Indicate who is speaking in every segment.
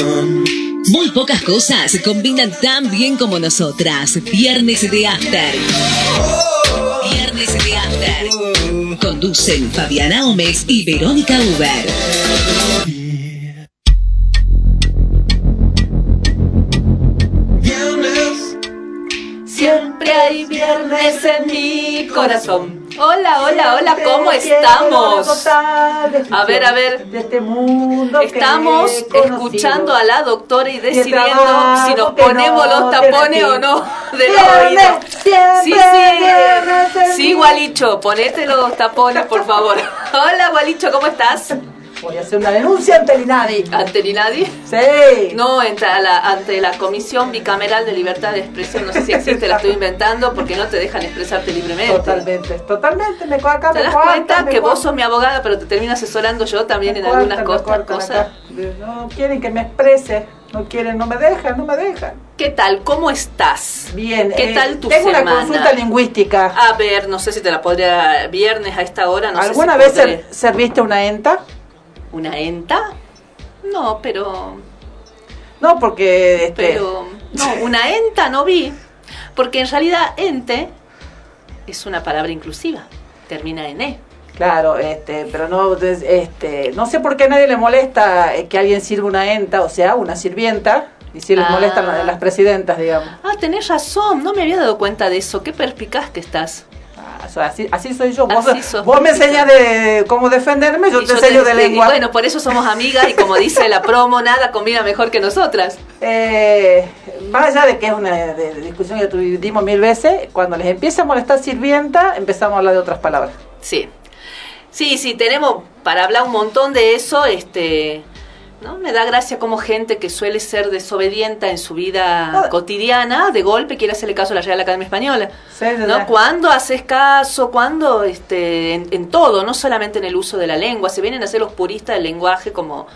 Speaker 1: Muy pocas cosas se combinan tan bien como nosotras. Viernes de After. Viernes de After. Conducen Fabiana Gómez y Verónica Uber.
Speaker 2: Siempre hay viernes en mi corazón. Hola, hola, hola, ¿cómo estamos? A ver, a ver.
Speaker 3: De este mundo
Speaker 2: Estamos escuchando a la doctora y decidiendo si nos ponemos los tapones o no de los oídos. Sí, sí. Sí, Gualicho, ponete los tapones, por favor. Hola, Gualicho, ¿cómo estás?
Speaker 3: Voy a hacer una denuncia ante el INADI.
Speaker 2: ¿Ante ni nadie?
Speaker 3: Sí.
Speaker 2: No, ante la, ante la Comisión Bicameral de Libertad de Expresión, no sé si existe, la estoy inventando porque no te dejan expresarte libremente.
Speaker 3: Totalmente, totalmente. Me acá
Speaker 2: ¿Te
Speaker 3: me
Speaker 2: das cuenta
Speaker 3: me
Speaker 2: que vos sos mi abogada, pero te termino asesorando yo también
Speaker 3: me
Speaker 2: en algunas cosas?
Speaker 3: No quieren que me exprese. No quieren, no me dejan, no me dejan.
Speaker 2: ¿Qué tal? ¿Cómo estás?
Speaker 3: Bien.
Speaker 2: ¿Qué
Speaker 3: eh,
Speaker 2: tal tu
Speaker 3: Tengo
Speaker 2: semana?
Speaker 3: una consulta lingüística.
Speaker 2: A ver, no sé si te la podría viernes a esta hora, no
Speaker 3: ¿Alguna
Speaker 2: sé
Speaker 3: vez
Speaker 2: si podré.
Speaker 3: ser- serviste una enta?
Speaker 2: ¿Una enta? No, pero...
Speaker 3: No, porque este,
Speaker 2: Pero... No, una enta no vi, porque en realidad ente es una palabra inclusiva, termina en e.
Speaker 3: Claro, este, pero no, este, no sé por qué a nadie le molesta eh, que alguien sirva una enta, o sea, una sirvienta, y si les
Speaker 2: Ah.
Speaker 3: molestan las presidentas, digamos.
Speaker 2: Ah, tenés razón, no me había dado cuenta de eso, qué perspicaz que estás.
Speaker 3: Así, así soy yo. Vos,
Speaker 2: sos,
Speaker 3: vos me enseñas de cómo defenderme, yo te
Speaker 2: yo
Speaker 3: enseño
Speaker 2: te-
Speaker 3: de
Speaker 2: te- y
Speaker 3: lengua.
Speaker 2: bueno, por eso somos amigas y como dice la promo, nada combina mejor que nosotras.
Speaker 3: Eh, más allá de que es una de- de discusión que tuvimos mil veces, cuando les empieza a molestar sirvienta, empezamos a hablar de otras palabras.
Speaker 2: Sí. Sí, sí, tenemos para hablar un montón de eso, este, ¿no? Me da gracia como gente que suele ser desobediente en su vida cotidiana, de golpe quiere hacerle caso a la Real Academia Española.
Speaker 3: Sí,
Speaker 2: ¿No?
Speaker 3: sí.
Speaker 2: ¿Cuándo haces caso? ¿Cuándo? Este, en, en todo, no solamente en el uso de la lengua. Se vienen a ser los puristas del lenguaje como,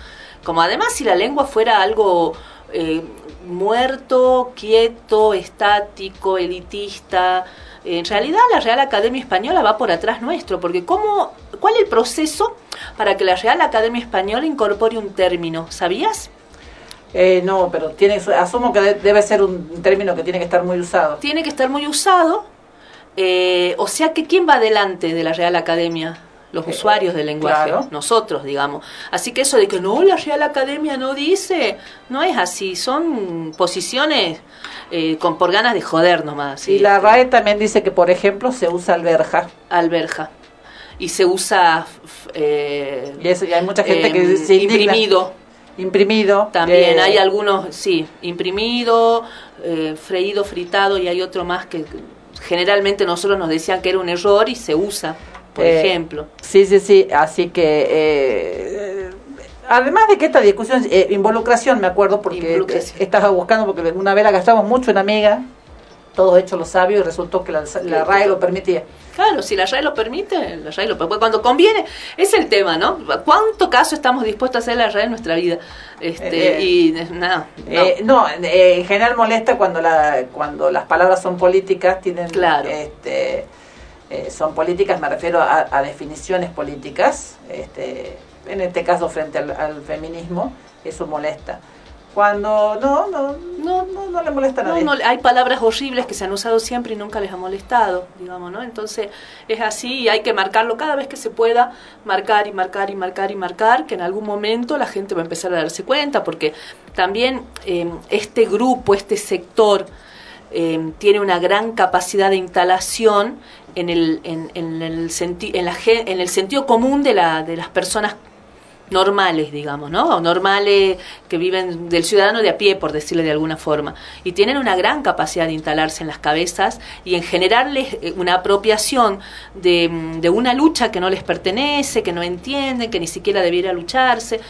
Speaker 2: como además si la lengua fuera algo eh, muerto, quieto, estático, elitista. En realidad la Real Academia Española va por atrás nuestro, porque ¿cómo, ¿cuál es el proceso para que la Real Academia Española incorpore un término? ¿Sabías?
Speaker 3: Eh, no, pero tiene, asumo que de- debe ser un término que tiene que estar muy usado.
Speaker 2: tiene que estar muy usado. eh, o sea que ¿quién va delante de la Real Academia? Los usuarios del lenguaje,
Speaker 3: claro.
Speaker 2: nosotros, digamos. Así que eso de que no, la Real Academia no dice, no es así, son posiciones eh, con por ganas de joder nomás.
Speaker 3: Y
Speaker 2: sí.
Speaker 3: la RAE también dice que, por ejemplo, se usa alberja.
Speaker 2: Alberja. Y se usa eh,
Speaker 3: Y, eso, y hay mucha gente
Speaker 2: em,
Speaker 3: que se indigna.
Speaker 2: imprimido.
Speaker 3: Imprimido.
Speaker 2: También
Speaker 3: eh,
Speaker 2: hay algunos, sí, imprimido, eh, freído, fritado y hay otro más que generalmente nosotros nos decían que era un error y se usa, por
Speaker 3: eh,
Speaker 2: ejemplo.
Speaker 3: Sí, sí, sí. Así que. eh, además de que esta discusión, eh, involucración, me acuerdo, porque estaba buscando, porque una vez la gastamos mucho en Amiga, todos hechos los sabios, y resultó que la, la RAE lo permitía.
Speaker 2: Claro, si la RAE lo permite, la RAE lo permite. Cuando conviene, es el tema, ¿no? ¿Cuánto caso estamos dispuestos a hacer la RAE en nuestra vida? Este,
Speaker 3: Eh,
Speaker 2: y nada, no.
Speaker 3: Eh, no, eh, en general molesta cuando la cuando las palabras son políticas, tienen
Speaker 2: Claro.
Speaker 3: este eh, son políticas, me refiero a, a definiciones políticas, este, en este caso frente al, al feminismo, eso molesta. Cuando no, no, no, no, no le molesta a
Speaker 2: No,
Speaker 3: nadie.
Speaker 2: no, hay palabras horribles que se han usado siempre y nunca les ha molestado, digamos, ¿no? Entonces es así y hay que marcarlo cada vez que se pueda, marcar y marcar y marcar y marcar, que en algún momento la gente va a empezar a darse cuenta, porque también eh, este grupo, este sector, eh, tiene una gran capacidad de instalación en el, en, en el, senti- en, la, en el sentido común de, la, de las personas normales, digamos, ¿no? O normales que viven del ciudadano de a pie, por decirle de alguna forma. Y tienen una gran capacidad de instalarse en las cabezas y en generarles eh, una apropiación de, mm, de una lucha que no les pertenece, que no entienden, que ni siquiera debiera lucharse.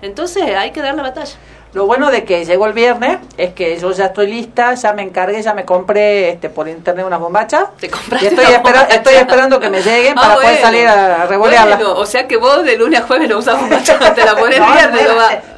Speaker 2: Entonces hay que dar la batalla.
Speaker 3: Lo bueno de que llegó el viernes es que yo ya estoy lista, ya me encargué, ya me compré este por internet unas bombachas.
Speaker 2: Te compraste
Speaker 3: Y estoy,
Speaker 2: una
Speaker 3: espera-
Speaker 2: bombacha.
Speaker 3: estoy esperando que me lleguen
Speaker 2: Ah,
Speaker 3: para poder salir a revolearla.
Speaker 2: Bueno, o sea que vos de lunes a jueves no usas bombacha, te la pones
Speaker 3: No,
Speaker 2: viernes.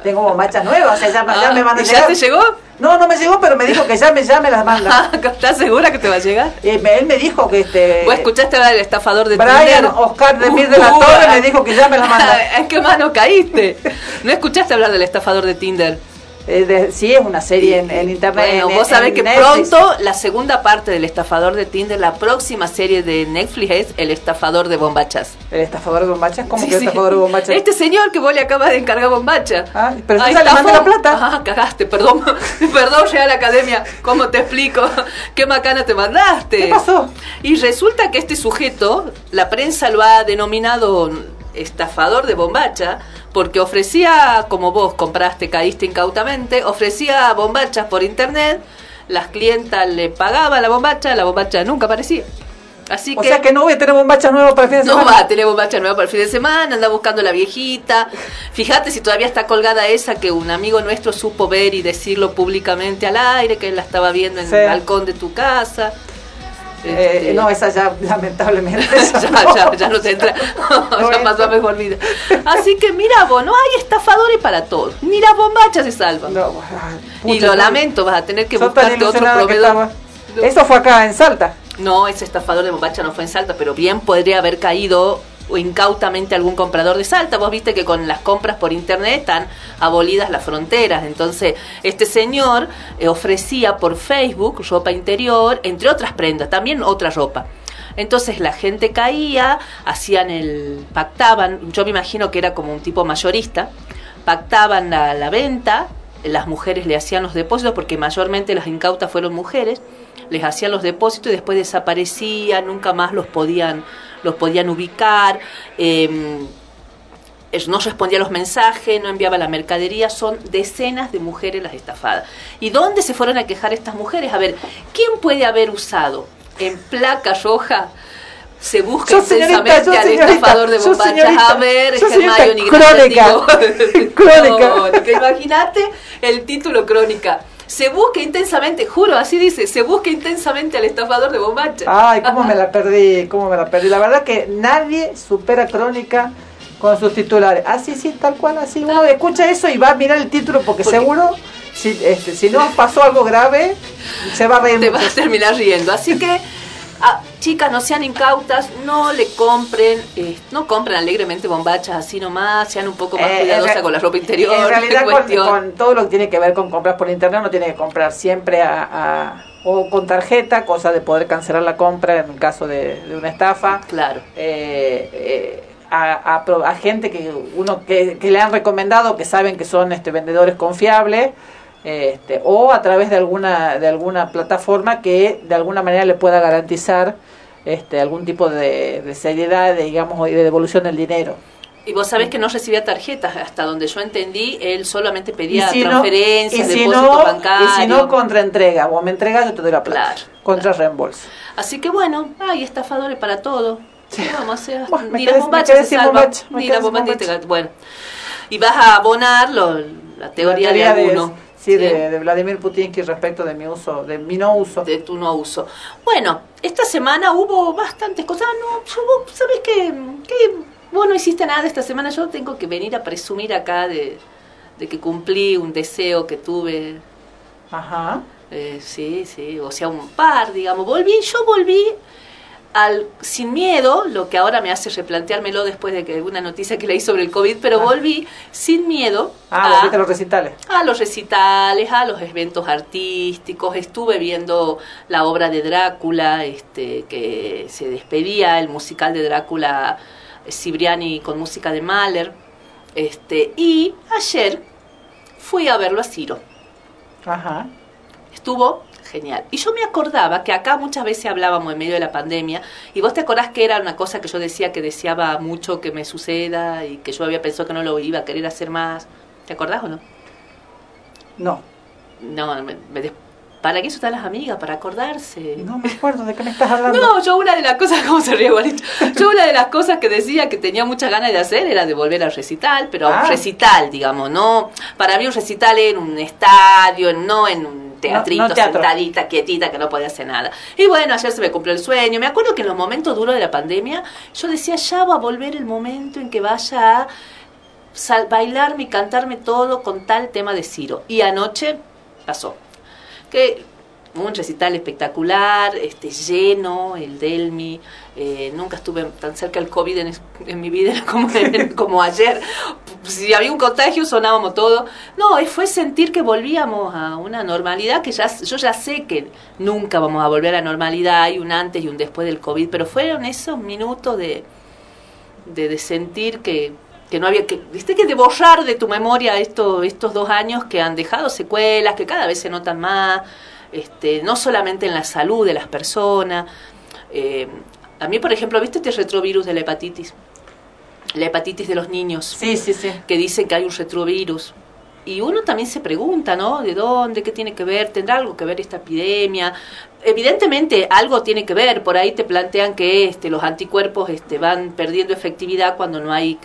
Speaker 3: Tengo bombachas nuevas, o sea, ya, ya
Speaker 2: Ah,
Speaker 3: me van a
Speaker 2: ¿y
Speaker 3: llegar.
Speaker 2: ya te llegó?
Speaker 3: No, no me llegó, pero me dijo que ya me, ya me las manda.
Speaker 2: ¿Estás segura que te va a llegar?
Speaker 3: Me- él me dijo que este.
Speaker 2: ¿Vos escuchaste hablar del estafador de
Speaker 3: Brian
Speaker 2: Tinder?
Speaker 3: Oscar de Mir de la Torre me dijo que ya me la manda.
Speaker 2: Es que mano caíste. ¿No escuchaste hablar del estafador de Tinder?
Speaker 3: Eh, sí, es una serie en, internet.
Speaker 2: Bueno, vos sabés que pronto la segunda parte del estafador de Tinder, la próxima serie de Netflix es El estafador de bombachas.
Speaker 3: ¿El estafador de bombachas? ¿Cómo que el estafador de bombachas?
Speaker 2: Este señor que vos le acabas de encargar bombacha.
Speaker 3: Ah, pero entonces le manda la plata.
Speaker 2: Ah, cagaste, perdón. perdón, Real Academia. ¿Cómo te explico? ¿Qué macana te mandaste?
Speaker 3: ¿Qué pasó?
Speaker 2: Y resulta que este sujeto, la prensa lo ha denominado estafador de bombacha porque ofrecía, como vos compraste, caíste incautamente, ofrecía bombachas por internet, las clientas le pagaban la bombacha, la bombacha nunca aparecía. Así
Speaker 3: o
Speaker 2: que,
Speaker 3: sea que no voy a tener bombacha nueva para el fin de semana.
Speaker 2: No va a tener bombacha nueva para el fin de semana, anda buscando la viejita. Fíjate si todavía está colgada esa que un amigo nuestro supo ver y decirlo públicamente al aire, que él la estaba viendo en el balcón de tu casa.
Speaker 3: Eh, no, esa ya, lamentablemente.
Speaker 2: ya, no. Ya, ya, no te entra. ya pasó a mejor vida. Así que mira vos, no hay estafadores para todos. Ni las bombachas se salvan. y lo lamento, vas a tener que buscarte otro proveedor.
Speaker 3: Eso fue acá en Salta.
Speaker 2: No, ese estafador de bombacha no fue en Salta, pero bien podría haber caído incautamente algún comprador de Salta. Vos viste que con las compras por internet están abolidas las fronteras. Entonces, este señor eh, ofrecía por Facebook ropa interior, entre otras prendas, también otra ropa. Entonces la gente caía, hacían el, pactaban, yo me imagino que era como un tipo mayorista, pactaban la, la venta, las mujeres le hacían los depósitos porque mayormente las incautas fueron mujeres, les hacían los depósitos y después desaparecían, nunca más los podían los podían ubicar, em, no respondía a los mensajes, no enviaba la mercadería, son decenas de mujeres las estafadas. ¿Y dónde se fueron a quejar estas mujeres? A ver, ¿quién puede haber usado en placa roja? Se busca intensamente al estafador de bombachas. A ver, Hermione
Speaker 3: Crónica.
Speaker 2: crónica. Imagínate el título crónica se busca intensamente, juro, así dice, se busca intensamente al estafador de bombacha.
Speaker 3: Ay, cómo me la perdí, cómo me la perdí. La verdad que nadie supera Crónica con sus titulares. Así, sí, tal cual, así. Uno escucha eso y va a mirar el título porque, seguro, si, este, si no pasó algo grave, se va a reír.
Speaker 2: Te vas a terminar riendo. Así que chicas, no sean incautas, no le compren, eh, no compren alegremente bombachas así nomás, sean un poco más eh, cuidadosas con la ropa interior.
Speaker 3: En realidad, con, todo lo que tiene que ver con compras por internet, no tiene que comprar siempre a, o con tarjeta, cosa de poder cancelar la compra en caso de, una estafa.
Speaker 2: Claro.
Speaker 3: Eh, a, a, gente que uno que, que, le han recomendado, que saben que son este vendedores confiables este, o a través de alguna, de alguna plataforma que de alguna manera le pueda garantizar este, algún tipo de, seriedad, digamos, y de devolución del dinero.
Speaker 2: Y vos sabés que no recibía tarjetas, hasta donde yo entendí, él solamente pedía transferencias,
Speaker 3: si
Speaker 2: depósitos
Speaker 3: no,
Speaker 2: bancarios.
Speaker 3: Y si no, contra entrega, o me entregas, yo te doy la plata. contra reembolso.
Speaker 2: Así que bueno, hay estafadores para todo. Vamos a
Speaker 3: bueno, ni las bombachas se
Speaker 2: ni la Bueno, y vas a abonar la teoría, de alguno.
Speaker 3: Sí, De, Vladimir Putin respecto de mi uso, de mi no uso.
Speaker 2: De tu no uso. Bueno, esta semana hubo bastantes cosas. No, ¿sabes qué? ¿Qué? Vos no hiciste nada esta semana. Yo tengo que venir a presumir acá de, que cumplí un deseo que tuve.
Speaker 3: Ajá.
Speaker 2: Eh, sí, sí, o sea, un par, digamos. Volví, yo volví al, sin miedo, lo que ahora me hace replanteármelo después de que una noticia que leí sobre el COVID, pero ah. volví sin miedo
Speaker 3: ah, a, los recitales.
Speaker 2: A los recitales, a los eventos artísticos. Estuve viendo la obra de Drácula, este, que se despedía, el musical de Drácula Cibriani con música de Mahler. Este, y ayer fui a verlo a Ciro.
Speaker 3: Ajá.
Speaker 2: Estuvo genial. Y yo me acordaba que acá muchas veces hablábamos en medio de la pandemia, y vos te acordás que era una cosa que yo decía que deseaba mucho que me suceda y que yo había pensado que no lo iba a querer hacer más. ¿Te acordás o no?
Speaker 3: No.
Speaker 2: No, me, ¿Para qué eso están las amigas? Para acordarse.
Speaker 3: No me acuerdo de qué me estás hablando.
Speaker 2: No, yo una de las cosas, ¿cómo se ríe igualito? Yo una de las cosas que decía que tenía muchas ganas de hacer era de volver al recital, pero a un ah. recital, digamos, ¿no? Para mí un recital en un estadio, no en un teatrito, sentadita, quietita, que no podía hacer nada. Y bueno, ayer se me cumplió el sueño. Me acuerdo que en los momentos duros de la pandemia, yo decía, ya va a volver el momento en que vaya a bailarme y cantarme todo con tal tema de Ciro. Y anoche pasó. Que un recital espectacular, este, lleno, el Delmi. Eh, nunca estuve tan cerca del COVID en, mi vida como, ayer. Si había un contagio sonábamos todo. No, fue sentir que volvíamos a una normalidad que ya, yo ya sé que nunca vamos a volver a la normalidad, hay un antes y un después del COVID, pero fueron esos minutos de, de, sentir que, que no había que, viste que de borrar de tu memoria esto, estos dos años que han dejado secuelas, que cada vez se notan más este, no solamente en la salud de las personas. Eh, a mí, por ejemplo, ¿viste este retrovirus de la hepatitis? La hepatitis de los niños.
Speaker 3: Sí, sí, sí.
Speaker 2: Que dicen que hay un retrovirus. Y uno también se pregunta, ¿no? ¿De dónde? ¿Qué tiene que ver? ¿Tendrá algo que ver esta epidemia? Evidentemente algo tiene que ver. Por ahí te plantean que este, los anticuerpos este, van perdiendo efectividad cuando no hay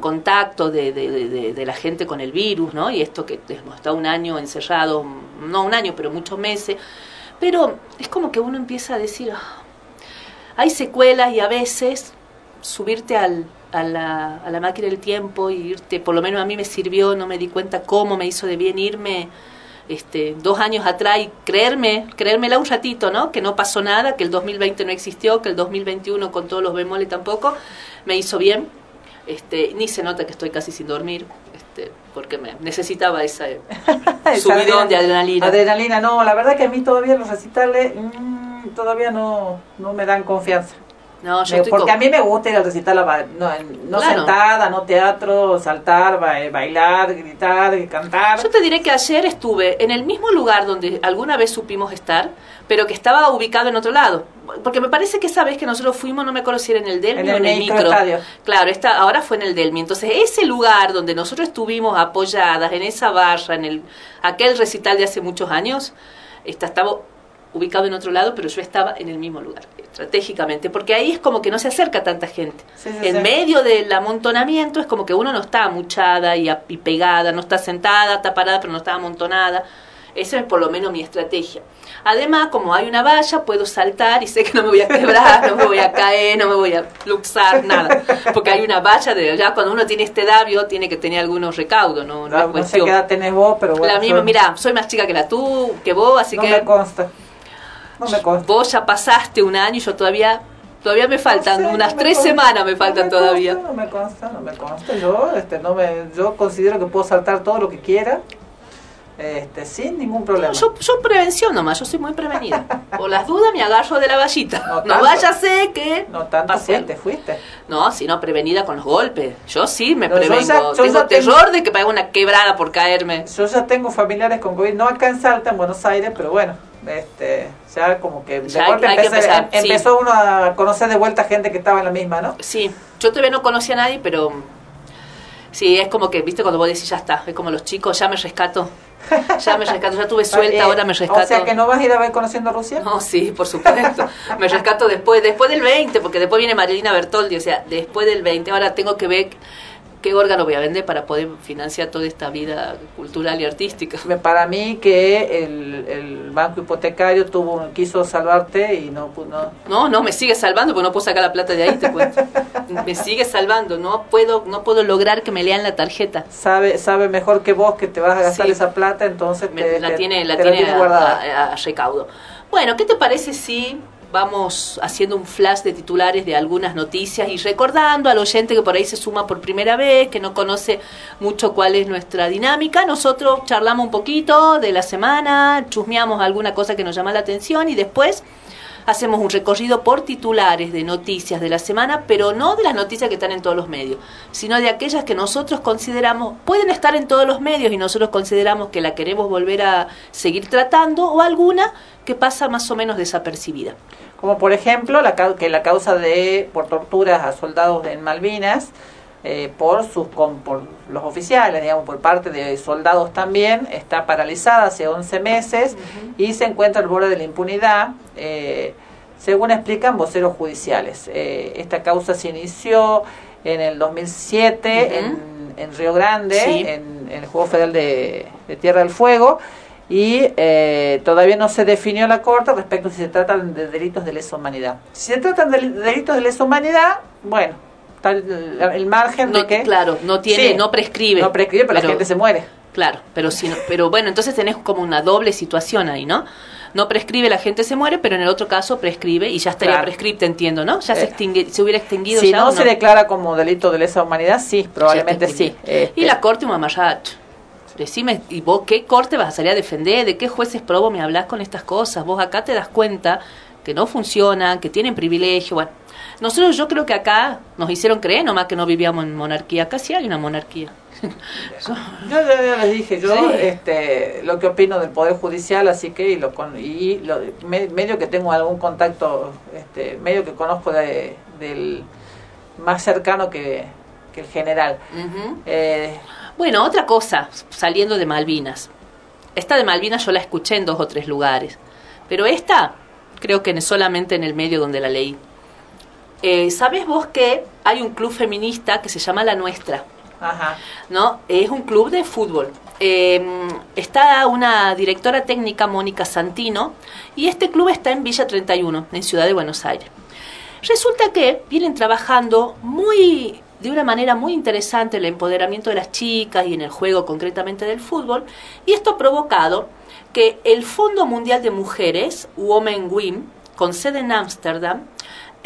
Speaker 2: contacto de, de, de, la gente con el virus, ¿no? Y esto que está un año encerrado, no un año, pero muchos meses. Pero es como que uno empieza a decir, ah, hay secuelas y a veces subirte al, a, la, a la máquina del tiempo y irte, por lo menos a mí me sirvió, no me di cuenta cómo me hizo de bien irme este, dos años atrás y creerme, creérmela un ratito, ¿no? Que no pasó nada, que el 2020 no existió, que el 2021 con todos los bemoles tampoco, me hizo bien este, ni se nota que estoy casi sin dormir, este, porque me necesitaba esa subidón de adrenalina.
Speaker 3: Adrenalina, no, la verdad que a mí todavía los recitales mm, todavía no, no me dan confianza. No, yo porque a mí me gusta ir al recital, no, no sentada, no teatro, saltar, bailar, gritar, cantar.
Speaker 2: Yo te diré que ayer estuve en el mismo lugar donde alguna vez supimos estar, pero que estaba ubicado en otro lado. Porque me parece que esa vez que nosotros fuimos, no me acuerdo si era en el Delmi o en el micro. Claro, esta, ahora fue en el Delmi. Entonces, ese lugar donde nosotros estuvimos apoyadas, en esa barra, en el aquel recital de hace muchos años, está, estaba ubicado en otro lado, pero yo estaba en el mismo lugar, estratégicamente, porque ahí es como que no se acerca tanta gente. en medio del amontonamiento es como que uno no está amuchada y, y, pegada, no está sentada, está parada, pero no está amontonada. Esa es por lo menos mi estrategia. Además, como hay una valla, puedo saltar y sé que no me voy a quebrar, no me voy a caer, no me voy a luxar, nada. Porque hay una valla de ya cuando uno tiene este dabio tiene que tener algunos recaudos, no,
Speaker 3: no, no sé qué edad tenés vos, pero bueno.
Speaker 2: La misma, mira, soy más chica que la tú, que vos, así
Speaker 3: no
Speaker 2: que...
Speaker 3: Me consta. No me consta.
Speaker 2: Vos ya pasaste un año y yo todavía Todavía me faltan, unas tres semanas me faltan todavía.
Speaker 3: no me consta, no me consta. Yo, este, no me, yo considero que puedo saltar todo lo que quiera este, sin ningún problema.
Speaker 2: yo, yo prevención nomás, yo soy muy prevenida. Por las dudas me agarro de la vallita. No, vaya a ser que...
Speaker 3: No tanto fuiste, fuiste.
Speaker 2: No, sino prevenida con los golpes. Yo sí me prevengo. tengo terror de que me haga una quebrada por caerme.
Speaker 3: Yo ya tengo familiares con COVID, no acá en Salta, en Buenos Aires, pero bueno, este, ya como que de golpe empezó uno a conocer de vuelta gente que estaba en la misma, ¿no?
Speaker 2: Sí, yo todavía no conocía a nadie, pero sí, es como que, viste, cuando vos decís ya está, es como los chicos, ya me rescato. Ya me rescato, ya tuve suelta, eh, ahora me rescato. O
Speaker 3: sea que no vas a ir a ver conociendo Rusia.
Speaker 2: No, sí, por supuesto. me rescato después, después del 20, porque después viene Marilina Bertoldi, o sea, después del 20. Ahora tengo que ver qué órgano voy a vender para poder financiar toda esta vida cultural y artística.
Speaker 3: Para mí que el, el banco hipotecario tuvo quiso salvarte y no no.
Speaker 2: No no me sigue salvando porque no puedo sacar la plata de ahí te cuento. Me sigue salvando no puedo no puedo lograr que me lean la tarjeta.
Speaker 3: Sabe sabe mejor que vos que te vas a gastar esa plata entonces
Speaker 2: la tiene la tiene, a recaudo. Bueno qué te parece si vamos haciendo un flash de titulares de algunas noticias y recordando al oyente que por ahí se suma por primera vez, que no conoce mucho cuál es nuestra dinámica. Nosotros charlamos un poquito de la semana, chusmeamos alguna cosa que nos llama la atención y después hacemos un recorrido por titulares de noticias de la semana, pero no de las noticias que están en todos los medios, sino de aquellas que nosotros consideramos pueden estar en todos los medios y nosotros consideramos que la queremos volver a seguir tratando o alguna que pasa más o menos desapercibida.
Speaker 3: Como por ejemplo la, que la causa de por torturas a soldados en Malvinas eh, por sus por los oficiales, digamos, por parte de soldados también, está paralizada hace 11 meses y se encuentra al borde de la impunidad, eh, según explican voceros judiciales. Eh, esta causa se inició en el 2007 en, Río Grande, en, el Juego Federal de Tierra del Fuego, y eh, todavía no se definió la Corte respecto si se tratan de delitos de lesa humanidad. Si se tratan de delitos de lesa humanidad, bueno, está el, margen de que...
Speaker 2: Claro, no tiene, no prescribe.
Speaker 3: No prescribe, pero, la gente se muere.
Speaker 2: Claro, pero, si pero bueno, entonces tenés como una doble situación ahí, ¿no? no prescribe, la gente se muere, pero en el otro caso prescribe y ya estaría
Speaker 3: Claro.
Speaker 2: prescripto, entiendo, ¿no? Ya se,
Speaker 3: Eh,
Speaker 2: extingui- se hubiera extinguido
Speaker 3: Si
Speaker 2: ya
Speaker 3: no,
Speaker 2: o
Speaker 3: se declara como delito de lesa humanidad, sí, probablemente sí. Este,
Speaker 2: Y la corte, un mamarracho. Decime, ¿y vos qué corte vas a salir a defender? ¿De qué jueces probo me hablas con estas cosas? Vos acá te das cuenta que no funcionan, que tienen privilegio. Bueno, nosotros yo creo que acá nos hicieron creer nomás que no vivíamos en monarquía. Acá sí hay una monarquía.
Speaker 3: Yo ya, les dije, yo
Speaker 2: Sí.
Speaker 3: este, lo que opino del Poder Judicial, así que y, lo, con- y lo- me- medio que tengo algún contacto, este, medio que conozco de- del más cercano que, que el general. Eh,
Speaker 2: Bueno, otra cosa, saliendo de Malvinas. Esta de Malvinas yo la escuché en dos o tres lugares, pero esta creo que solamente en el medio donde la leí. Eh, ¿Sabes vos que hay un club feminista que se llama La Nuestra?
Speaker 3: ajá,
Speaker 2: ¿no? Es un club de fútbol. Eh, está una directora técnica, Mónica Santino, y este club está en Villa 31, en Ciudad de Buenos Aires. Resulta que vienen trabajando muy de una manera muy interesante el empoderamiento de las chicas y en el juego concretamente del fútbol, y esto ha provocado que el Fondo Mundial de Mujeres, Women Win, con sede en Ámsterdam,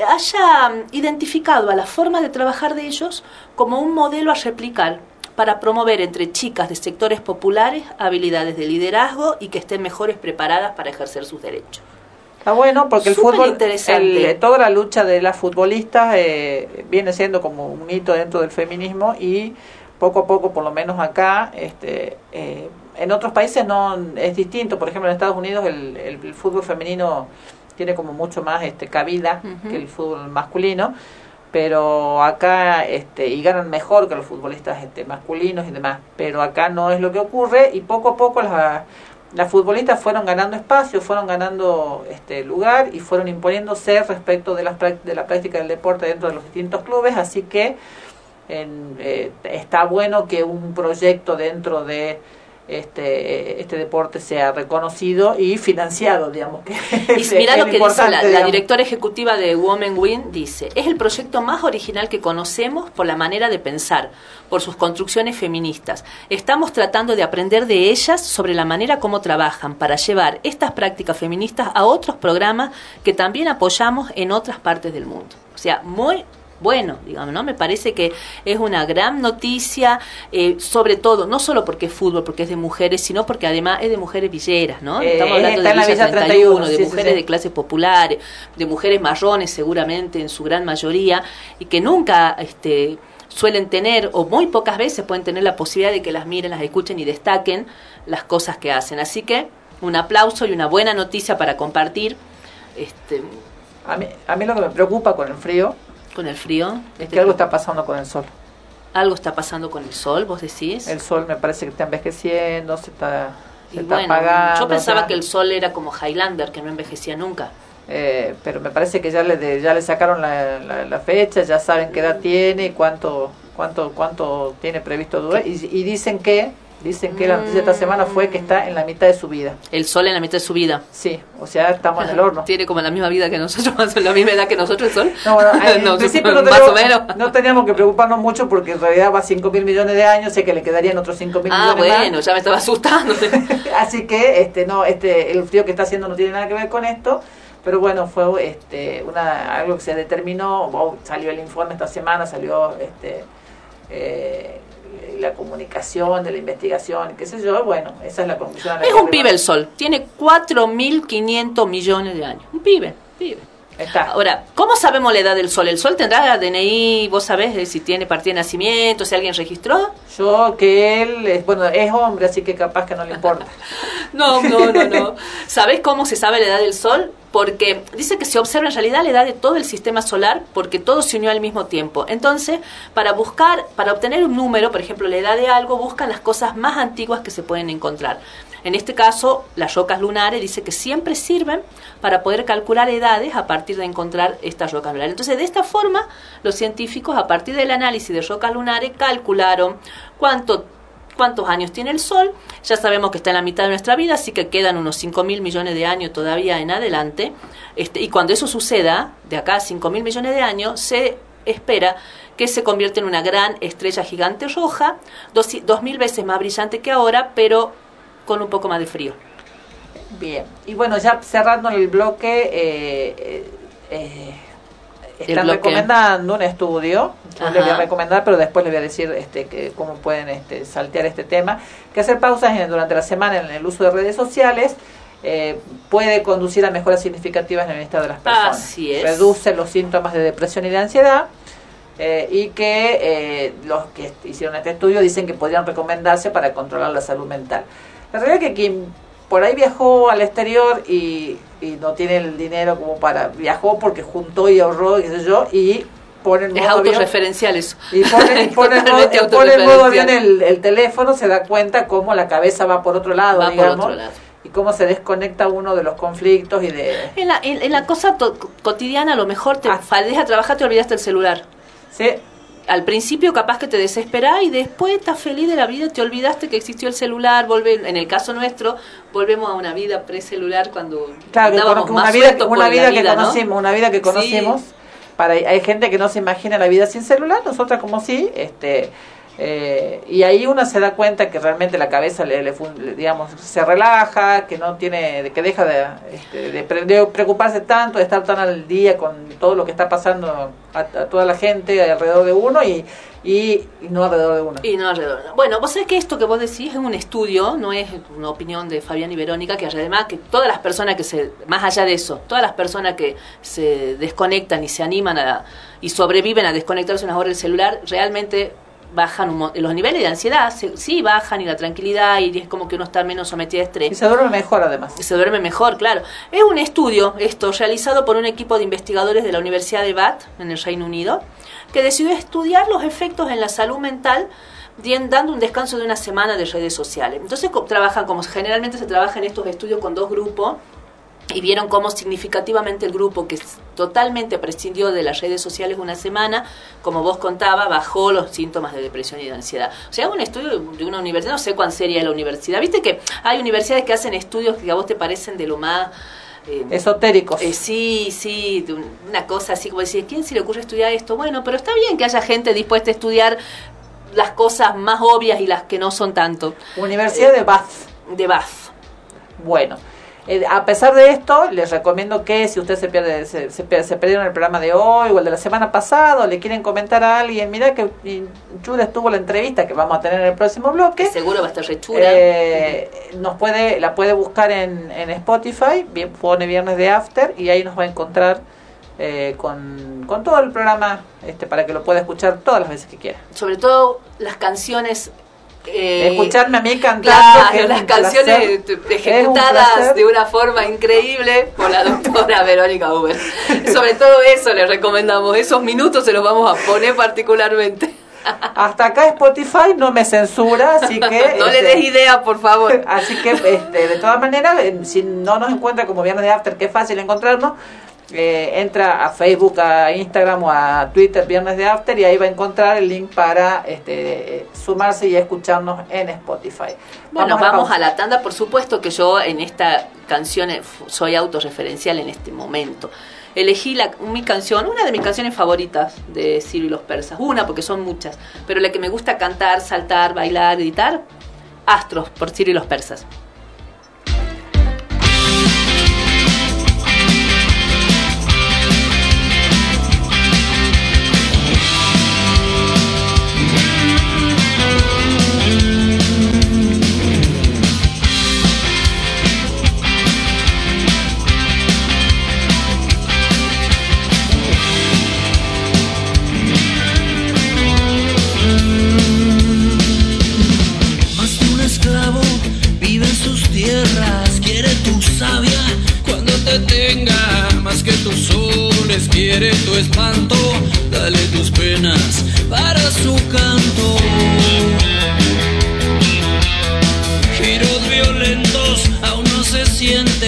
Speaker 2: haya identificado a la forma de trabajar de ellos como un modelo a replicar para promover entre chicas de sectores populares habilidades de liderazgo y que estén mejores preparadas para ejercer sus derechos.
Speaker 3: Está bueno porque el
Speaker 2: Súper
Speaker 3: fútbol,
Speaker 2: interesante.
Speaker 3: el- toda la lucha de las futbolistas eh, viene siendo como un hito dentro del feminismo y poco a poco, por lo menos acá, este, eh, en otros países no es distinto. Por ejemplo, en Estados Unidos el, el- el fútbol femenino tiene como mucho más este, cabida que el fútbol masculino, pero acá este, y ganan mejor que los futbolistas este, masculinos y demás. Pero acá no es lo que ocurre y poco a poco las las futbolistas fueron ganando espacio, fueron ganando este lugar y fueron imponiéndose respecto de, las, de la práctica del deporte dentro de los distintos clubes, así que en, eh, está bueno que un proyecto dentro de este, este deporte sea reconocido y financiado, digamos. Que
Speaker 2: Y mira lo que dice la, la directora ejecutiva de Women Win, dice, es el proyecto más original que conocemos por la manera de pensar, por sus construcciones feministas. Estamos tratando de aprender de ellas sobre la manera como trabajan para llevar estas prácticas feministas a otros programas que también apoyamos en otras partes del mundo. O sea, muy bueno, digamos, ¿no? Me parece que es una gran noticia, eh, sobre todo, no solo porque es fútbol, porque es de mujeres, sino porque además es de mujeres villeras, ¿no?
Speaker 3: Eh,
Speaker 2: Estamos hablando de Villa
Speaker 3: Villa
Speaker 2: 31,
Speaker 3: 31,
Speaker 2: de
Speaker 3: sí,
Speaker 2: mujeres
Speaker 3: sí.
Speaker 2: de clases populares, de mujeres marrones seguramente en su gran mayoría, y que nunca este, suelen tener, o muy pocas veces pueden tener la posibilidad de que las miren, las escuchen y destaquen las cosas que hacen. Así que un aplauso y una buena noticia para compartir este,
Speaker 3: A mí, a mí lo que me preocupa con el frío
Speaker 2: con el frío.
Speaker 3: es que algo está pasando con el sol.
Speaker 2: Algo está pasando con el sol, vos decís.
Speaker 3: El sol me parece que está envejeciendo, se está, se
Speaker 2: y
Speaker 3: está
Speaker 2: bueno,
Speaker 3: apagando.
Speaker 2: yo pensaba que el sol era como Highlander, que no envejecía nunca.
Speaker 3: Eh, pero me parece que ya le de- ya le sacaron la, la- la fecha, ya saben qué edad tiene y cuánto cuánto cuánto tiene previsto durar y, y dicen que dicen que la noticia de esta semana fue que está en la mitad de su vida.
Speaker 2: El sol en la mitad de su vida.
Speaker 3: Sí, o sea, estamos en el horno.
Speaker 2: Tiene como la misma vida que nosotros, la misma edad que nosotros el sol.
Speaker 3: No, en
Speaker 2: No,
Speaker 3: principio no
Speaker 2: más
Speaker 3: teníamos,
Speaker 2: o menos.
Speaker 3: no teníamos que preocuparnos mucho porque en realidad va a 5 mil millones de años, sé que le quedarían otros 5 mil
Speaker 2: Ah,
Speaker 3: millones
Speaker 2: bueno, ya me estaba asustando.
Speaker 3: Así que este no este el frío que está haciendo no tiene nada que ver con esto, pero bueno, fue este una algo que se determinó, salió el informe esta semana, salió este eh, la comunicación de la investigación, qué sé yo, bueno, esa es la conclusión. a la
Speaker 2: es
Speaker 3: que
Speaker 2: un pibe el sol. Tiene 4.500 millones de años. Un pibe, pibe.
Speaker 3: Está.
Speaker 2: Ahora, ¿cómo sabemos la edad del sol? ¿El sol tendrá DNI? ¿Vos sabés si tiene partida de nacimiento? ¿Si alguien registró?
Speaker 3: Yo que él, es, bueno, es hombre, así que capaz que no le importa.
Speaker 2: No, no, no, no. ¿Sabés cómo se sabe la edad del Sol? Porque dice que se observa en realidad la edad de todo el sistema solar porque todo se unió al mismo tiempo. Entonces, para buscar, para obtener un número, por ejemplo, la edad de algo, buscan las cosas más antiguas que se pueden encontrar. En este caso, las rocas lunares dice que siempre sirven para poder calcular edades a partir de encontrar estas rocas lunares. Entonces, de esta forma, los científicos, a partir del análisis de rocas lunares, calcularon cuánto cuántos años tiene el Sol. Ya sabemos que está en la mitad de nuestra vida, así que quedan unos 5 mil millones de años todavía en adelante. Este, y cuando eso suceda, de acá a 5 mil millones de años, se espera que se convierta en una gran estrella gigante roja, dos, dos mil veces más brillante que ahora, pero con un poco más de frío.
Speaker 3: Bien, y bueno, ya cerrando el bloque, eh, eh, están recomendando un estudio, yo les voy a recomendar, pero después les voy a decir este, que cómo pueden este, saltear este tema, que hacer pausas durante la semana en el uso de redes sociales eh, puede conducir a mejoras significativas en el bienestar de las personas.
Speaker 2: Así es.
Speaker 3: Reduce los síntomas de depresión y de ansiedad. Eh, y que eh, los que hicieron este estudio dicen que podrían recomendarse para controlar la salud mental. La realidad es que quien por ahí viajó al exterior y, no tiene el dinero como para viajó porque juntó y ahorró qué sé yo y pone
Speaker 2: es autorreferencial eso.
Speaker 3: Y pone, y pone, el modo bien el, teléfono se da cuenta cómo la cabeza va por otro lado digamos y cómo se desconecta uno de los conflictos y de
Speaker 2: en la, en, la cosa cotidiana a lo mejor te ah. a trabajar te olvidaste el celular.
Speaker 3: Sí
Speaker 2: al principio capaz que te desesperás y después estás feliz de la vida, te olvidaste que existió el celular, vuelve, en el caso nuestro, volvemos a una vida precelular cuando
Speaker 3: claro, una vida, una vida, que conocimos, una vida que conocimos. Para hay gente que no se imagina la vida sin celular, nosotras como sí, este eh, y ahí uno se da cuenta que realmente la cabeza le, digamos se relaja que no tiene que deja de, este, de, preocuparse tanto de estar tan al día con todo lo que está pasando a, toda la gente alrededor de uno y, y, no alrededor de uno.
Speaker 2: Y no alrededor bueno vos sabés que esto que vos decís es un estudio no es una opinión de Fabián y Verónica que además que todas las personas que se más allá de eso todas las personas que se desconectan y se animan a, y sobreviven a desconectarse unas horas del celular realmente bajan los niveles de ansiedad, sí bajan y la tranquilidad y es como que uno está menos sometido a estrés.
Speaker 3: Y se duerme mejor además.
Speaker 2: Y se duerme mejor, claro. Es un estudio, esto, realizado por un equipo de investigadores de la Universidad de Bath, en el Reino Unido, que decidió estudiar los efectos en la salud mental dando un descanso de una semana de redes sociales. Entonces trabajan como generalmente se trabaja en estos estudios con dos grupos y vieron cómo significativamente el grupo que totalmente prescindió de las redes sociales una semana, como vos contaba, bajó los síntomas de depresión y de ansiedad. O sea, un estudio de una universidad, no sé cuán seria es la universidad. Viste que hay universidades que hacen estudios que a vos te parecen de lo más...
Speaker 3: Eh, Esotéricos.
Speaker 2: Eh, sí, sí, una cosa así como decir, ¿quién se le ocurre estudiar esto? Bueno, pero está bien que haya gente dispuesta a estudiar las cosas más obvias y las que no son tanto.
Speaker 3: Universidad de Bath.
Speaker 2: De Bath.
Speaker 3: Bueno. Eh, a pesar de esto, les recomiendo que si usted se pierde, se, se, perdieron el programa de hoy o el de la semana pasada, o le quieren comentar a alguien, mira que Chuda estuvo la entrevista que vamos a tener en el próximo bloque.
Speaker 2: Seguro va a estar rechura.
Speaker 3: Eh, nos puede, la puede buscar en, en Spotify, bien, pone Viernes de After, y ahí nos va a encontrar eh, con, con todo el programa este, para que lo pueda escuchar todas las veces que quiera.
Speaker 2: Sobre todo las canciones
Speaker 3: eh, Escucharme a mí cantando.
Speaker 2: las canciones ejecutadas de una forma increíble por la doctora Verónica Uber. Sobre todo eso les recomendamos. Esos minutos se los vamos a poner particularmente.
Speaker 3: Hasta acá Spotify no me censura, así que...
Speaker 2: no le des este, idea, por favor.
Speaker 3: Así que, este, de todas maneras, si no nos encuentra como Viernes de After, que es fácil encontrarnos, eh, entra a Facebook, a Instagram o a Twitter Viernes de After y ahí va a encontrar el link para este, sumarse y escucharnos en Spotify.
Speaker 2: Bueno, vamos, a, la tanda, por supuesto que yo en esta canción eh, soy autorreferencial en este momento. Elegí la, mi canción, una de mis canciones favoritas de Ciro y los Persas, una porque son muchas, pero la que me gusta cantar, saltar, bailar, gritar, Astros por Ciro y los Persas.
Speaker 4: Quiere tu espanto, dale tus penas para su canto. Giros violentos aún no se siente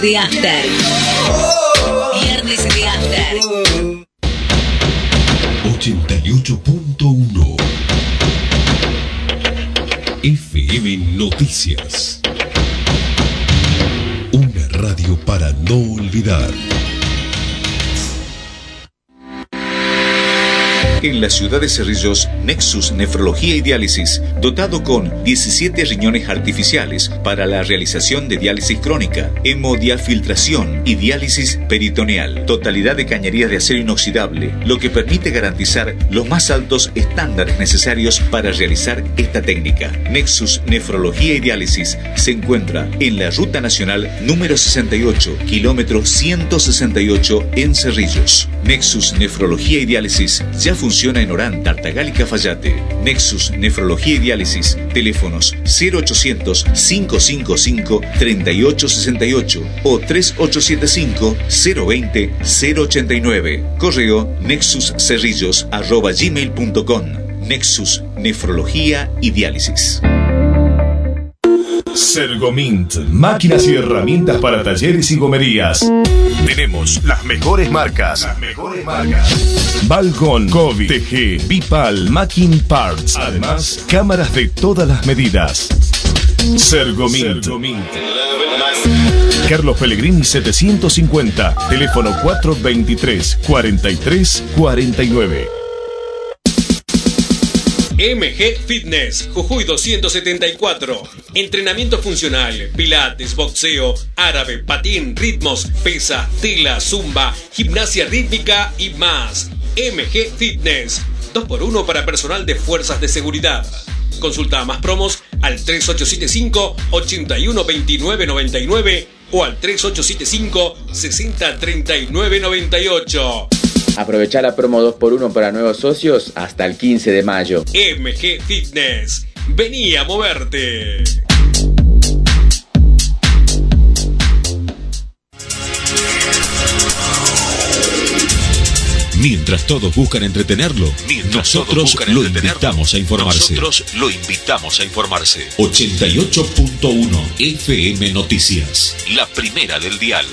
Speaker 1: Viernes
Speaker 5: ciudad de Cerrillos, Nexus Nefrología y Diálisis, dotado con 17 riñones artificiales para la realización de diálisis crónica, hemodiafiltración y diálisis peritoneal, totalidad de cañerías de acero inoxidable, lo que permite garantizar los más altos estándares necesarios para realizar esta técnica. Nexus Nefrología y Diálisis se encuentra en la Ruta Nacional número 68, kilómetro 168 en Cerrillos. Nexus Nefrología y Diálisis ya funciona en Orán, Tartagal y Cafayate. Nexus Nefrología y Diálisis. Teléfonos 0800 555 3868 o 3875 020 089. Correo nexuscerrillos arroba gmail.com. Nexus Nefrología y Diálisis.
Speaker 6: Sergomint, máquinas y herramientas para talleres y gomerías. Tenemos las mejores marcas. Las mejores marcas. Balcon, Kobe, TG, Bipal, Macking Parts. Además, cámaras de todas las medidas. Sergomint. Carlos Pellegrini 750, teléfono 423 43 49.
Speaker 7: MG Fitness, Jujuy 274. Entrenamiento funcional, pilates, boxeo, árabe, patín, ritmos, pesa, tela, zumba, gimnasia rítmica y más. MG Fitness, 2x1 para personal de fuerzas de seguridad. Consulta más promos al 3875 812999 o al 3875 603998.
Speaker 8: Aprovechar la promo 2x1 para nuevos socios hasta el 15 de mayo.
Speaker 7: MG Fitness. Vení a moverte.
Speaker 9: Mientras todos buscan entretenerlo, nosotros lo invitamos a informarse.
Speaker 5: Nosotros lo invitamos a informarse.
Speaker 9: 88.1 FM Noticias.
Speaker 5: La primera del dial.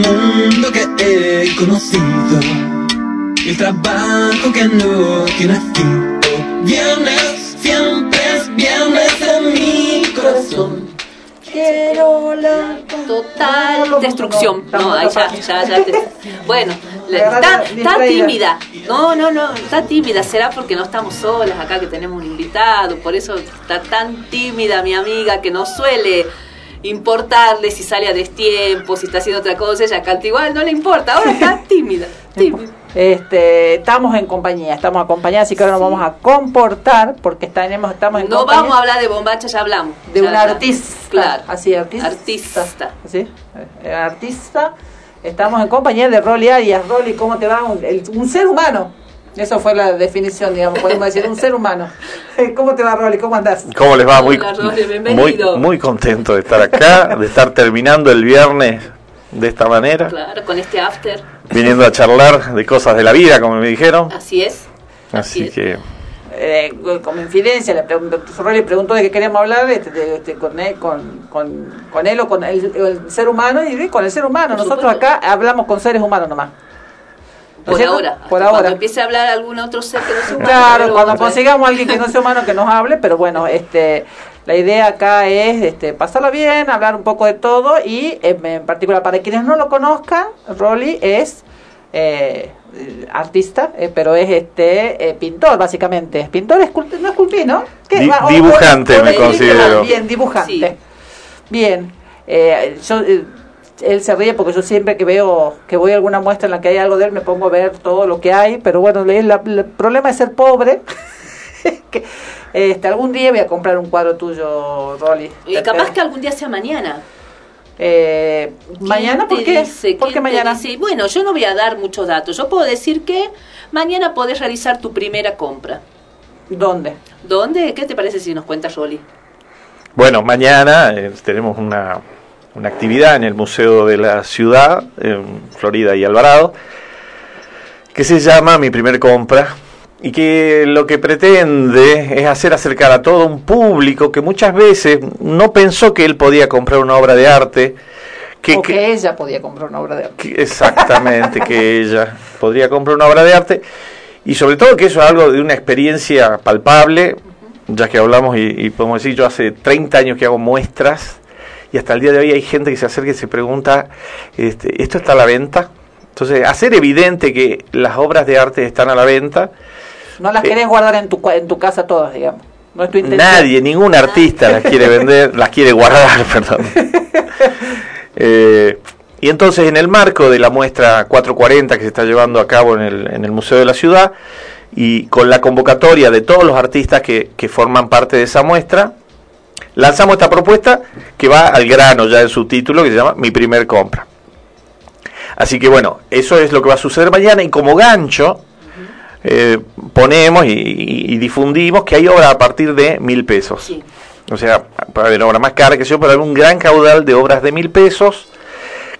Speaker 10: Mundo que he conocido. El trabajo que no tiene fin. Viernes, siempre es viernes en mi corazón.
Speaker 3: Quiero la
Speaker 2: Total destrucción. No, ahí ya, ya, ya. te- Bueno, está, tímida. No, no, no, está tímida. Será porque no estamos solas acá, que tenemos un invitado. Por eso está tan tímida mi amiga que no suele importarle si sale a destiempo, si está haciendo otra cosa. Ella canta igual, no le importa. Ahora está tímida. tímida.
Speaker 3: Este, estamos en compañía, estamos acompañados, así que ahora nos vamos a comportar porque estaremos, estamos en
Speaker 2: No
Speaker 3: compañía
Speaker 2: vamos a hablar de bombacha, ya hablamos.
Speaker 3: de
Speaker 2: Ya
Speaker 3: un
Speaker 2: hablamos.
Speaker 3: artista.
Speaker 2: Claro.
Speaker 3: Así, artista.
Speaker 2: Artista.
Speaker 3: ¿Sí? Eh, artista. Estamos en compañía de Rolly Arias. Rolly, ¿cómo te va? Un, el- un ser humano. Eso fue la definición, digamos, podemos decir, un ser humano. ¿Cómo te va, Rolly? ¿Cómo andás?
Speaker 11: ¿Cómo les va? Muy,
Speaker 2: Hola, Rolly,
Speaker 11: muy, muy contento de estar acá, de estar terminando el viernes de esta manera,
Speaker 2: Claro, con este after.
Speaker 11: viniendo a charlar de cosas de la vida, como me dijeron.
Speaker 2: Así es.
Speaker 11: Así
Speaker 2: es.
Speaker 11: que
Speaker 3: Eh, como infidencia, le preguntó, Rolly preguntó de qué queríamos hablar este, de- este, con, él, con, con, con él o con el, el ser humano y con el ser humano.
Speaker 2: Por
Speaker 3: Nosotros
Speaker 2: supuesto.
Speaker 3: acá hablamos con seres humanos nomás. ¿No
Speaker 2: Por ahora.
Speaker 3: Por
Speaker 2: Hasta Cuando
Speaker 3: ahora.
Speaker 2: empiece a hablar algún otro ser que no sea humano.
Speaker 3: Claro, cuando consigamos a alguien que no sea humano que nos hable, pero bueno, este, la idea acá es este, pasarla bien, hablar un poco de todo y en, en particular para quienes no lo conozcan, Rolly es eh, artista, eh, pero es este eh, pintor básicamente. Pintor escultor, no esculpí, ¿no? ¿Qué?
Speaker 11: Di-
Speaker 3: Va, o-
Speaker 11: dibujante
Speaker 3: o- o-
Speaker 11: me considero.
Speaker 3: Bien, dibujante.
Speaker 2: Sí.
Speaker 3: Bien. Eh, yo, eh, él se ríe porque yo siempre que veo que voy a alguna muestra en la que hay algo de él me pongo a ver todo lo que hay, pero bueno, la- el problema de ser pobre es que este, algún día voy a comprar un cuadro tuyo, Rolly.
Speaker 2: Y capaz que algún día sea mañana.
Speaker 3: Eh, ¿Mañana? ¿Por
Speaker 2: ¿Quién
Speaker 3: qué?
Speaker 2: dice?
Speaker 3: ¿Por qué
Speaker 2: ¿Quién te
Speaker 3: mañana?
Speaker 2: dice? Bueno, yo no voy a dar muchos datos. Yo puedo decir que mañana podés realizar tu primera compra.
Speaker 3: ¿Dónde?
Speaker 2: ¿Dónde? ¿Qué te parece si nos cuentas, Rolly?
Speaker 11: Bueno, mañana eh, tenemos una, una actividad en el Museo de la Ciudad, en Florida y Alvarado, que se llama Mi Primer Compra, y que lo que pretende es hacer acercar a todo un público que muchas veces no pensó que él podía comprar una obra de arte, que,
Speaker 3: o
Speaker 11: que-
Speaker 3: que ella podía comprar una obra de arte.
Speaker 11: que- exactamente, que ella podría comprar una obra de arte, y sobre todo que eso es algo de una experiencia palpable, ya que hablamos y, y podemos decir, yo hace 30 años que hago muestras, y hasta el día de hoy hay gente que se acerca y se pregunta, este, ¿esto está a la venta? Entonces, hacer evidente que las obras de arte están a la venta,
Speaker 3: No las
Speaker 11: Eh,
Speaker 3: querés guardar en tu, en tu casa todas, digamos. No es tu intención.
Speaker 11: Nadie, ningún artista las quiere vender, las quiere guardar, perdón. Eh, y entonces en el marco de la muestra 440 que se está llevando a cabo en el, en el Museo de la Ciudad y con la convocatoria de todos los artistas que, que forman parte de esa muestra, lanzamos esta propuesta que va al grano ya en su título que se llama Mi primer compra. Así que bueno, eso es lo que va a suceder mañana y como gancho eh, ponemos y, y- y difundimos que hay obras a partir de mil pesos.
Speaker 2: Sí.
Speaker 11: O sea, para haber obras más caras que yo, pero hay un gran caudal de obras de mil pesos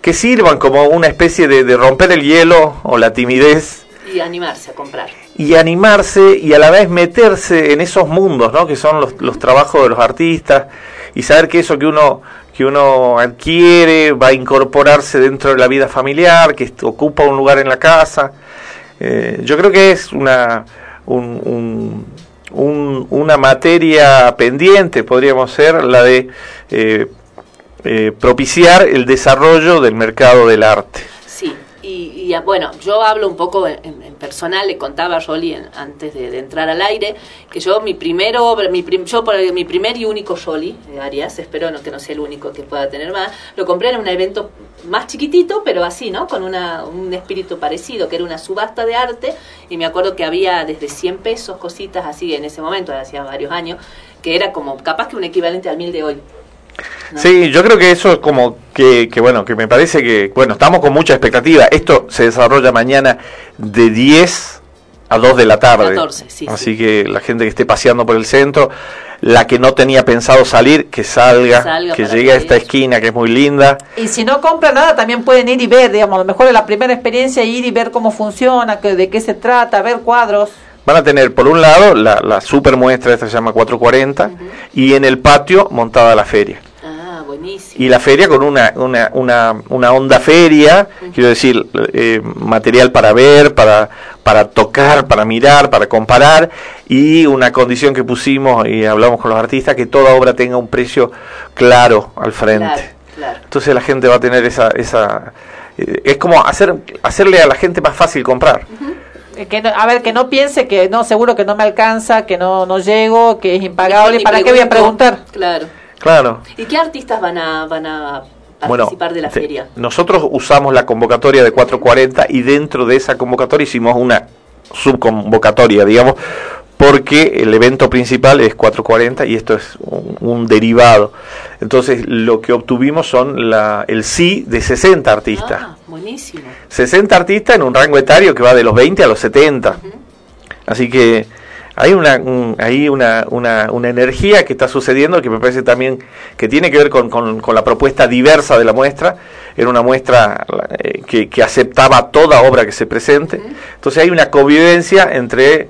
Speaker 11: que sirvan como una especie de, de romper el hielo o la timidez
Speaker 2: Y animarse a comprar.
Speaker 11: Y animarse y a la vez meterse en esos mundos, ¿no? Que son los, los trabajos de los artistas y saber que eso que uno que uno adquiere va a incorporarse dentro de la vida familiar, que ocupa un lugar en la casa. Eh, yo creo que es una un- un- un- una materia pendiente, podríamos ser, la de eh, eh, propiciar el desarrollo del mercado del arte.
Speaker 2: Y, y, bueno, yo hablo un poco en, en- personal, le contaba a en- antes de, entrar al aire, que yo mi primero, obra- mi, prim- yo por mi primer y único Rolly, eh, Arias, espero no, que no sea el único que pueda tener más, lo compré en un evento más chiquitito, pero así, ¿no? Con una, un espíritu parecido, que era una subasta de arte, y me acuerdo que había desde 100 pesos, cositas así en ese momento, hacía varios años, que era como capaz que un equivalente al mil de hoy.
Speaker 11: Sí, yo creo que eso es como que, que, bueno, que me parece que, bueno, estamos con mucha expectativa. Esto se desarrolla mañana de 10 a 2 de la tarde.
Speaker 2: 14, sí,
Speaker 11: Así
Speaker 2: sí.
Speaker 11: que la gente que esté paseando por el centro, la que no tenía pensado salir, que salga,
Speaker 3: Que salga
Speaker 11: que
Speaker 3: para
Speaker 11: llegue a esta esquina que es muy linda.
Speaker 3: Y si no compran nada, también pueden ir y ver, digamos, a lo mejor es la primera experiencia ir y ver cómo funciona, que, de qué se trata, ver cuadros.
Speaker 11: Van a tener, por un lado, la, la super muestra, esta se llama 440, y en el patio montada la feria.
Speaker 2: Ah, buenísimo.
Speaker 11: y la feria con una, una, una, una onda feria, quiero decir, eh, material para ver, para, para tocar, para mirar, para comparar, y una condición que pusimos y hablamos con los artistas, que toda obra tenga un precio claro al frente.
Speaker 2: Claro, claro.
Speaker 11: Entonces la gente va a tener esa... esa eh, es como hacer, hacerle a la gente más fácil comprar.
Speaker 3: Que no- a ver, que no piense que no, seguro que no me alcanza, que no, no llego, que es impagable. ¿Para qué voy a
Speaker 2: pregunto.
Speaker 3: preguntar?
Speaker 2: Claro.
Speaker 11: Claro.
Speaker 2: ¿Y qué artistas van a, van a
Speaker 11: Bueno,
Speaker 2: participar de la
Speaker 11: te-
Speaker 2: feria?
Speaker 11: nosotros usamos la convocatoria de 440 y dentro de esa convocatoria hicimos una subconvocatoria, digamos, porque el evento principal es 440 y esto es un, un derivado. Entonces, lo que obtuvimos son la, el sí de 60 artistas.
Speaker 2: Ah, buenísimo.
Speaker 11: 60 artistas en un rango etario que va de los 20 a los 70. Así que hay una, un- hay una, una, una energía que está sucediendo que me parece también que tiene que ver con, con- con la propuesta diversa de la muestra. Era una muestra eh, que, que aceptaba toda obra que se presente. Entonces hay una convivencia entre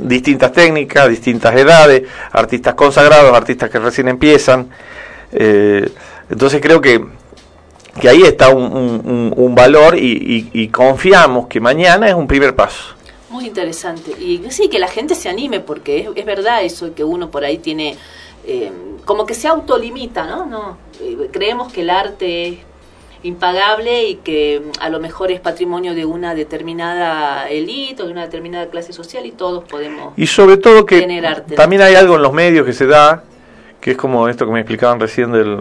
Speaker 11: distintas técnicas, distintas edades, artistas consagrados, artistas que recién empiezan. Eh, entonces creo que, que ahí está un, un- un- valor y, y- y confiamos que mañana es un primer paso.
Speaker 2: Muy interesante. Y sí, que la gente se anime, porque es, es verdad eso que uno por ahí tiene, eh, como que se autolimita, ¿no? no eh, creemos que el arte es impagable y que mm, a lo mejor es patrimonio de una determinada élite o de una determinada clase social y todos podemos
Speaker 11: Y sobre todo que
Speaker 2: tener arte.
Speaker 11: también hay algo en los medios que se da, que es como esto que me explicaban recién del,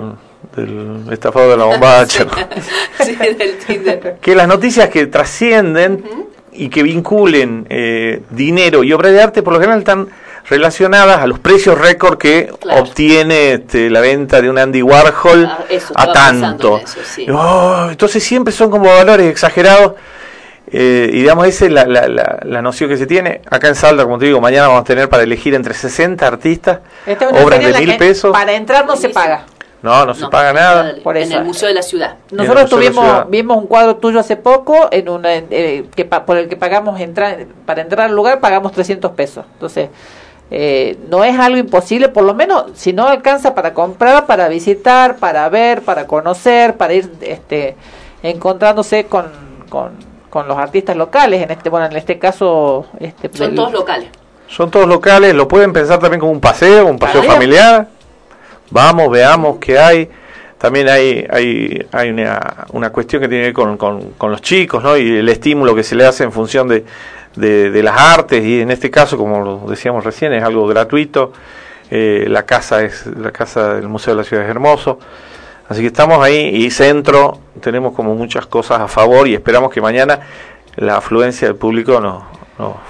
Speaker 11: del estafado de la bombacha. ¿no?
Speaker 2: Sí, del Tinder.
Speaker 11: que las noticias que trascienden y que vinculen eh, dinero y obra de arte por lo general están relacionadas a los precios récord que obtiene este, la venta de un Andy Warhol
Speaker 2: Ah, eso,
Speaker 11: a tanto.
Speaker 2: en eso, sí.
Speaker 11: Oh, entonces siempre son como valores exagerados eh, y digamos esa es la, la, la, la noción que se tiene. Acá en Salta, como te digo, mañana vamos a tener para elegir entre 60 artistas
Speaker 3: Esta es una
Speaker 11: obras de mil
Speaker 3: que
Speaker 11: pesos.
Speaker 3: Para entrar no se paga.
Speaker 11: No, no, se
Speaker 2: No,
Speaker 11: paga nada.
Speaker 3: Por
Speaker 2: en
Speaker 3: eso.
Speaker 2: el Museo de la Ciudad.
Speaker 3: Nosotros tuvimos, vimos un cuadro tuyo hace poco en una, eh, que pa- por el que pagamos entrar, para entrar al lugar pagamos 300 pesos. Entonces, eh, no es algo imposible, por lo menos si no alcanza para comprar, para visitar, para ver, para conocer, para ir este, encontrándose con, con, con los artistas locales. En este, bueno, en este caso, este,
Speaker 2: Son
Speaker 3: del-
Speaker 2: todos locales.
Speaker 11: Son todos locales, lo pueden pensar también como un paseo, un paseo familiar. Vamos, veamos qué hay. También hay, hay, hay una, una cuestión que tiene que ver con, con, con los chicos, ¿no? Y el estímulo que se le hace en función de, de, de las artes, y en este caso, como decíamos recién, es algo gratuito. Eh, la casa es la casa del Museo de la Ciudad es hermoso. Así que estamos ahí y centro, tenemos como muchas cosas a favor y esperamos que mañana la afluencia del público nos,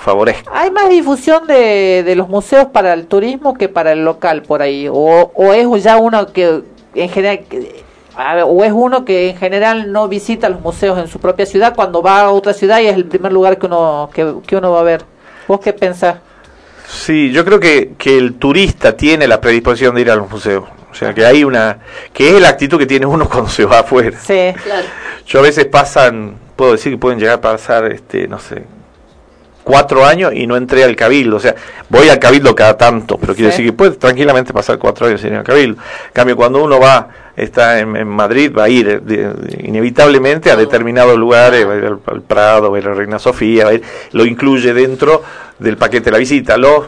Speaker 11: favorezca.
Speaker 3: ¿Hay más difusión de, de los museos para el turismo que para el local por ahí? ¿O, o es ya uno que en general... que- a ver, o es uno que en general no visita los museos en su propia ciudad cuando va a otra ciudad y es el primer lugar que uno que, que uno va a ver. ¿Vos qué pensás?
Speaker 11: Sí, yo creo que, que el turista tiene la predisposición de ir a los museos. O sea, que hay una... que es la actitud que tiene uno cuando se va afuera.
Speaker 3: Sí.
Speaker 2: Claro.
Speaker 11: Yo a veces pasan, puedo decir que pueden llegar a pasar, este, no sé, cuatro años y no entré al cabildo. O sea, voy al cabildo cada tanto, pero quiero decir que puede tranquilamente pasar cuatro años sin ir al cabildo. En cambio, cuando uno va, está en, en Madrid, va a ir eh, de- inevitablemente a determinados lugares, va a ir al, al Prado, va a ir a la Reina Sofía, va a ir- lo incluye dentro del paquete de la visita. Los,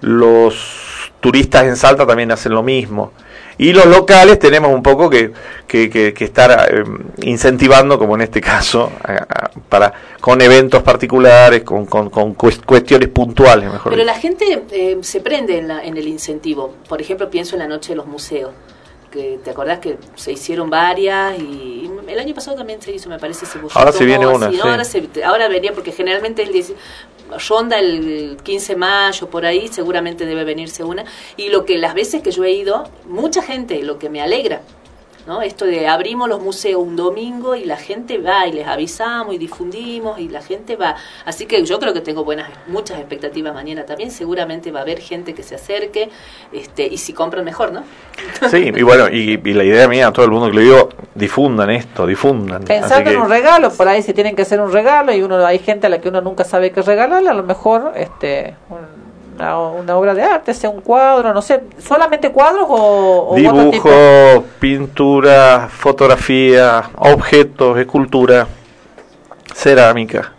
Speaker 11: los turistas en Salta también hacen lo mismo. Y los locales tenemos un poco que, que, que- que estar eh, incentivando, como en este caso, a- a- para con eventos particulares, con, con, con cues- cuestiones puntuales, mejor
Speaker 2: Pero
Speaker 11: dicho.
Speaker 2: la gente eh, se prende en, la- en el incentivo. Por ejemplo, pienso en la noche de los museos. Que, ¿Te acordás que se hicieron varias? Y el año pasado también se hizo, me parece. Se
Speaker 11: Ahora se viene una,
Speaker 2: sí. Ahora, se- ahora venía, porque generalmente el 10 ronda el 15 de mayo, por ahí, seguramente debe venirse una. Y lo que las veces que yo he ido, mucha gente, lo que me alegra, ¿no? Esto de abrimos los museos un domingo y la gente va y les avisamos y difundimos y la gente va. Así que yo creo que tengo buenas, muchas expectativas mañana también. Seguramente va a haber gente que se acerque este, y si compran mejor, ¿no?
Speaker 11: Sí, y bueno, y, y la idea mía a todo el mundo que le digo, difundan esto, difundan.
Speaker 3: Pensando
Speaker 11: que-
Speaker 3: en un regalo, por ahí si tienen que hacer un regalo y uno hay gente a la que uno nunca sabe qué regalarle, a lo mejor este una, una obra de arte, sea un cuadro, no sé, solamente cuadros o, o otro tipo.
Speaker 11: Dibujo, pintura, fotografía, objetos, escultura, cerámica.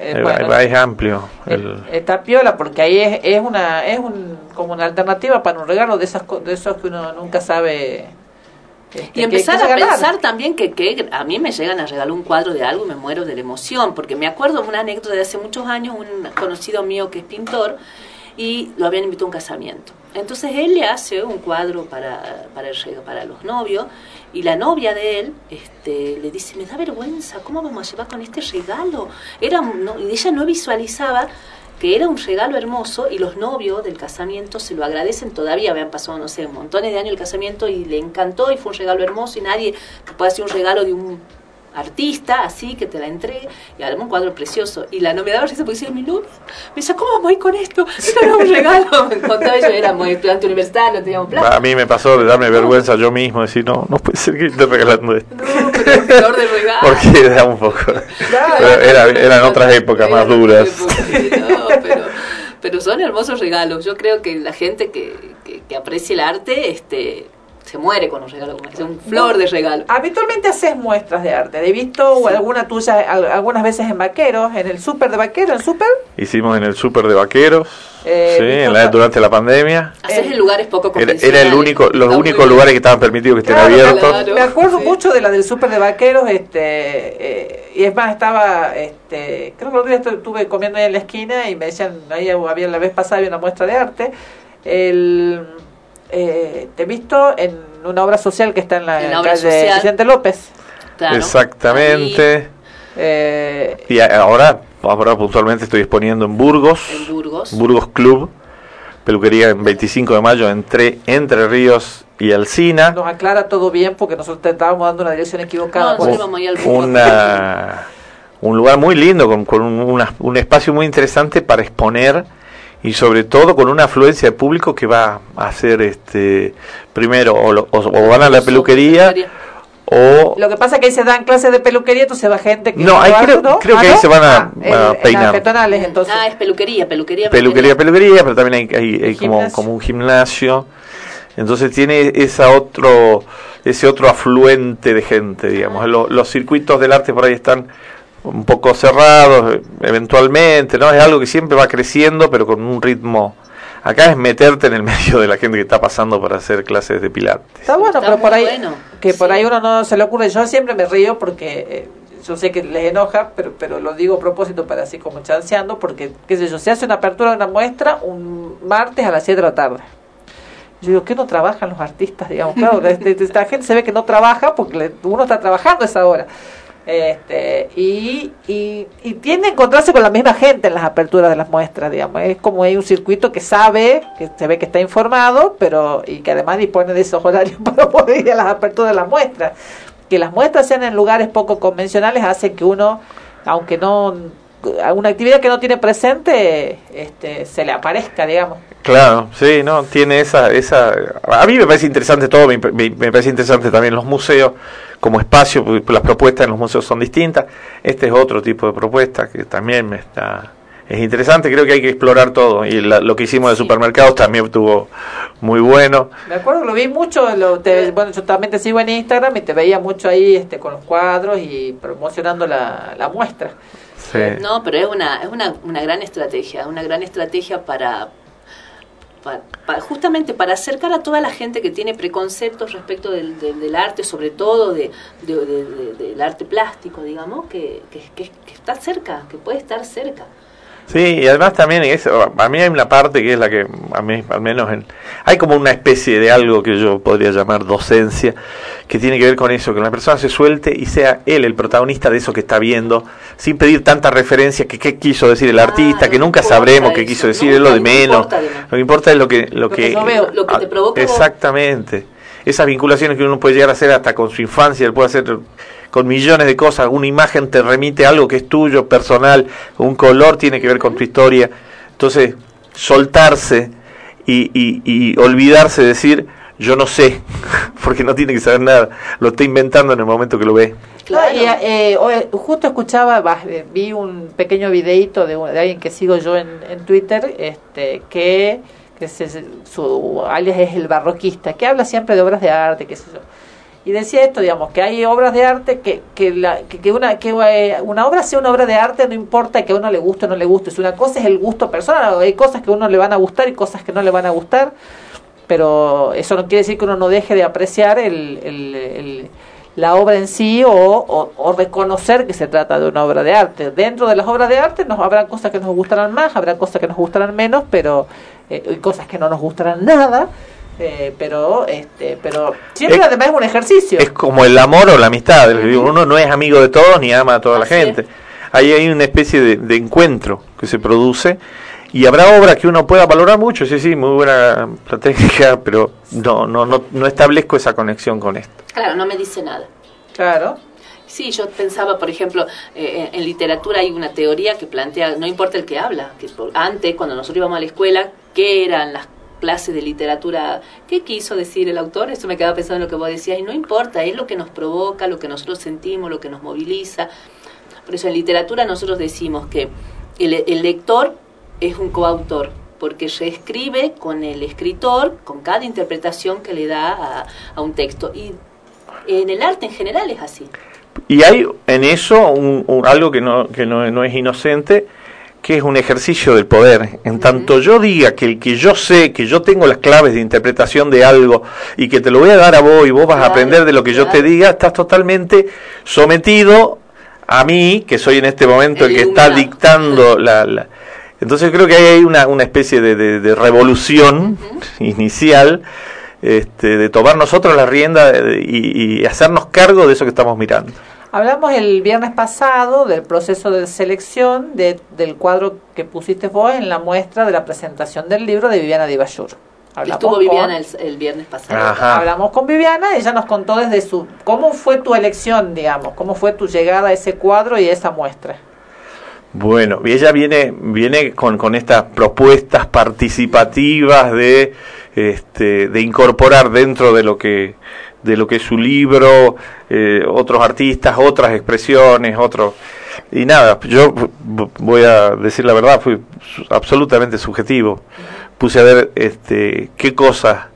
Speaker 3: Eh,
Speaker 11: Eh,
Speaker 3: bueno,
Speaker 11: va- es amplio. el-
Speaker 3: Está piola porque ahí es, es una es un, como una alternativa para un regalo de esas co- de esos que uno nunca sabe este,
Speaker 2: Y empezar a
Speaker 3: regalar.
Speaker 2: pensar también que, que a mí me llegan a regalar un cuadro de algo y me muero de la emoción, porque me acuerdo de una anécdota de hace muchos años, un conocido mío que es pintor, y lo habían invitado a un casamiento. Entonces él le hace un cuadro para, para, el para los novios, y la novia de él este, le dice, me da vergüenza, ¿cómo vamos a llevar con este regalo? Era, no- y ella no visualizaba que era un regalo hermoso y los novios del casamiento se lo agradecen todavía, habían pasado, no sé, montones de años el casamiento y le encantó y fue un regalo hermoso y nadie puede hacer un regalo de un artista así que te la entregue y además un cuadro precioso y la no me daba risa porque decía mi novio me decía ¿cómo vamos a ir con esto? esto era un regalo me contaba yo éramos estudiantes universitarios no teníamos plata
Speaker 11: a mí me pasó de darme vergüenza yo mismo, decir, no, no puede ser que esté regalando esto.
Speaker 2: no, pero el del regalo
Speaker 11: Porque era un poco. era- eran otras épocas más duras.
Speaker 2: No, pero, pero son hermosos regalos. Yo creo que la gente que, que, que aprecia el arte este, se muere con un regalo como este, un flor de regalo.
Speaker 3: Habitualmente haces muestras de arte. He visto alguna tuya al- algunas veces en Vaqueros, en el súper de Vaqueros, ¿en súper?
Speaker 11: Hicimos en el súper de vaqueros,
Speaker 3: Eh,
Speaker 11: sí, en la- durante la pandemia.
Speaker 2: Haces en lugares poco
Speaker 11: Era,
Speaker 2: convencionales.
Speaker 11: era el único, los únicos lugares que estaban permitidos que estén
Speaker 3: Claro,
Speaker 11: abiertos.
Speaker 2: claro.
Speaker 3: Me acuerdo mucho de la del súper de Vaqueros, este, eh, y es más, estaba, este, creo que el otro día estu- estuve comiendo ahí en la esquina y me decían, ahí había la vez pasada había una muestra de arte. El, eh, te he visto en una obra social que está en la,
Speaker 2: En la obra
Speaker 3: calle
Speaker 2: social.
Speaker 3: Vicente López.
Speaker 2: Claro.
Speaker 11: Exactamente.
Speaker 3: Eh,
Speaker 11: Y a- ahora, ahora puntualmente estoy exponiendo en Burgos,
Speaker 2: En Burgos.
Speaker 11: Burgos Club, peluquería en 25 de mayo entre Entre Ríos y Alcina.
Speaker 3: nos aclara todo bien porque nosotros te estábamos dando una dirección equivocada.
Speaker 2: No.
Speaker 11: Una, un lugar muy lindo, con, con un, una- un espacio muy interesante para exponer y sobre todo con una afluencia de público que va a hacer este primero o, lo- o- o van a la peluquería o
Speaker 3: Lo que pasa es que ahí se dan clases de peluquería, entonces va gente que...
Speaker 11: No, ahí creo- creo que ahí se van a-
Speaker 3: Ah,
Speaker 11: a peinar.
Speaker 3: entonces.
Speaker 2: Ah, es peluquería, peluquería,
Speaker 11: peluquería, peluquería, pero también hay, hay- hay como, como un gimnasio. Entonces tiene esa otro, ese otro afluente de gente, digamos. Lo- los circuitos del arte por ahí están un poco cerrados, eventualmente, ¿no? Es algo que siempre va creciendo, pero con un ritmo. Acá es meterte en el medio de la gente que está pasando para hacer clases de pilates.
Speaker 3: Está bueno,
Speaker 2: Está
Speaker 3: pero por ahí
Speaker 2: bueno.
Speaker 3: que por ahí uno no se le ocurre. Yo siempre me río porque eh, yo sé que les enoja, pero pero lo digo a propósito para así como chanceando, porque qué sé yo, se hace una apertura de una muestra un martes a las 7 de la tarde. Yo digo, ¿qué no trabajan los artistas? Digamos, claro, este- esta gente se ve que no trabaja porque le- uno está trabajando a esa hora. Este, y, y, y tiende a encontrarse con la misma gente en las aperturas de las muestras, digamos. Es como hay un circuito que sabe, que se ve que está informado, pero y que además dispone de esos horarios para poder ir a las aperturas de las muestras. Que las muestras sean en lugares poco convencionales hace que uno, aunque no, una actividad que no tiene presente, este, se le aparezca, digamos.
Speaker 11: Claro, sí, no, tiene esa, esa, a mí me parece interesante todo, me, me- me parece interesante también los museos como espacio, porque las propuestas en los museos son distintas, este es otro tipo de propuesta que también me está, es interesante, creo que hay que explorar todo, y la- lo que hicimos de supermercados también estuvo muy bueno,
Speaker 3: Me acuerdo que lo vi mucho, lo, te- bueno, yo también te sigo en Instagram y te veía mucho ahí este, con los cuadros y promocionando la, la muestra.
Speaker 11: sí.
Speaker 2: No, pero es una, es una, una gran estrategia, una gran estrategia para, justamente para acercar a toda la gente que tiene preconceptos respecto del, del- arte, sobre todo de, de- de- de- del arte plástico, digamos, que- que está cerca, que puede estar cerca.
Speaker 11: Sí, y además también eso, a mí hay una parte que es la que a mí al menos en, hay como una especie de algo que yo podría llamar docencia que tiene que ver con eso, que la persona se suelte y sea él el protagonista de eso que está viendo, sin pedir tanta referencia que qué quiso decir el artista, que nunca sabremos qué quiso decir, es lo de menos. Lo que importa es lo que lo, que,
Speaker 2: lo que te provoca
Speaker 11: exactamente. Esas vinculaciones que uno puede llegar a hacer hasta con su infancia, él puede hacer con millones de cosas. Una imagen te remite a algo que es tuyo, personal, un color tiene que ver con tu historia. Entonces, soltarse y, y, olvidarse de decir, yo no sé, porque no tiene que saber nada, lo está inventando en el momento que lo ve.
Speaker 3: Claro. Eh, justo escuchaba, eh, vi un pequeño videito de, de, alguien que sigo yo en, en Twitter, este, que, que su alias es el barroquista, que habla siempre de obras de arte, qué sé yo y decía esto, digamos, que hay obras de arte que, que, la, que, una, que eh, una obra sea una obra de arte no importa que a uno le guste o no le guste, es una cosa es el gusto personal, hay cosas que a uno le van a gustar y cosas que no le van a gustar, pero eso no quiere decir que uno no deje de apreciar el, el, la obra en sí o, reconocer que se trata de una obra de arte. Dentro de las obras de arte nos habrá cosas que nos gustarán más, habrá cosas que nos gustarán menos, pero eh, cosas que no nos gustarán nada eh, pero este pero siempre además es un ejercicio.
Speaker 11: es como el amor o la amistad uno no es amigo de todos ni ama a toda la gente. Ahí hay una especie de, encuentro que se produce y habrá obras que uno pueda valorar mucho. Sí sí muy buena estrategia pero no no no no establezco esa conexión con esto.
Speaker 2: Claro no me dice nada.
Speaker 3: Claro.
Speaker 2: Sí, yo pensaba, por ejemplo, eh, en, literatura hay una teoría que plantea, no importa el que habla, que antes, cuando nosotros íbamos a la escuela, ¿qué eran las clase de literatura, ¿qué quiso decir el autor? Eso me quedaba pensando en lo que vos decías, y no importa, es lo que nos provoca, lo que nosotros sentimos, lo que nos moviliza. Por eso en literatura nosotros decimos que el, lector es un coautor, porque reescribe con el escritor, con cada interpretación que le da a, un texto. Y en el arte en general es así.
Speaker 11: Y hay en eso algo que, no, que no, no es inocente, que es un ejercicio del poder. En tanto yo diga que el que yo sé, que yo tengo las claves de interpretación de algo y que te lo voy a dar a vos y vos vas a aprender de lo que yo te diga, estás totalmente sometido a mí, que soy en este momento el, que está dictando la, Entonces creo que ahí hay una, una especie de, revolución inicial. Este, de tomar nosotros la rienda y hacernos cargo de eso que estamos mirando.
Speaker 3: Hablamos el viernes pasado del proceso de selección de, del cuadro que pusiste vos en la muestra de la presentación del libro de Viviana Dibashur.
Speaker 2: Estuvo Viviana el, viernes pasado.
Speaker 3: Hablamos con Viviana, ella nos contó desde su... ¿Cómo fue tu elección, digamos? ¿Cómo fue tu llegada a ese cuadro y a esa muestra?
Speaker 11: Bueno, ella viene, viene con, con estas propuestas participativas de, este, de incorporar dentro de lo que de lo que es su libro, eh, otros artistas, otras expresiones, otros... Y nada, yo voy a decir la verdad, fui absolutamente subjetivo. Puse a ver este, qué cosas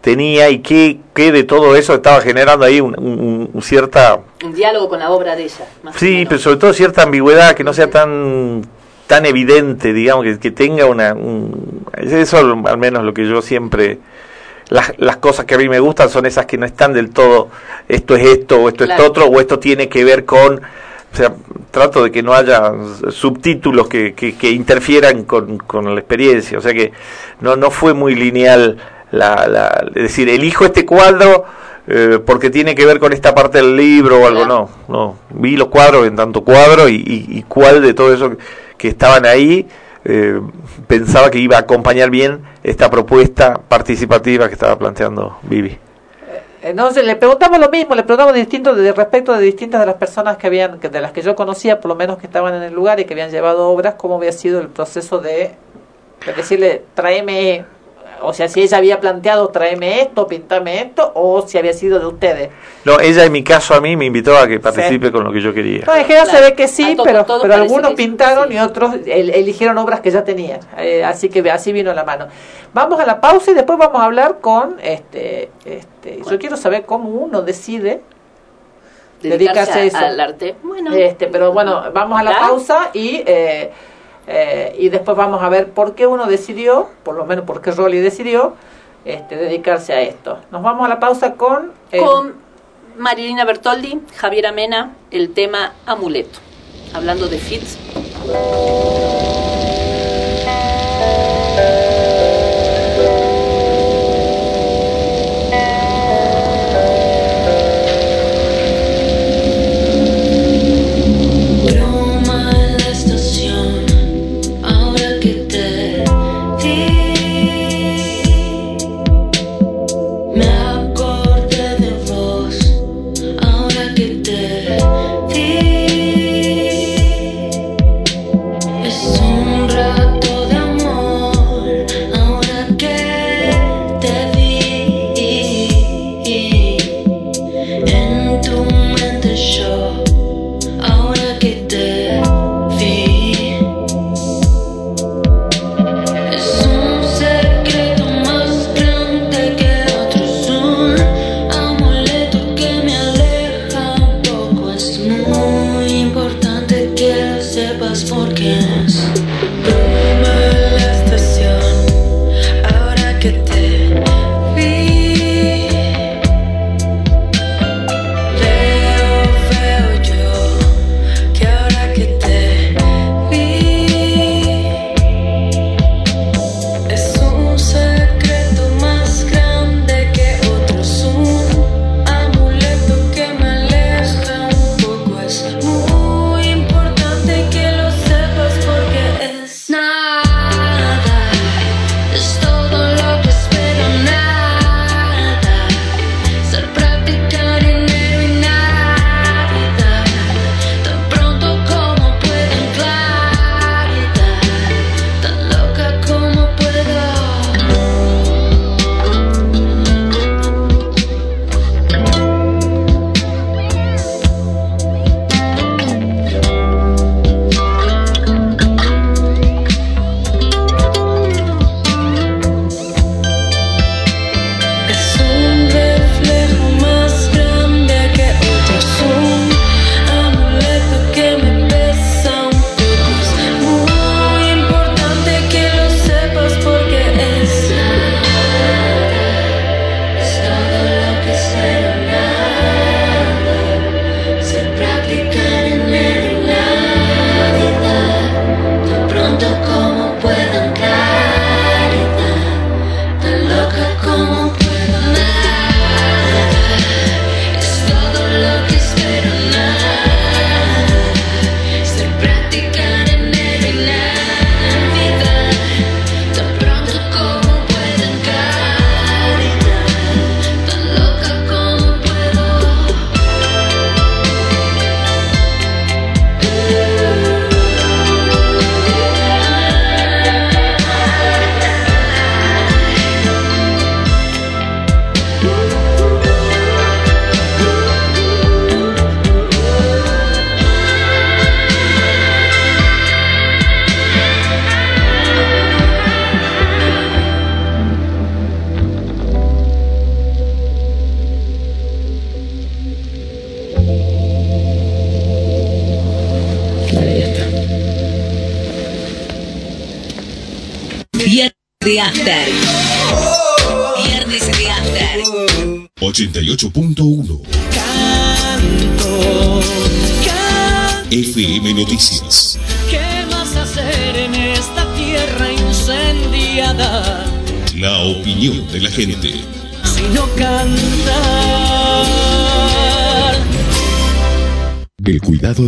Speaker 11: tenía y qué, qué de todo eso estaba generando ahí un, cierta...
Speaker 2: Un diálogo con la obra de ella.
Speaker 11: sí, pero sobre todo cierta ambigüedad, que no sea tan tan evidente, digamos, que, que tenga una... Un, eso al menos lo que yo siempre las, las cosas que a mí me gustan son esas que no están del todo, esto es esto, o esto es otro, o esto tiene que ver con, o sea, trato de que no haya subtítulos que, que, interfieran con, con, la experiencia, o sea que no, no fue muy lineal, la, la, es decir, elijo este cuadro eh, porque tiene que ver con esta parte del libro o algo, no, no, vi los cuadros en tanto cuadro y, y, y cuál de todo eso que estaban ahí eh, pensaba que iba a acompañar bien esta propuesta participativa que estaba planteando Vivi.
Speaker 3: Entonces le preguntamos lo mismo, le preguntamos distinto de respecto de distintas de las personas que habían, de las que yo conocía, por lo menos que estaban en el lugar y que habían llevado obras, cómo había sido el proceso de, de decirle, tráeme o sea, si ella había planteado tráeme esto, pintame esto, o si había sido de ustedes.
Speaker 11: No, ella en mi caso a mí me invitó a que participe con lo que yo quería.
Speaker 3: No, en general se ve que sí, pero, pero algunos pintaron y otros eligieron obras que ya tenían. Eh, así que así vino la mano. Vamos a la pausa y después vamos a hablar con, este, este yo quiero saber cómo uno decide dedicarse, a eso.
Speaker 2: al arte. Bueno,
Speaker 3: este, pero bueno, vamos a la pausa y... Eh, eh, y después vamos a ver por qué uno decidió, por lo menos por qué Rolly decidió, este, dedicarse a esto. Nos vamos a la pausa con...
Speaker 2: Con Marilina Bertoldi, Javier Amena, el tema Amuleto, hablando de FITS.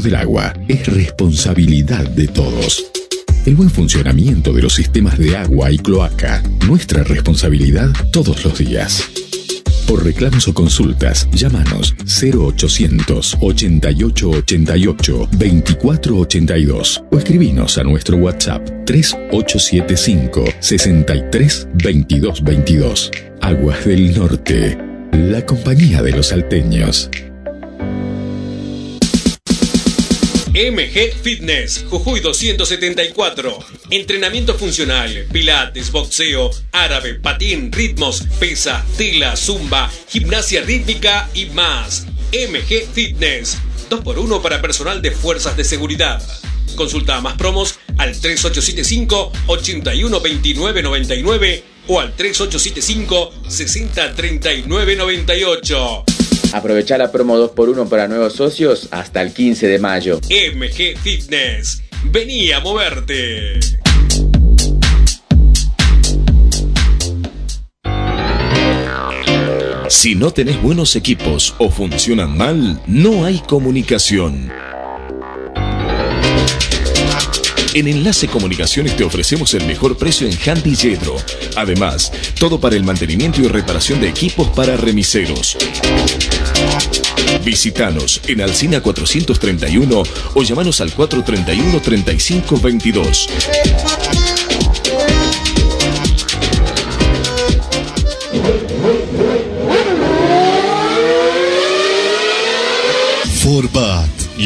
Speaker 12: Del agua es responsabilidad de todos. El buen funcionamiento de los sistemas de agua y cloaca, nuestra responsabilidad todos los días. Por reclamos o consultas, llámanos 0800 88 88 24 82 o escribinos a nuestro WhatsApp 3875 63 22 22. Aguas del Norte, la compañía de los salteños.
Speaker 7: MG Fitness, Jujuy 274. Entrenamiento funcional, pilates, boxeo, árabe, patín, ritmos, pesa, tela, zumba, gimnasia rítmica y más. MG Fitness, 2x1 para personal de fuerzas de seguridad. Consulta más promos al 3875 812999 o al 3875 603998.
Speaker 8: Aprovecha la promo 2x1 para nuevos socios hasta el 15 de mayo.
Speaker 7: MG Fitness. Vení a moverte.
Speaker 9: Si no tenés buenos equipos o funcionan mal, no hay comunicación. En Enlace Comunicaciones te ofrecemos el mejor precio en Handy Yedro. Además, todo para el mantenimiento y reparación de equipos para remiseros. Visítanos en Alcina 431 o llamanos al 431 3522.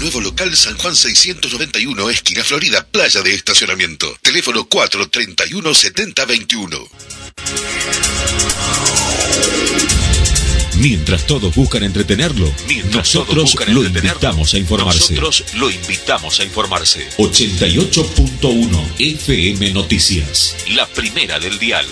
Speaker 13: Nuevo local San Juan 691, esquina Florida, playa de estacionamiento. Teléfono 431 7021.
Speaker 9: Mientras todos buscan entretenerlo, nosotros lo invitamos a informarse.
Speaker 5: Nosotros lo invitamos a informarse.
Speaker 9: 88.1 FM Noticias.
Speaker 5: La primera del dial.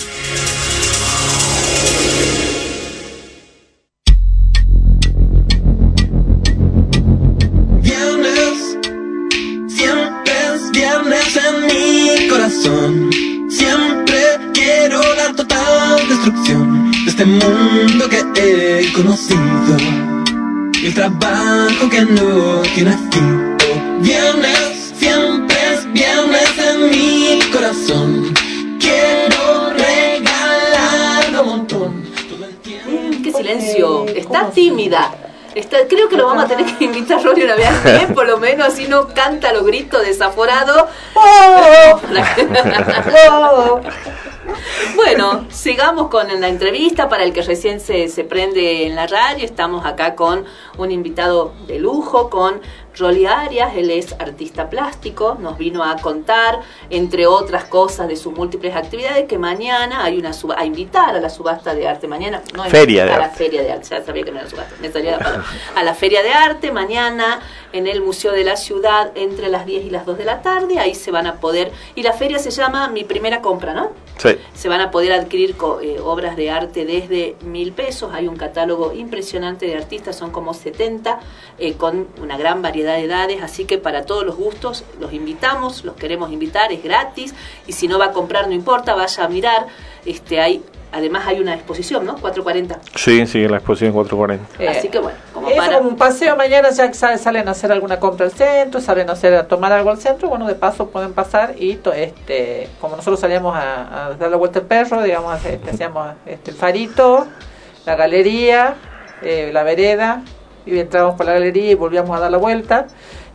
Speaker 14: Corazón. Siempre quiero la total destrucción de este mundo que he conocido. El trabajo que no tiene fin. Viernes, siempre es viernes en mi corazón. Quiero regalar un montón.
Speaker 2: Mm, qué silencio. Está tímida. Está, creo que lo vamos a tener que invitar Rory una vez al mes, por lo menos así no canta los gritos desaforado. Bueno, sigamos con la entrevista para el que recién se, se prende en la radio. Estamos acá con un invitado de lujo, con Rolly Arias, él es artista plástico, nos vino a contar, entre otras cosas, de sus múltiples actividades, que mañana hay una suba a invitar a la subasta de arte mañana, no
Speaker 11: Feria de
Speaker 2: a la feria de arte, ya sabía que no era subasta, me salía la palabra. a la feria de arte mañana en el Museo de la Ciudad entre las 10 y las 2 de la tarde, ahí se van a poder, y la feria se llama Mi Primera Compra, ¿no? Se van a poder adquirir co- eh, obras de arte desde mil pesos. Hay un catálogo impresionante de artistas, son como 70, eh, con una gran variedad de edades. Así que para todos los gustos los invitamos, los queremos invitar, es gratis. Y si no va a comprar, no importa, vaya a mirar. Este, hay, además hay una exposición, ¿no? 440.
Speaker 11: Sí, sí, la exposición 440.
Speaker 2: Así que bueno, como
Speaker 3: Es
Speaker 2: para...
Speaker 3: un paseo mañana, ya sa- salen a hacer alguna compra al centro, salen a, hacer, a tomar algo al centro, bueno, de paso pueden pasar y to- este como nosotros salíamos a, a dar la vuelta al perro, digamos, este, hacíamos este, el farito, la galería, eh, la vereda, y entrábamos por la galería y volvíamos a dar la vuelta,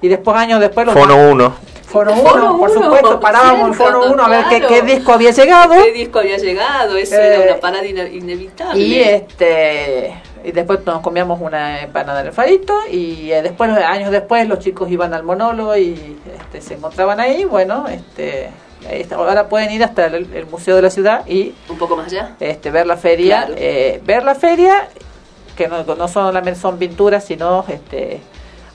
Speaker 3: y después, años después... los-
Speaker 11: Fono 1.
Speaker 3: Foro
Speaker 2: El
Speaker 3: 1,
Speaker 2: Foro
Speaker 3: por supuesto, parábamos en Foro 1 a ver qué,
Speaker 2: claro.
Speaker 3: qué disco había llegado.
Speaker 2: ¿Qué disco había llegado? Eso
Speaker 3: Eh,
Speaker 2: era una parada ine- inevitable.
Speaker 3: Y este y después nos comíamos una empanada en el farito y eh, después años después los chicos iban al monólogo y este, se encontraban ahí bueno este ahora pueden ir hasta el, el museo de la ciudad y
Speaker 2: Un poco más allá.
Speaker 3: este ver la feria
Speaker 2: Claro.
Speaker 3: eh, ver la feria que no, no solamente son pinturas sino este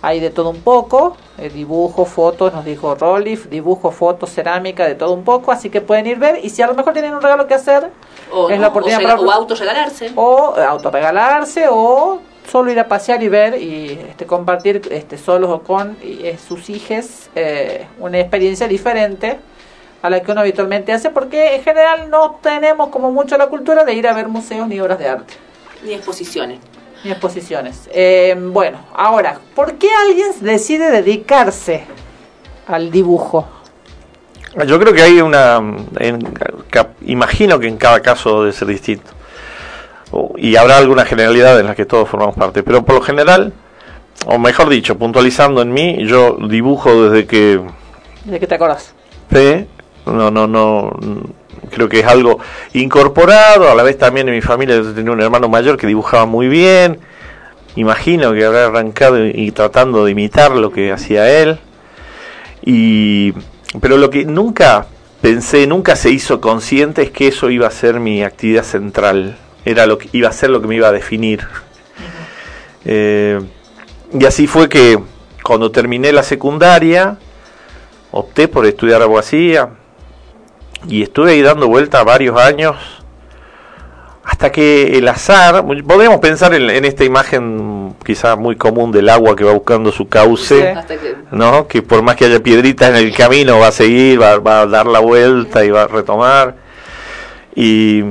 Speaker 3: hay de todo un poco eh, dibujo fotos nos dijo Rolif dibujo fotos cerámica de todo un poco así que pueden ir ver y si a lo mejor tienen un regalo que hacer
Speaker 2: O,
Speaker 3: es
Speaker 2: no,
Speaker 3: la
Speaker 2: o,
Speaker 3: oportunidad
Speaker 2: rega-
Speaker 3: para-
Speaker 2: o autorregalarse.
Speaker 3: o eh, autorregalarse o solo ir a pasear y ver y este, compartir este, solos o con y, eh, sus hijas eh, una experiencia diferente a la que uno habitualmente hace porque en general no tenemos como mucho la cultura de ir a ver museos ni obras de arte
Speaker 2: Ni exposiciones.
Speaker 3: Ni exposiciones. Eh, bueno, ahora, ¿por qué alguien decide dedicarse al dibujo?
Speaker 11: Yo creo que hay una. en- imagino que en cada caso debe ser distinto. Y habrá alguna generalidad en la que todos formamos parte. Pero por lo general, o mejor dicho, puntualizando en mí, yo dibujo desde que.
Speaker 3: ¿De qué te acordás?
Speaker 11: sé, no, no, no. Creo que es algo incorporado. A la vez también en mi familia yo tenía un hermano mayor que dibujaba muy bien. Imagino que habrá arrancado y, y tratando de imitar lo que hacía él. Y, pero lo que nunca pensé, nunca se hizo consciente es que eso iba a ser mi actividad central. Era lo que iba a ser lo que me iba a definir. Eh, y así fue que cuando terminé la secundaria, opté por estudiar abogacía y estuve ahí dando vuelta varios años hasta que el azar, podríamos pensar en, en esta imagen quizá muy común del agua que va buscando su cauce,
Speaker 2: Hasta que
Speaker 11: ¿no? Que por más que haya piedritas en el camino va a seguir, va, va a dar la vuelta y va a retomar. Y,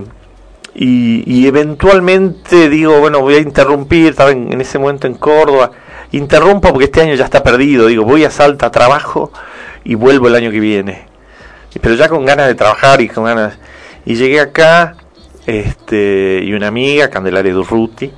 Speaker 11: y, y eventualmente digo, bueno, voy a interrumpir, estaba en, en ese momento en Córdoba, interrumpo porque este año ya está perdido, digo, voy a Salta, trabajo y vuelvo el año que viene. Pero ya con ganas de trabajar y con ganas... Y llegué acá, este, y una amiga, Candelaria Durruti,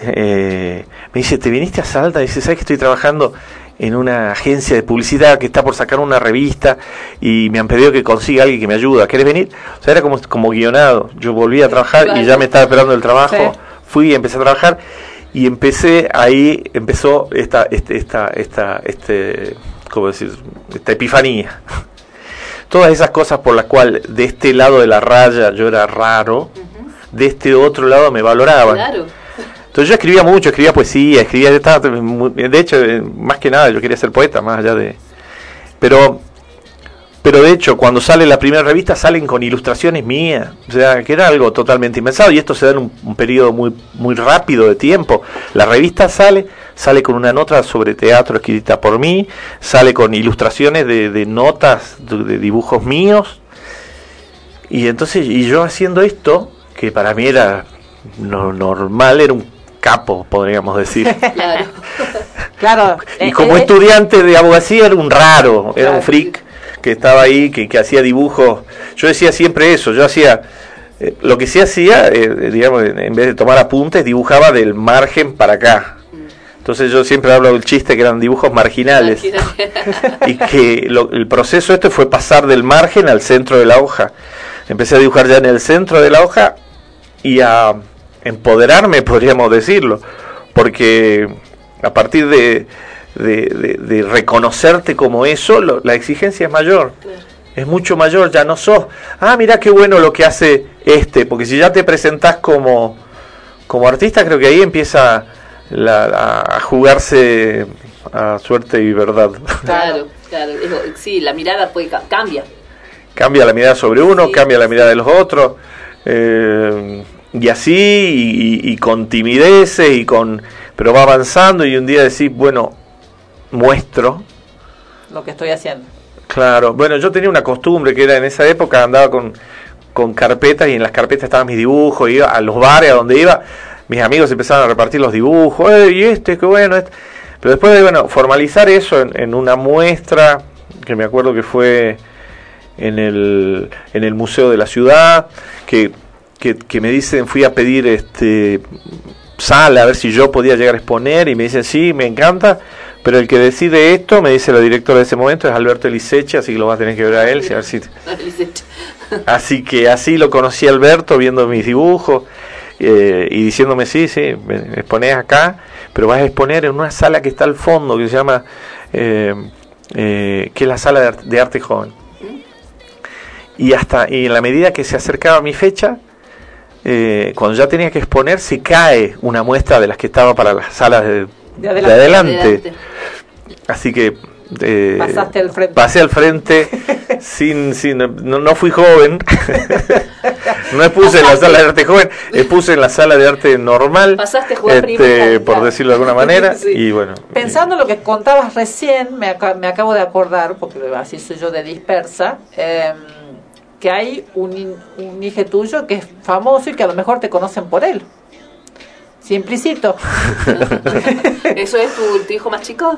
Speaker 11: eh, me dice, ¿te viniste a Salta? Dice, ¿sabes que estoy trabajando en una agencia de publicidad que está por sacar una revista y me han pedido que consiga alguien que me ayuda? ¿Querés venir? O sea, era como, como guionado. Yo volví a trabajar y ya me estaba esperando el trabajo.
Speaker 3: Sí.
Speaker 11: Fui y empecé a trabajar y empecé ahí, empezó esta, este, esta, esta, este, ¿cómo decir? Esta epifanía. Todas esas cosas por las cuales de este lado de la raya yo era raro, de este otro lado me valoraban.
Speaker 2: Claro.
Speaker 11: Entonces yo escribía mucho, escribía poesía, escribía, de hecho, eh, más que nada yo quería ser poeta, más allá de... Pero, pero de hecho, cuando sale la primera revista salen con ilustraciones mías, o sea, que era algo totalmente impensado y esto se da en un, un periodo muy, muy rápido de tiempo. La revista sale, sale con una nota sobre teatro escrita por mí, sale con ilustraciones de, de notas, de, de dibujos míos, y entonces, y yo haciendo esto, que para mí era lo normal, era un capo, podríamos decir.
Speaker 2: Claro.
Speaker 3: Claro.
Speaker 11: Y
Speaker 3: eh,
Speaker 11: como
Speaker 3: eh,
Speaker 11: estudiante de abogacía era un raro, era un freak que estaba ahí, que, que hacía dibujos. Yo decía siempre eso, yo hacía, eh, lo que sí hacía, eh, digamos, en vez de tomar apuntes, dibujaba del margen para acá. Entonces yo siempre hablo del chiste que eran dibujos marginales y que lo- el proceso este fue pasar del margen al centro de la hoja. Empecé a dibujar ya en el centro de la hoja y a empoderarme, podríamos decirlo, porque a partir de, de- de- de reconocerte como eso, lo- la exigencia es mayor. Es mucho mayor, ya no sos, ah, mira qué bueno lo que hace este, porque si ya te presentás como, como artista, creo que ahí empieza la- a- jugarse a suerte y verdad.
Speaker 2: Claro, claro. Sí, la mirada puede ca- cambia.
Speaker 11: cambia la mirada sobre uno, cambia la mirada de los otros, eh, y así, y, y- y con timideces, y con, pero va avanzando, y un día decís, bueno, muestro,
Speaker 3: Lo que estoy haciendo.
Speaker 11: claro, bueno, yo tenía una costumbre que era en esa época, andaba con, con carpetas, y en las carpetas estaban mis dibujos, iba a los bares a donde iba, mis amigos empezaron a repartir los dibujos, "Eh, y este, qué bueno, este". pero después de, bueno, formalizar eso en, en una muestra, que me acuerdo que fue en el, en el Museo de la Ciudad, que, que, que me dicen, fui a pedir este sala a ver si yo podía llegar a exponer y me dicen, sí, me encanta, pero el que decide esto, me dice la directora de ese momento, es Alberto Eliseche, así que lo vas a tener que ver a él, a ver si... Así que así lo conocí a Alberto viendo mis dibujos eh, y diciéndome, sí, sí, me- exponés acá, pero vas a exponer en una sala que está al fondo, que se llama, eh, eh, que es la sala de, Ar- de arte joven. Y hasta y en la medida que se acercaba mi fecha, eh, cuando ya tenía que exponer, se cae una muestra de las que estaba para las salas de,
Speaker 3: De adelante.
Speaker 11: de adelante.
Speaker 2: Adelante.
Speaker 11: Así que eh,
Speaker 3: Pasaste al frente.
Speaker 11: pasé al frente sin, sin no, no fui joven. no expuse en la sala de arte joven, expuse en la sala de arte normal.
Speaker 2: Pasaste jugar
Speaker 11: este,
Speaker 2: primera,
Speaker 11: por decirlo de alguna manera.
Speaker 2: Sí.
Speaker 11: Y bueno,
Speaker 3: Pensando en lo que contabas recién, me, aca- me acabo de acordar, porque así soy yo de dispersa, em, que hay un, un hijo tuyo que es famoso y que a lo mejor te conocen por él. Simplicito.
Speaker 2: ¿Eso es tu, tu hijo más chico?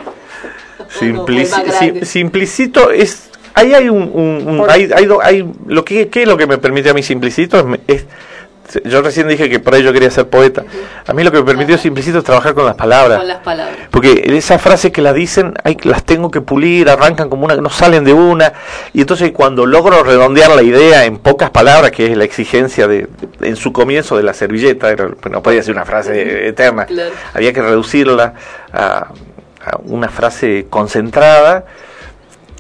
Speaker 11: Simplici-
Speaker 2: más
Speaker 11: sim- simplicito es ahí hay un, un- un- hay, hay, hay- lo que ¿qué es lo que me permite a mí simplicito es, me- es- yo recién dije que por ahí yo quería ser poeta a mí lo que me permitió simplicito es trabajar con las palabras
Speaker 2: Con las palabras.
Speaker 11: porque esas frases que las dicen hay, las tengo que pulir arrancan como una no salen de una y entonces cuando logro redondear la idea en pocas palabras que es la exigencia de, de- en su comienzo de la servilleta era- no podía ser una frase eterna
Speaker 2: Claro.
Speaker 11: había que reducirla a, a una frase concentrada.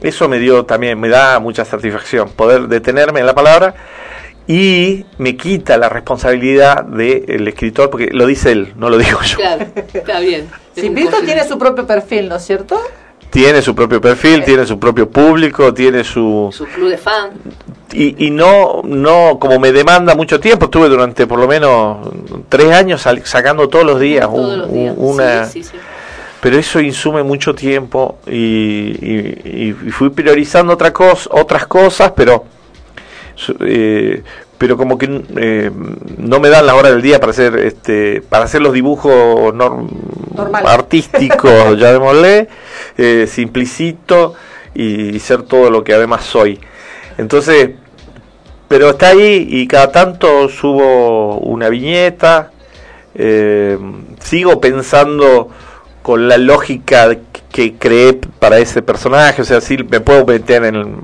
Speaker 11: Eso me dio también, me da mucha satisfacción, poder detenerme en la palabra y me quita la responsabilidad del escritor, porque lo dice él, no lo digo yo.
Speaker 2: Claro, está bien. Conjunto.
Speaker 3: tiene su propio perfil, ¿no es cierto?
Speaker 11: Tiene su propio perfil, tiene su propio público, tiene su...
Speaker 2: Su club de fan.
Speaker 11: Y, y no, no, como me demanda mucho tiempo, estuve durante por lo menos tres años sacando todos los días,
Speaker 2: Todos
Speaker 11: un-
Speaker 2: los días.
Speaker 11: un- una...
Speaker 2: Sí, sí, sí.
Speaker 11: pero eso insume mucho tiempo y, y- y fui priorizando otra cosa, otras cosas, pero eh, pero como que eh, no me dan la hora del día para hacer este para hacer los dibujos nor-
Speaker 3: Normal.
Speaker 11: artísticos, llamémosle, eh, simplicito y, ser todo lo que además soy. Entonces, pero está ahí y cada tanto subo una viñeta, eh, sigo pensando con la lógica que creé para ese personaje, o sea, sí me puedo meter en,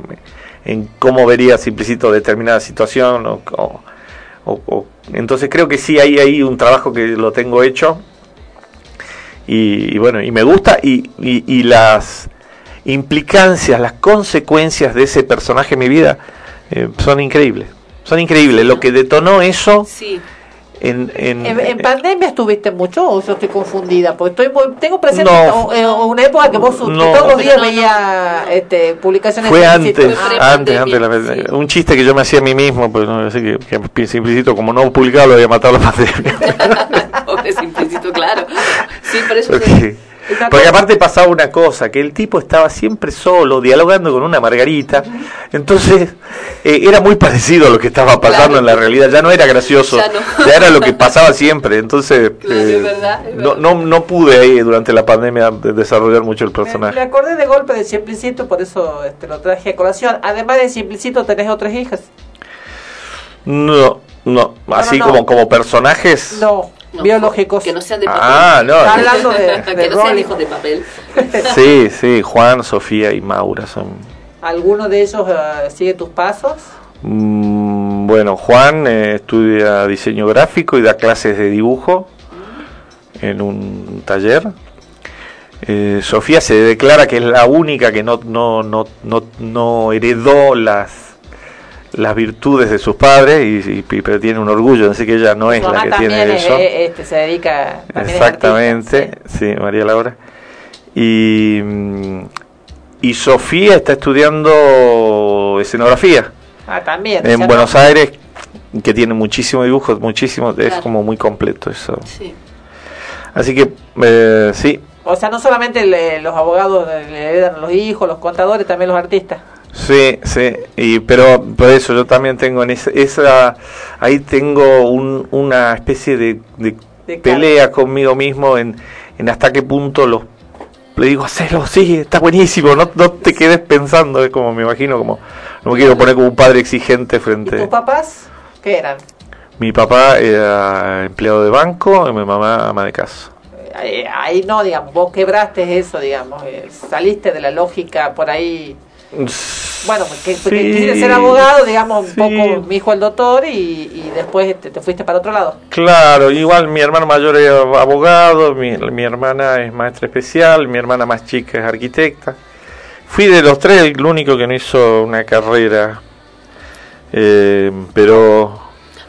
Speaker 11: en cómo vería Simplicito determinada situación, o, o- entonces creo que sí hay ahí un trabajo que lo tengo hecho, y, y bueno, y me gusta, y, y, las implicancias, las consecuencias de ese personaje en mi vida eh, son increíbles, son increíbles, lo que detonó eso. En... en-
Speaker 3: ¿En, en pandemia estuviste mucho o yo estoy confundida? Porque estoy muy- tengo presente
Speaker 11: No.
Speaker 3: o- eh, una época que vos
Speaker 11: No.
Speaker 3: todos los días
Speaker 2: No, no,
Speaker 3: veía este, publicaciones
Speaker 11: Fue
Speaker 3: de
Speaker 11: antes,
Speaker 3: Simplicito.
Speaker 2: Fue
Speaker 11: antes, antes, la-
Speaker 2: sí.
Speaker 11: un chiste que yo me hacía a mí mismo, pues no sé que, que simplicito, como no publicaba lo había matado la pandemia.
Speaker 2: Pobre simplecito, claro. Sí, por eso.
Speaker 11: Porque, porque aparte pasaba una cosa, que el tipo estaba siempre solo, dialogando con una margarita, entonces eh, era muy parecido a lo que estaba pasando
Speaker 2: Claro.
Speaker 11: en la realidad, ya no era gracioso,
Speaker 2: Ya no.
Speaker 11: ya era lo que pasaba siempre, entonces
Speaker 2: Claro,
Speaker 11: eh,
Speaker 2: es verdad, es
Speaker 11: no, no, no pude ahí durante la pandemia de- desarrollar mucho el
Speaker 3: Me, me
Speaker 11: personaje.
Speaker 3: acordé de golpe de Simplicito, por eso este, lo traje a colación. Además de Simplicito, tenés otras hijas.
Speaker 11: No, no, así
Speaker 3: no.
Speaker 11: como, como personajes.
Speaker 3: No,
Speaker 2: No,
Speaker 3: biológicos.
Speaker 2: Que no sean de papel.
Speaker 11: Ah, no.
Speaker 3: Está hablando de,
Speaker 2: que
Speaker 3: de
Speaker 2: no sean
Speaker 3: rol.
Speaker 2: hijos de papel.
Speaker 11: Sí, sí, Juan, Sofía y Maura son...
Speaker 3: ¿Alguno de ellos eh, sigue tus pasos?
Speaker 11: Mm, bueno, Juan eh, estudia diseño gráfico y da clases de dibujo en un taller. Eh, Sofía se declara que es la única que no, no, no, no, no heredó las, las virtudes de sus padres, y, y- pero tiene un orgullo, así que ella no es la que tiene
Speaker 3: es-
Speaker 11: eso.
Speaker 3: este, se dedica.
Speaker 11: Exactamente,
Speaker 3: artista,
Speaker 11: sí. María Laura. Y, mm, y Sofía está estudiando escenografía
Speaker 3: sí. Ah, también.
Speaker 11: en Buenos
Speaker 3: no-
Speaker 11: Aires, que tiene muchísimo dibujo, muchísimo, es como muy completo eso.
Speaker 2: Sí.
Speaker 11: Así que, eh, sí,
Speaker 3: O sea, no solamente le- los abogados le heredan a los hijos, los contadores, también los artistas.
Speaker 11: Sí, sí, y, pero por eso yo también tengo en esa, esa ahí tengo un- una especie de, de
Speaker 3: De
Speaker 11: pelea conmigo mismo en, en hasta qué punto los le digo, hacelo, sí, está buenísimo, no, no te quedes pensando, es como me imagino, como no me quiero poner como un padre exigente
Speaker 3: ¿Y
Speaker 11: frente.
Speaker 3: tus papás qué eran?
Speaker 11: Mi papá era empleado de banco y mi mamá ama de casa.
Speaker 3: Ahí, ahí no, digamos, vos quebraste eso, digamos, eh, saliste de la lógica por ahí. Bueno, que, que
Speaker 11: Sí.
Speaker 3: quise ser abogado, digamos, un
Speaker 11: Sí.
Speaker 3: poco mi hijo el doctor y, y después te fuiste para otro lado.
Speaker 11: Claro, igual mi hermano mayor es abogado, mi, mi hermana es maestra especial, mi hermana más chica es arquitecta. Fui de los tres el único que no hizo una carrera, eh, pero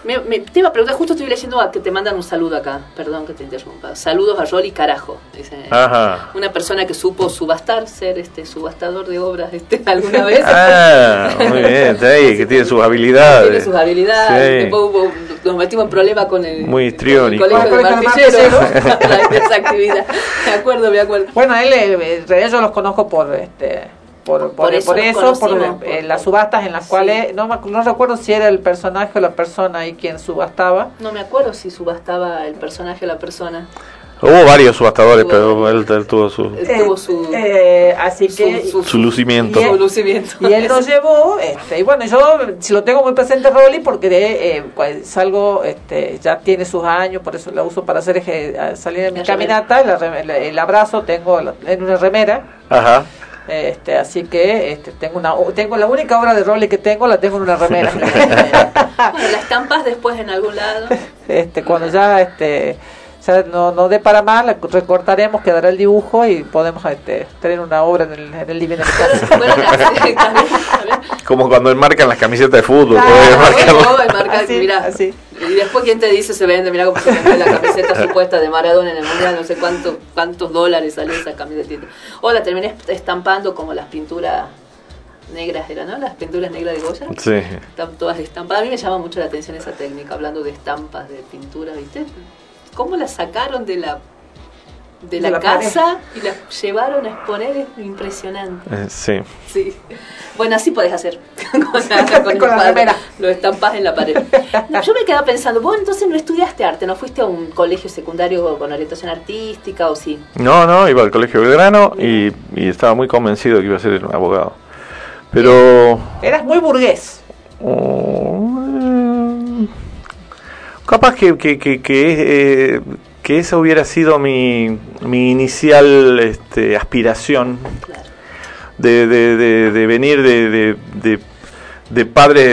Speaker 2: Me, me- te iba a preguntar, justo estoy leyendo a que te mandan un saludo acá, perdón que te interrumpa. Saludos a Rolly Carajo. Dice,
Speaker 11: Ajá.
Speaker 2: Una persona que supo subastar, ser este subastador de obras este, alguna vez.
Speaker 11: Ah, muy bien, está ahí, que tiene sus habilidades.
Speaker 2: Tiene sus habilidades.
Speaker 11: Sí.
Speaker 2: Después hubo- nos metimos en problemas con el,
Speaker 11: Muy histriónico.
Speaker 2: colegio de
Speaker 3: Con el colegio de
Speaker 2: martilleros.
Speaker 3: martilleros.
Speaker 2: de esa actividad. Me acuerdo, me acuerdo.
Speaker 3: Bueno, él, eh, en realidad yo los conozco por este por, por,
Speaker 2: Por eso
Speaker 3: por
Speaker 2: nos
Speaker 3: eso, por,
Speaker 2: conocimos,
Speaker 3: eh,
Speaker 2: por-
Speaker 3: las subastas en las cuales, no, no recuerdo si era el personaje o la persona ahí quien subastaba.
Speaker 2: No me acuerdo si subastaba el personaje o la persona.
Speaker 11: Hubo varios subastadores, pero él, él tuvo su,
Speaker 2: Tuvo su,
Speaker 3: Eh, así que
Speaker 11: su lucimiento.
Speaker 3: y él-
Speaker 2: su lucimiento.
Speaker 3: Y él nos llevó, este, y bueno, yo si lo tengo muy presente Rolly porque de, eh, pues, salgo, este, ya tiene sus años, por eso la uso para hacer eje- salir de mi
Speaker 2: La
Speaker 3: caminata, el, el abrazo tengo la- en una remera,
Speaker 11: Ajá.
Speaker 3: Este, así que este, tengo una, tengo la única obra de Rolly que tengo la tengo en una remera.
Speaker 2: Bueno, la estampas después en algún lado.
Speaker 3: este, cuando ya, este, ya no, no dé para más, la recortaremos, quedará el dibujo y podemos este, tener una obra en el, en el living.
Speaker 11: Como cuando enmarcan las camisetas de fútbol.
Speaker 3: Claro, Así, así.
Speaker 2: Y después, ¿quién te dice se vende? Mira cómo se vende la camiseta supuesta de Maradona en el mundial, no sé cuánto, cuántos dólares salió esa camiseta. O la terminé estampando como las pinturas negras, ¿eran, no? Las pinturas negras de Goya.
Speaker 11: Sí.
Speaker 2: Están todas estampadas. A mí me llama mucho la atención esa técnica, hablando de estampas, de pintura, ¿viste? ¿Cómo la sacaron de la de la,
Speaker 3: De la
Speaker 2: casa y la llevaron a exponer? Es impresionante.
Speaker 11: Eh, sí.
Speaker 2: Sí. Bueno, así podés hacer con, la, con el
Speaker 3: Con la
Speaker 2: cuadro.
Speaker 3: remera.
Speaker 2: Lo estampás en la pared. No, yo me quedaba pensando, vos entonces no estudiaste arte, no fuiste a un colegio secundario con orientación artística o sí.
Speaker 11: No, no, iba al colegio Belgrano y, y estaba muy convencido que iba a ser abogado. Pero...
Speaker 3: Eras muy burgués.
Speaker 11: mm, capaz que, que, que, que, eh, que esa hubiera sido mi, mi inicial este, aspiración de, de, de, de venir de, de, de, de padres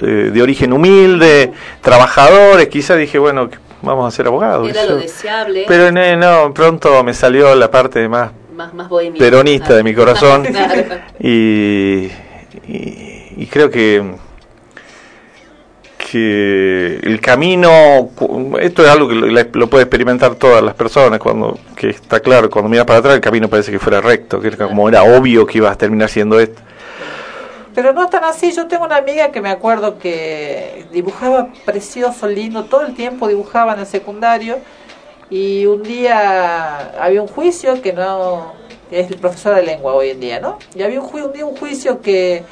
Speaker 11: eh, de origen humilde, trabajadores, quizá dije, bueno, vamos a ser abogados.
Speaker 2: Era
Speaker 11: Eso-
Speaker 2: lo deseable,
Speaker 11: Pero no, no, pronto me salió la parte más
Speaker 2: más, más bohemia.
Speaker 11: peronista de mi corazón
Speaker 2: Claro.
Speaker 11: y, y, y creo que que el camino esto es algo que lo, puede experimentar todas las personas cuando que está claro cuando miras para atrás el camino parece que fuera recto que era como era obvio que ibas a terminar siendo esto
Speaker 3: Pero no tan así. Yo tengo una amiga que me acuerdo que dibujaba precioso, lindo, todo el tiempo dibujaba en el secundario. Y un día había un juicio que no. es el profesor de lengua hoy en día, ¿no? Y había un, ju- un día un juicio que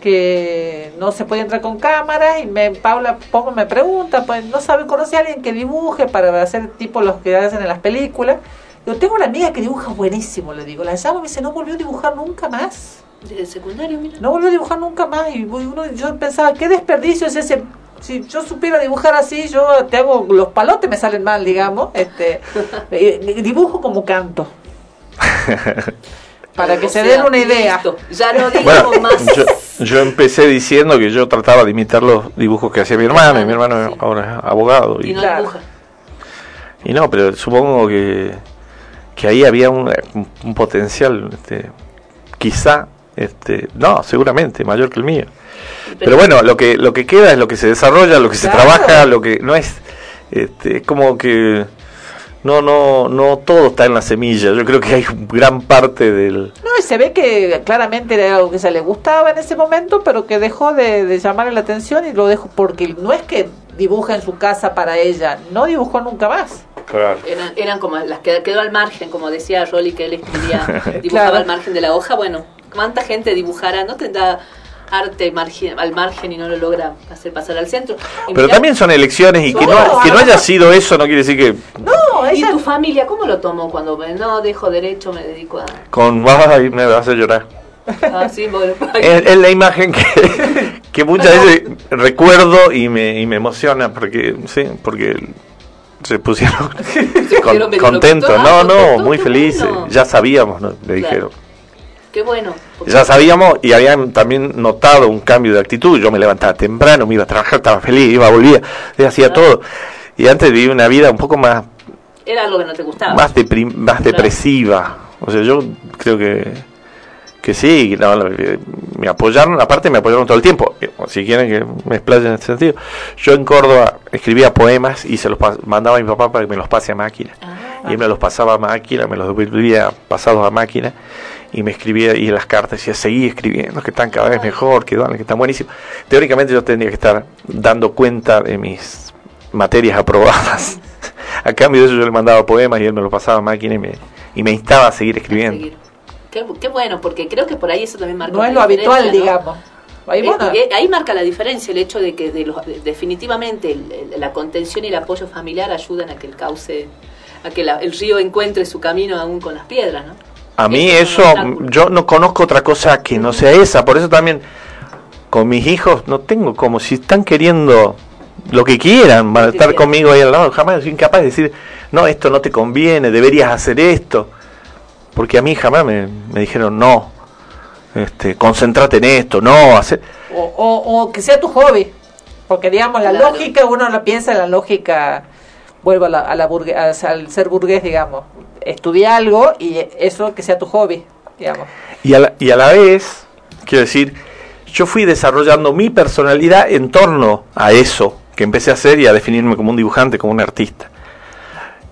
Speaker 3: que no se podía entrar con cámaras y me Paula pongo me pregunta pues no sabe conoce a alguien que dibuje para hacer tipo los que hacen en las películas yo tengo una amiga que dibuja buenísimo le digo la llamo y me dice no volvió a dibujar nunca más
Speaker 2: Desde el secundario, mira.
Speaker 3: no volvió a dibujar nunca más y uno, yo pensaba, ¿qué desperdicio es ese? Si yo supiera dibujar así, yo te hago, los palotes me salen mal, digamos, este, eh, dibujo como canto. Para que
Speaker 2: O
Speaker 3: se
Speaker 2: sea,
Speaker 3: den una idea.
Speaker 2: listo. Ya no
Speaker 11: bueno
Speaker 2: más.
Speaker 11: yo, yo empecé diciendo que yo trataba de imitar los dibujos que hacía mi hermano y mi hermano ahora es abogado
Speaker 2: Y
Speaker 11: y,
Speaker 2: no
Speaker 3: Claro.
Speaker 2: dibuja.
Speaker 11: y no pero supongo que que ahí había un, un potencial este, quizá este no seguramente mayor que el mío pero bueno lo que lo que queda es lo que se desarrolla lo que se trabaja lo que no es este es como que no no no todo está en la semilla yo creo que hay gran parte del
Speaker 3: No, y se ve que claramente era algo que se le gustaba en ese momento, pero que dejó de, de llamarle la atención y lo dejó porque no es que dibuja en su casa para ella, no dibujó nunca más.
Speaker 2: Eran, eran como las que quedó al margen, como decía Rolly que él escribía, dibujaba
Speaker 3: Claro.
Speaker 2: al margen de la hoja. Bueno, ¿cuánta gente dibujará? ¿No tendrá arte margen, al margen y no lo logra hacer pasar al centro? Y
Speaker 11: pero
Speaker 2: mirá-
Speaker 11: también son elecciones y que no
Speaker 2: No,
Speaker 11: que no haya sido eso no quiere decir que
Speaker 3: No,
Speaker 2: ¿Y tu familia cómo lo tomó cuando no dejo derecho, me dedico a...
Speaker 11: con ay, me vas a llorar.
Speaker 2: Ah, sí, bueno,
Speaker 11: es, es la imagen que, que muchas veces recuerdo y me, y me emociona porque sí porque se pusieron
Speaker 2: pusieron
Speaker 11: contentos no
Speaker 2: ah,
Speaker 11: no
Speaker 2: contentos,
Speaker 11: muy felices. ya sabíamos ¿no? le dijeron
Speaker 2: Qué bueno. porque-
Speaker 11: Ya sabíamos y habían también notado un cambio de actitud. Yo me levantaba temprano, me iba a trabajar, estaba feliz, iba, volvía, hacía todo. Y antes vivía una vida un poco más,
Speaker 2: Era algo que no te gustaba.
Speaker 11: más, más depresiva. O sea, yo creo que, que sí, no, me apoyaron, aparte me apoyaron todo el tiempo. Eh, Si quieren que me explaye en ese sentido. Yo en Córdoba escribía poemas y se los mandaba a mi papá para que me los pase a máquina. Y él me los pasaba a máquina, me los devolvía pasados a máquina y me escribía y en las cartas decía seguí escribiendo que están cada vez mejor que, que están buenísimos teóricamente yo tendría que estar dando cuenta de mis materias aprobadas. A cambio de eso yo le mandaba poemas y él me los pasaba a máquina y me, y me instaba a seguir escribiendo.
Speaker 2: Qué, qué bueno, porque creo que por ahí eso también marca
Speaker 3: No es lo habitual, digamos. Ahí,
Speaker 2: Eh,
Speaker 3: bueno,
Speaker 2: eh, ahí marca la diferencia el hecho de que de los, de- definitivamente el- el- la contención y el apoyo familiar ayudan a que el cauce, a que la- el río encuentre su camino aún con las piedras, ¿no?
Speaker 11: A mí
Speaker 2: Eso
Speaker 11: yo no conozco otra cosa que no sea esa por eso también con mis hijos no tengo como si están queriendo lo que quieran van a estar conmigo ahí al lado jamás soy incapaz de decir no esto no te conviene deberías hacer esto porque a mí jamás me, me dijeron no este concéntrate en esto no hacer
Speaker 3: o, o, o que sea tu hobby. Porque, digamos, la
Speaker 2: Claro.
Speaker 3: lógica, uno lo piensa en la lógica, vuelvo a la, a la burgue- al ser burgués, digamos. Estudia algo y eso que sea tu hobby, digamos.
Speaker 11: Y a, la, y a la vez, quiero decir, yo fui desarrollando mi personalidad en torno a eso que empecé a hacer y a definirme como un dibujante, como un artista.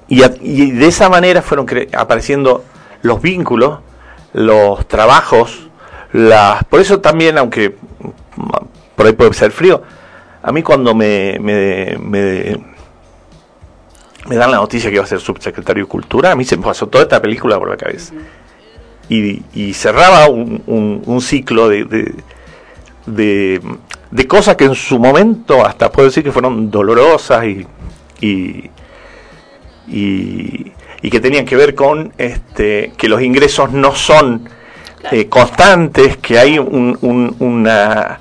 Speaker 11: Y, a- y de esa manera fueron cre- apareciendo los vínculos, los trabajos, las... Por eso también, aunque por ahí puede ser frío, a mí cuando me, me, me dan la noticia que iba a ser subsecretario de Cultura, a mí se me pasó toda esta película por la cabeza. Y, y cerraba un, un- un ciclo de, de, de- de cosas que en su momento hasta puedo decir que fueron dolorosas y, y, y- y que tenían que ver con este, que los ingresos no son eh, constantes, que hay un, un- una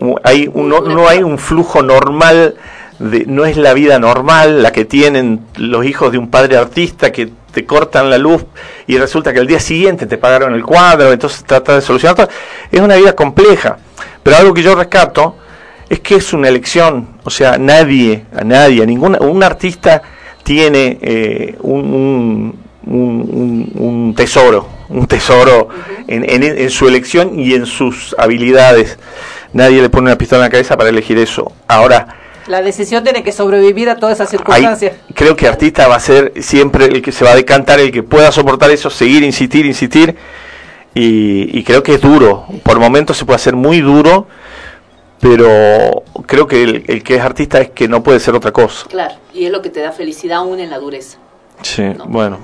Speaker 11: un- hay un- no, no hay un flujo normal de, no es la vida normal la que tienen los hijos de un padre artista que te cortan la luz y resulta que al día siguiente te pagaron el cuadro, entonces trata de solucionar todo. Es una vida compleja, pero algo que yo rescato es que es una elección, o sea, nadie, a nadie, a ningún un artista tiene eh, un, un- tesoro, un tesoro en, en- en su elección y en sus habilidades. Nadie le pone una pistola en la cabeza para elegir eso. Ahora,
Speaker 3: La decisión tiene que sobrevivir a todas esas
Speaker 11: Ahí
Speaker 3: circunstancias.
Speaker 11: creo que artista va a ser siempre el que se va a decantar, el que pueda soportar eso, seguir, insistir, insistir. Y, y creo que es duro. Por momentos se puede hacer muy duro, pero creo que el, el que es artista es que no puede ser otra cosa.
Speaker 2: Claro, y es lo que te da felicidad aún en la dureza.
Speaker 11: Sí, bueno.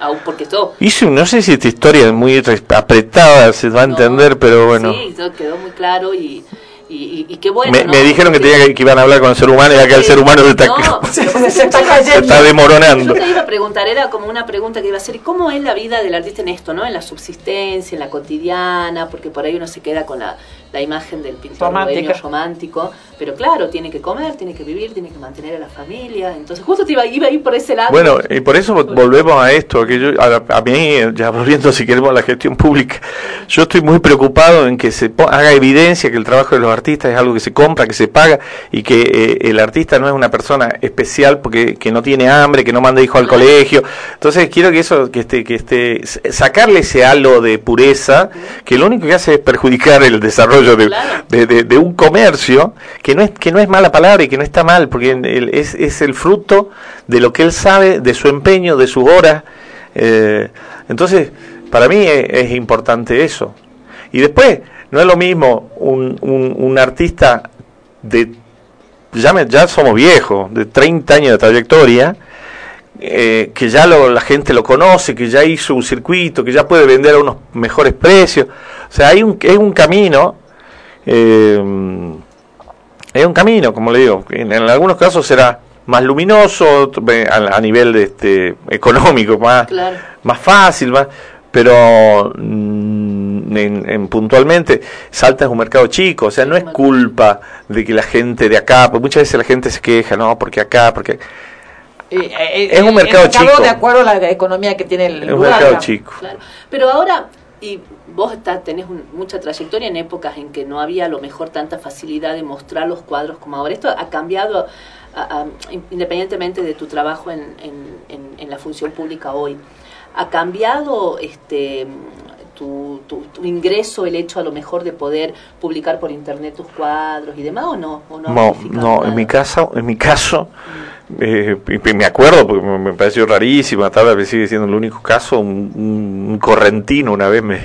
Speaker 2: Aún porque todo.
Speaker 11: Hice, no sé si esta historia es muy re- apretada, se va a entender, pero bueno.
Speaker 2: Sí, todo quedó muy claro y, y, y- y qué bueno.
Speaker 11: me,
Speaker 2: ¿no?
Speaker 11: me dijeron que, tenía que, que iban a hablar con el ser humano y acá el ser humano se está,
Speaker 2: No,
Speaker 3: se
Speaker 2: está
Speaker 11: se está demoronando.
Speaker 2: Yo te iba a preguntar, era como una pregunta que iba a hacer, ¿y cómo es la vida del artista en esto, no? En la subsistencia, en la cotidiana, porque por ahí uno se queda con la, la imagen del pintor bohemio romántico, pero claro, tiene que comer, tiene que vivir, tiene que mantener a la familia, entonces justo te iba, iba a ir por ese lado.
Speaker 11: Bueno, y por eso volvemos a esto, que yo, a, a mí, ya volviendo si queremos a la gestión pública, yo estoy muy preocupado en que se haga evidencia que el trabajo de los artistas es algo que se compra, que se paga y que eh, el artista no es una persona especial porque que no tiene hambre, que no manda hijo al colegio. Entonces quiero que eso, que esté, que esté, sacarle ese halo de pureza, que lo único que hace es perjudicar el desarrollo de, de- de- de un comercio, que no es, que no es mala palabra y que no está mal, porque es, es el fruto de lo que él sabe, de su empeño, de sus horas. Eh, entonces, para mí es, es importante eso. Y después, no es lo mismo un, un, un artista de, ya, me- ya somos viejos, de 30 años de trayectoria, eh, que ya lo- la gente lo conoce, que ya hizo un circuito, que ya puede vender a unos mejores precios. O sea, hay un, es un camino, eh, es un camino, como le digo, en, en algunos casos será más luminoso eh, a, a nivel de este, económico, más,
Speaker 2: Claro.
Speaker 11: más fácil, más, pero mm, en, en puntualmente Salta es un mercado chico, o sea, no es culpa de que la gente de acá, porque muchas veces la gente se queja, no, porque acá, porque
Speaker 3: Eh, eh,
Speaker 11: Es un
Speaker 3: el
Speaker 11: mercado chico.
Speaker 3: de acuerdo a la economía que tiene el
Speaker 11: es un mercado
Speaker 3: digamos.
Speaker 11: chico.
Speaker 2: Claro. Pero ahora, Y vos está- tenés mucha trayectoria en épocas en que no había a lo mejor tanta facilidad de mostrar los cuadros como ahora. Esto ha cambiado independientemente de tu trabajo en- en- en la función pública hoy. ¿Ha cambiado este tu, tu- tu ingreso, el hecho a lo mejor de poder publicar por internet tus cuadros y demás o no? ¿O no,
Speaker 11: No, en mi caso, en mi caso, eh, me acuerdo porque me, pareció rarísimo, tal vez sigue siendo el único caso, un, un- un correntino una vez me,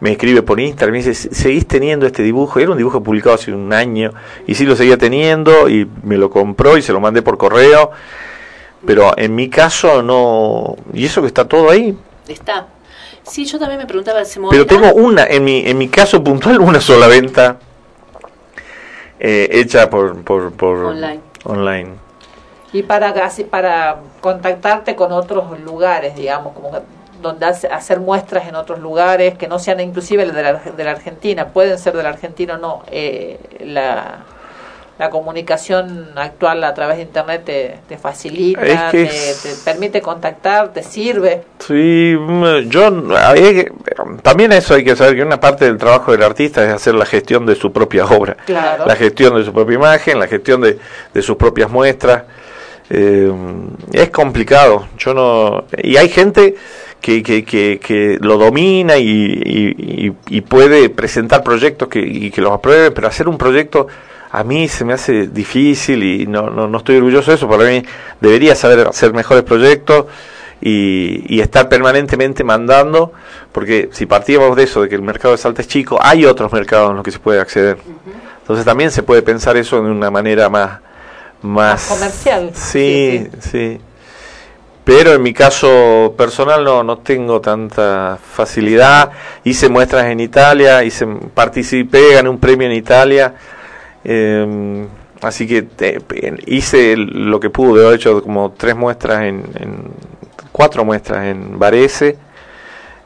Speaker 11: me escribe por Instagram y me dice, ¿seguís teniendo este dibujo? Era un dibujo publicado hace un año y sí lo seguía teniendo y me lo compró y se lo mandé por correo, pero en mi caso no, y eso que está todo ahí,
Speaker 2: Está. Sí, yo también me preguntaba, ¿se
Speaker 11: pero
Speaker 2: moverá?
Speaker 11: tengo una, en mi, en mi caso puntual, una sola venta eh, hecha por, por, por
Speaker 2: Online.
Speaker 11: online.
Speaker 3: Y para así, para contactarte con otros lugares, digamos, como donde hace- hacer muestras en otros lugares que no sean inclusive de la, de la Argentina, pueden ser de la Argentina o no, eh, la, la comunicación actual a través de Internet te, te facilita,
Speaker 11: Es que
Speaker 3: te, permite contactar, te sirve.
Speaker 11: Sí, mm, yo también eso hay que saber que una parte del trabajo del artista es hacer la gestión de su propia obra,
Speaker 3: Claro.
Speaker 11: la gestión de su propia imagen, la gestión de, de sus propias muestras. Eh, es complicado. Yo no y hay gente que, que, que, que lo domina y, y, y- y puede presentar proyectos que, y que los aprueben, pero hacer un proyecto a mí se me hace difícil y no, no, no estoy orgulloso de eso. Para mí debería saber hacer mejores proyectos y, y estar permanentemente mandando, porque si partíamos de eso, de que el mercado de Salta es chico, hay otros mercados en los que se puede acceder. Entonces también se puede pensar eso de una manera más... Más,
Speaker 3: comercial.
Speaker 11: Sí, sí, Pero en mi caso personal no, no tengo tanta facilidad. Hice muestras en Italia, hice, participé, gané un premio en Italia. Eh, así que te- hice lo que pude, he hecho como tres muestras en, en- cuatro muestras en Varese,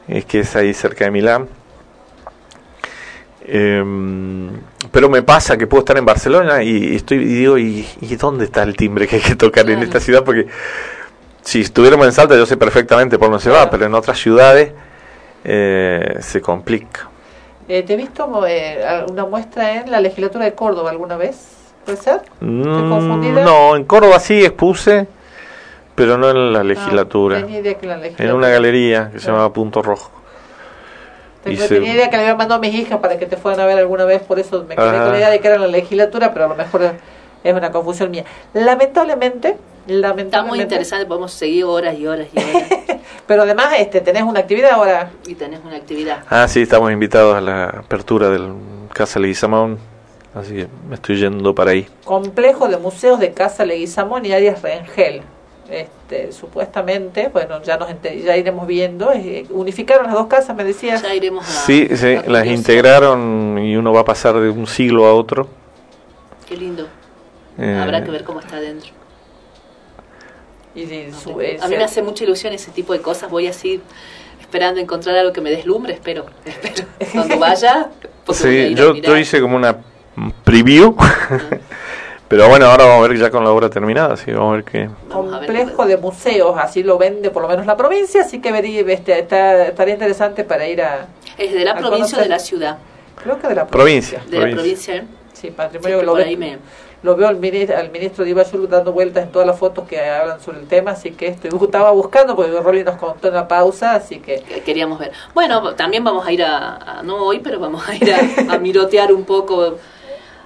Speaker 11: es que es ahí cerca de Milán. Em, pero me pasa que puedo estar en Barcelona y estoy y digo, ¿y, y dónde está el timbre que hay que tocar en esta ciudad? Porque si estuviéramos en Salta yo sé perfectamente por dónde se va, pero en otras ciudades eh, se complica.
Speaker 3: Eh, ¿Te he visto eh, una muestra en la legislatura de Córdoba alguna vez? ¿Puede ser?
Speaker 11: Mm, no, en Córdoba sí expuse, pero no en la legislatura.
Speaker 3: Ah, tenía idea que en la
Speaker 11: en
Speaker 3: legislatura.
Speaker 11: una galería que se llamaba Punto Rojo.
Speaker 3: Tenía idea que le había mandado a mis hijas para que te fueran a ver alguna vez, por eso me quedé con la idea de que era en la legislatura, pero a lo mejor es una confusión mía. Lamentablemente, lamentablemente.
Speaker 2: Está muy interesante, podemos seguir horas y horas y horas.
Speaker 3: Pero además, este, tenés una actividad ahora.
Speaker 2: y tenés una actividad.
Speaker 11: Ah, sí, estamos invitados a la apertura del Casa Leguizamón, así que me estoy yendo para ahí.
Speaker 3: Complejo de museos de Casa Leguizamón y Arias Rengel. Este, supuestamente, bueno, ya nos ya iremos viendo. eh, unificaron las dos casas, me decías.
Speaker 2: Ya iremos a...
Speaker 11: Sí, sí, las integraron y uno va a pasar de un siglo a otro.
Speaker 2: Qué lindo.
Speaker 11: Eh,
Speaker 2: Habrá que ver cómo está adentro.
Speaker 3: Y, y su- eh,
Speaker 2: A mí me hace mucha ilusión ese tipo de cosas. Voy así esperando encontrar algo que me deslumbre. Espero, espero. Cuando vaya,
Speaker 11: Sí, yo, yo hice como una preview, pero bueno, ahora vamos a ver ya con la obra terminada, así vamos a ver qué.
Speaker 3: complejo de museos, así lo vende por lo menos la provincia, así que vería, este, está, estaría interesante para ir a...
Speaker 2: ¿Es de la
Speaker 3: a
Speaker 2: provincia o
Speaker 3: conocer.
Speaker 2: de la ciudad?
Speaker 3: Creo que de la
Speaker 11: Provincia,
Speaker 2: De la provincia, ¿eh?
Speaker 3: Sí, patrimonio
Speaker 2: Sí,
Speaker 3: lo, lo veo al ministro, al ministro Ibachur dando vueltas en todas las fotos que hablan sobre el tema, así que estoy, estaba buscando porque Rolly nos contó en la pausa, así que...
Speaker 2: que queríamos ver. Bueno, también vamos a ir a, a- no hoy, pero vamos a ir a, a mirotear un poco,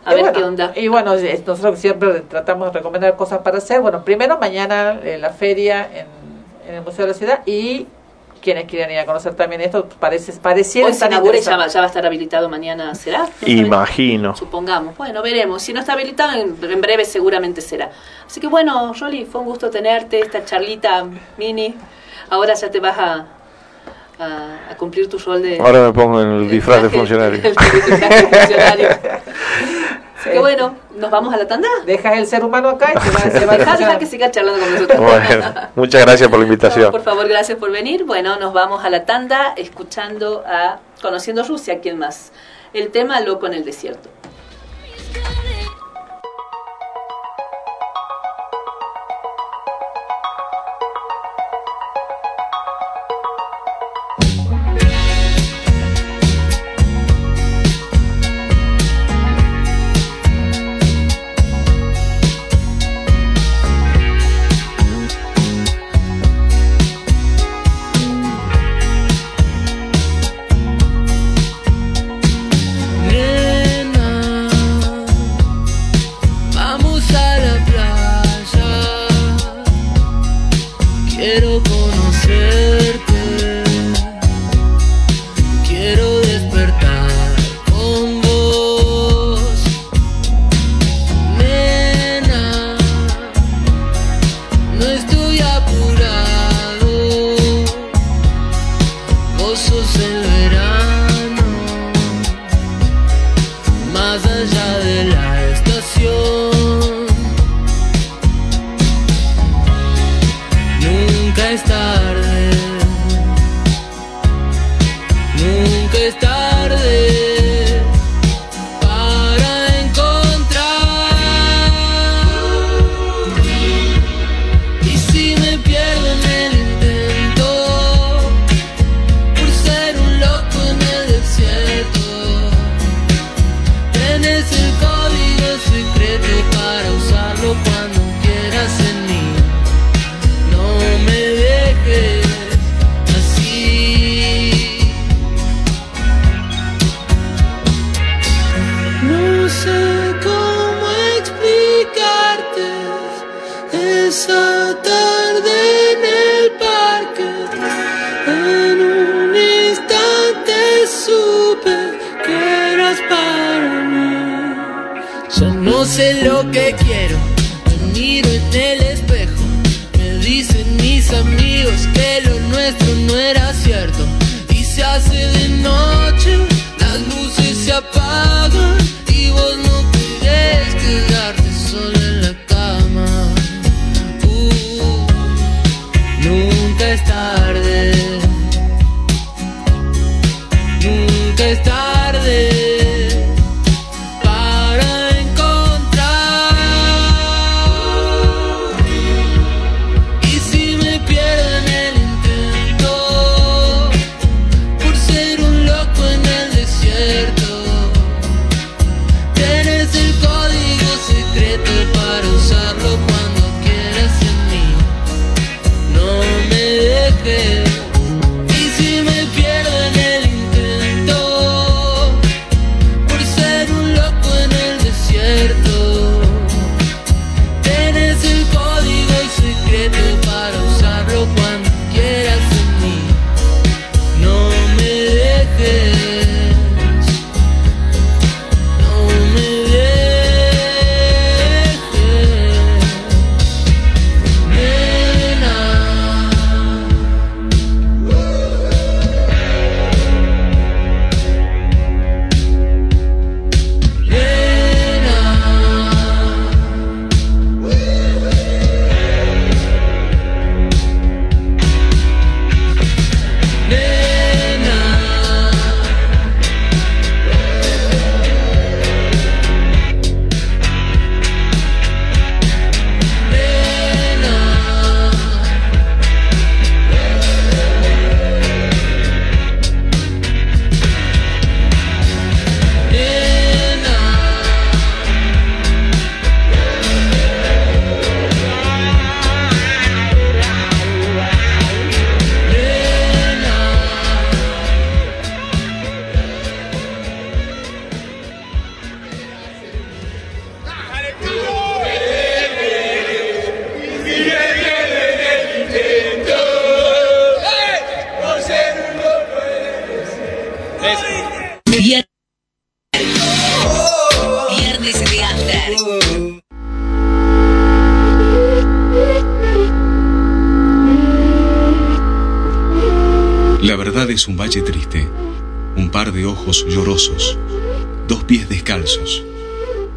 Speaker 2: a
Speaker 3: Y
Speaker 2: ver
Speaker 3: bueno,
Speaker 2: qué onda.
Speaker 3: Y bueno, es- nosotros siempre tratamos de recomendar cosas para hacer. Bueno, primero mañana eh, la feria en, en el Museo de la Ciudad y quienes quieran ir a conocer también esto, parece, pareciera
Speaker 2: Hoy se inaugura ya va,
Speaker 3: interesante.
Speaker 2: ya va a estar habilitado mañana, ¿será? ¿No está
Speaker 11: Imagino.
Speaker 2: Supongamos. Bueno, veremos. Si no está habilitado, en, en breve seguramente será. Así que bueno, Rolly, fue un gusto tenerte, esta charlita mini. Ahora ya te vas a, a, a cumplir tu rol de...
Speaker 11: Ahora me pongo en el disfraz de funcionario.
Speaker 2: el traje de funcionario. Así que bueno, ¿nos vamos a la tanda?
Speaker 3: Dejas el ser humano acá y se va, se va a
Speaker 2: Deja,
Speaker 3: funcionar.
Speaker 2: deja que siga charlando con nosotros.
Speaker 11: Bueno, muchas gracias por la invitación.
Speaker 2: Por favor, gracias por venir. Bueno, nos vamos a la tanda escuchando a Conociendo Rusia, ¿quién más? El tema Loco en el Desierto.
Speaker 4: nunca es tarde. sé lo que quiero.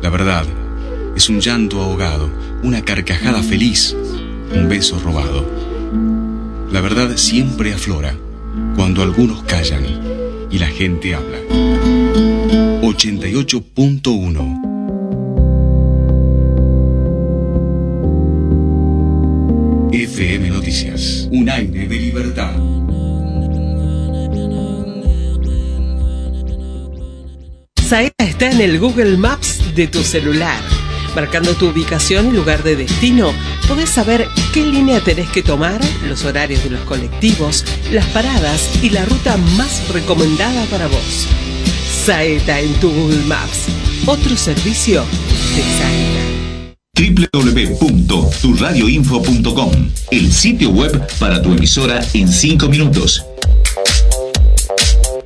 Speaker 4: La
Speaker 15: verdad es un llanto ahogado, una carcajada feliz, un beso robado. La verdad siempre aflora cuando algunos callan y la gente habla. 88.1 FM Noticias, un aire de libertad.
Speaker 16: está en el Google Maps de tu celular. Marcando tu ubicación y lugar de destino, podés saber qué línea tenés que tomar, los horarios de los colectivos, las paradas y la ruta más recomendada para vos. Saeta en tu Google Maps, otro servicio de Saeta
Speaker 5: www.turradioinfo.com, el sitio web para tu emisora en 5 minutos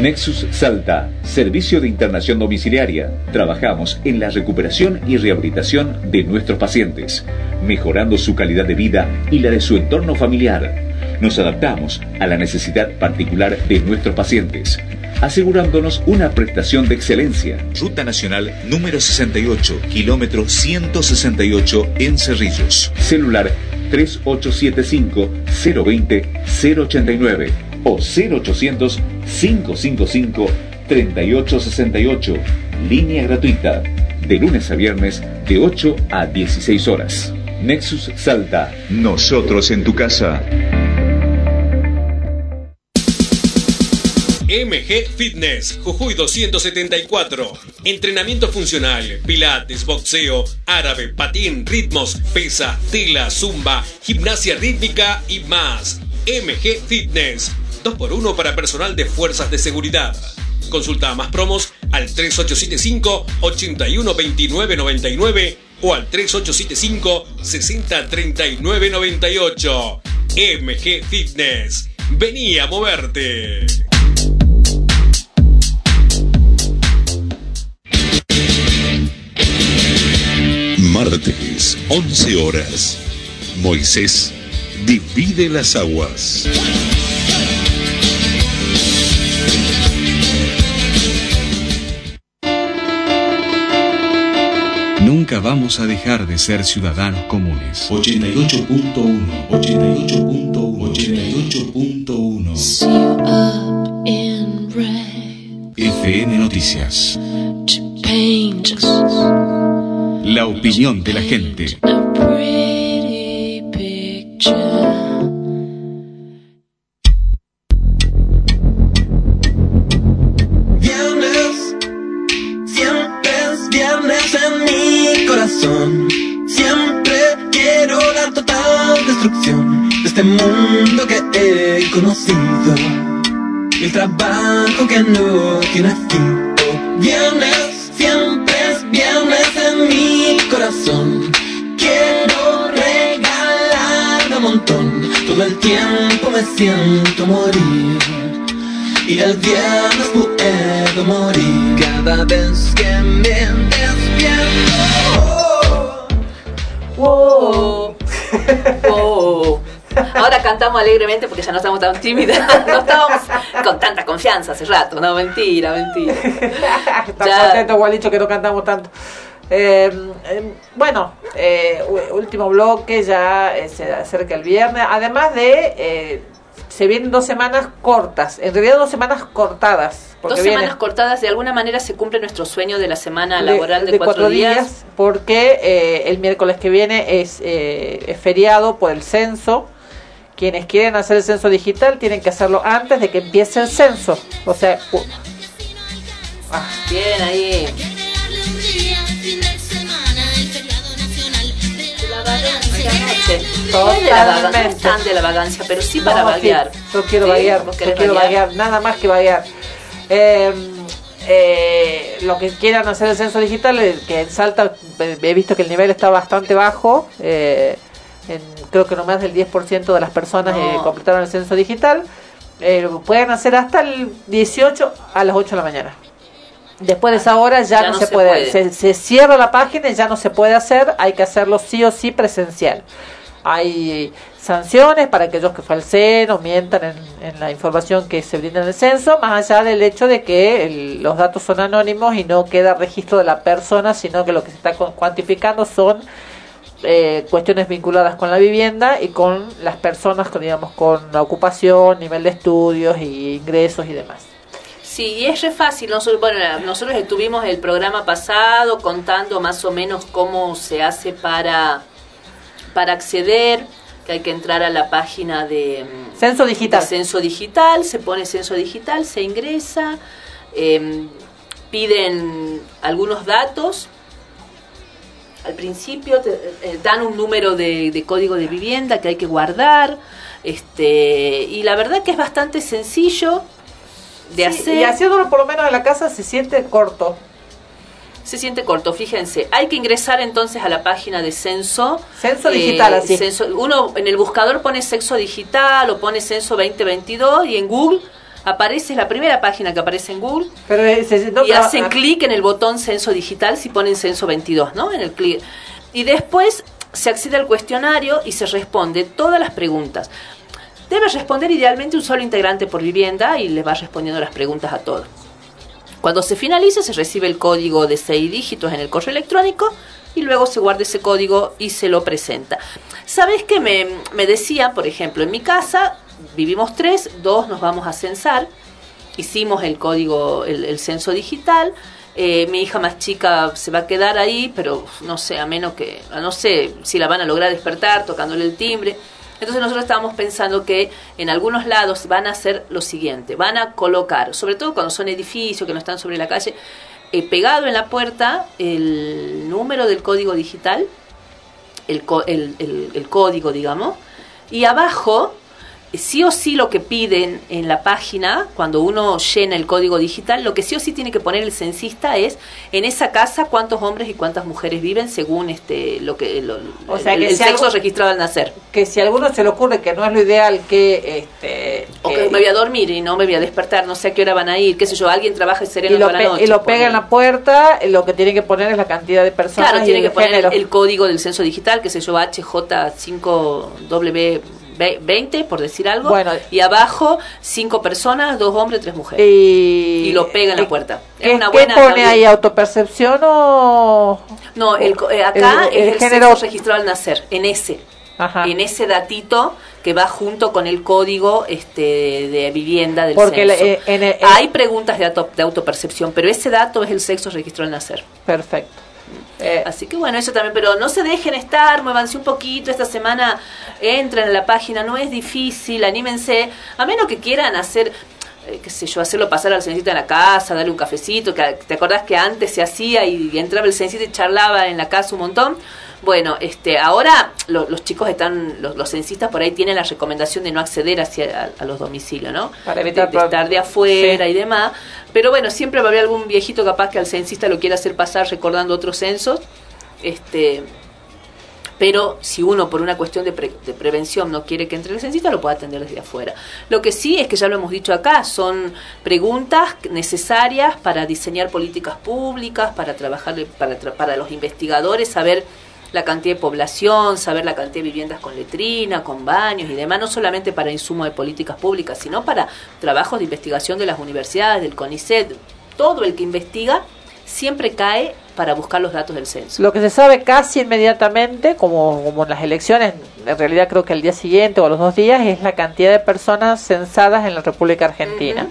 Speaker 5: Nexus Salta, servicio de internación domiciliaria. Trabajamos en la recuperación y rehabilitación de nuestros pacientes, mejorando su calidad de vida y la de su entorno familiar. Nos adaptamos a la necesidad particular de nuestros pacientes, asegurándonos una prestación de excelencia. Ruta Nacional número 68, kilómetro 168 en Cerrillos. Celular 3875 020 089 o 0800 555 3868. Línea gratuita. De lunes a viernes de 8 a 16 horas. Nexus Salta. Nosotros en tu casa.
Speaker 7: MG Fitness, Jujuy 274. Entrenamiento funcional, pilates, boxeo, árabe, patín, ritmos, pesa, tela, zumba, gimnasia rítmica y más. MG Fitness, 2x1 para personal de fuerzas de seguridad. Consulta más promos al 3875 812999 o al 3875 603998. MG Fitness. Vení a moverte.
Speaker 13: Martes, 11 horas. Moisés divide las aguas.
Speaker 15: Nunca vamos a dejar de ser ciudadanos comunes. 88.1, 88.1, 88.1.
Speaker 4: See you up in red
Speaker 15: FM Noticias. La opinión de la gente.
Speaker 14: Trabajo que no tiene fin. Oh, Viernes, siempre es viernes en mi corazón. Quiero regalar un montón. Todo el tiempo me siento morir. Y el viernes puedo morir cada vez que me despierto.
Speaker 2: Wow. Wow. Ahora cantamos alegremente porque ya no estamos tan tímidas. No estábamos con tanta confianza hace rato. No, mentira, mentira.
Speaker 3: Estamos contentos, Gualicho, que no cantamos tanto. Eh, eh, bueno, eh, último bloque, ya eh, se acerca el viernes. Además de, eh, se vienen dos semanas cortas, en realidad dos semanas cortadas. Porque
Speaker 2: Dos
Speaker 3: viene
Speaker 2: semanas cortadas, de alguna manera se cumple nuestro sueño de la semana
Speaker 3: de-
Speaker 2: laboral de, cuatro, días.
Speaker 3: porque eh, el miércoles que viene es, eh, es feriado por el censo. Quienes quieren hacer el censo digital tienen que hacerlo antes de que empiece el censo. O sea, u-
Speaker 2: Bien ahí. Anoche. No tan de la vagancia, pero sí para
Speaker 3: No, sí, yo quiero
Speaker 2: ¿Sí?
Speaker 3: vaguear,
Speaker 2: ¿Vos
Speaker 3: yo quiero
Speaker 2: vaguear?
Speaker 3: vaguear, nada más que vaguear. Eh, eh, lo que quieran hacer el censo digital, eh, que en Salta eh, he visto que el nivel está bastante bajo, eh, en- creo que no más del 10% de las personas eh,
Speaker 2: No.
Speaker 3: completaron el censo digital, eh, pueden hacer hasta el 18 a las 8 de la mañana. Después de esa hora ya, no, se, puede, Se, se cierra la página y ya no se puede hacer, hay que hacerlo sí o sí presencial. Hay sanciones para aquellos que falseen o mientan en, en la información que se brinda en el censo, más allá del hecho de que el- los datos son anónimos y no queda registro de la persona, sino que lo que se está cu- cuantificando son eh, cuestiones vinculadas con la vivienda y con las personas, con, digamos, con la ocupación, nivel de estudios y ingresos y demás.
Speaker 2: Sí, y es re fácil. Nosotros, bueno, nosotros estuvimos el programa pasado contando más o menos cómo se hace para, para acceder, que hay que entrar a la página de mm,
Speaker 3: Censo digital.
Speaker 2: de censo digital, se pone censo digital, se ingresa, eh, piden algunos datos. Al principio te eh, dan un número de, de código de vivienda que hay que guardar. Este, y la verdad que es bastante sencillo de
Speaker 3: Sí,
Speaker 2: hacer.
Speaker 3: Y haciéndolo por lo menos en la casa se siente corto.
Speaker 2: Se siente corto, fíjense. Hay que ingresar entonces a la página de censo.
Speaker 3: Censo digital, así.
Speaker 2: censo- uno en el buscador pone sexo digital o pone censo 2022 y en Google aparece, es la primera página que aparece en Google.
Speaker 3: Pero eh, se- no,
Speaker 2: y hacen clic en el botón censo digital si ponen censo 22, ¿no? En el clic. Y después se accede al cuestionario y se responde todas las preguntas. Debe responder idealmente un solo integrante por vivienda y le va respondiendo las preguntas a todos. Cuando se finaliza se recibe el código de seis dígitos en el correo electrónico y luego se guarda ese código y se lo presenta. ¿Sabes qué me, me decía, por ejemplo, en mi casa vivimos tres, dos nos vamos a censar, hicimos el código, el, censo digital, eh, mi hija más chica se va a quedar ahí, pero no sé, a menos que, no sé si la van a lograr despertar tocándole el timbre. Entonces nosotros estábamos pensando que en algunos lados van a hacer lo siguiente, van a colocar, sobre todo cuando son edificios que no están sobre la calle, eh, pegado en la puerta el número del código digital, el- el código, digamos, y abajo, sí o sí lo que piden en la página, cuando uno llena el código digital, lo que sí o sí tiene que poner el censista es en esa casa cuántos hombres y cuántas mujeres viven según este lo que lo-
Speaker 3: O sea
Speaker 2: el,
Speaker 3: que
Speaker 2: el
Speaker 3: si
Speaker 2: sexo
Speaker 3: algo-
Speaker 2: registrado al nacer.
Speaker 3: que si a alguno se le ocurre que no es lo ideal que este
Speaker 2: O que me voy a dormir y no me voy a despertar, no sé a qué hora van a ir, qué sé yo, alguien trabaja sereno
Speaker 3: y lo,
Speaker 2: toda la noche.
Speaker 3: y lo pega en la puerta, lo que tiene que poner es la cantidad de personas
Speaker 2: Claro, tiene que poner
Speaker 3: género.
Speaker 2: el código del censo digital, que sé yo, HJ5W20, por decir algo.
Speaker 3: Bueno.
Speaker 2: y abajo, cinco personas, dos hombres, tres mujeres.
Speaker 3: y,
Speaker 2: lo pega en la puerta.
Speaker 3: ¿Qué,
Speaker 2: es una
Speaker 3: qué
Speaker 2: buena
Speaker 3: pone ahí? ¿Autopercepción o...?
Speaker 2: No, el, eh, acá
Speaker 3: el- el
Speaker 2: es el
Speaker 3: género-
Speaker 2: sexo registrado al nacer, en ese. En ese datito que va junto con el código este de vivienda del
Speaker 3: Porque
Speaker 2: censo.
Speaker 3: le- eh, en el-
Speaker 2: Hay preguntas de, auto- de autopercepción, pero ese dato es el sexo registrado al nacer.
Speaker 3: Perfecto. Eh,
Speaker 2: Así que bueno, eso también, pero no se dejen estar, muévanse un poquito, esta semana entren a la página, no es difícil, anímense, a menos que quieran hacer, eh, qué sé yo, hacerlo pasar al censito en la casa, darle un cafecito, que te acordás que antes se hacía y, entraba el censito y charlaba en la casa un montón. Bueno, este, ahora lo- los chicos están, los, los censistas por ahí tienen la recomendación de no acceder hacia a, a los domicilios, ¿no?
Speaker 3: Para evitar
Speaker 2: de, de estar de afuera
Speaker 3: Sí.
Speaker 2: y demás. Pero bueno, siempre va a haber algún viejito capaz que al censista lo quiera hacer pasar recordando otros censos. Este, pero si uno por una cuestión de, pre- de prevención no quiere que entre el censista, lo puede atender desde afuera. Lo que sí es que ya lo hemos dicho acá, son preguntas necesarias para diseñar políticas públicas, para trabajar, para, para los investigadores, saber la cantidad de población, saber la cantidad de viviendas con letrina, con baños y demás, no solamente para insumo de políticas públicas, sino para trabajos de investigación de las universidades, del CONICET. Todo el que investiga siempre cae para buscar los datos del censo.
Speaker 3: Lo que se sabe casi inmediatamente, como, como en las elecciones, en realidad creo que el día siguiente o a los dos días, es la cantidad de personas censadas en la República Argentina.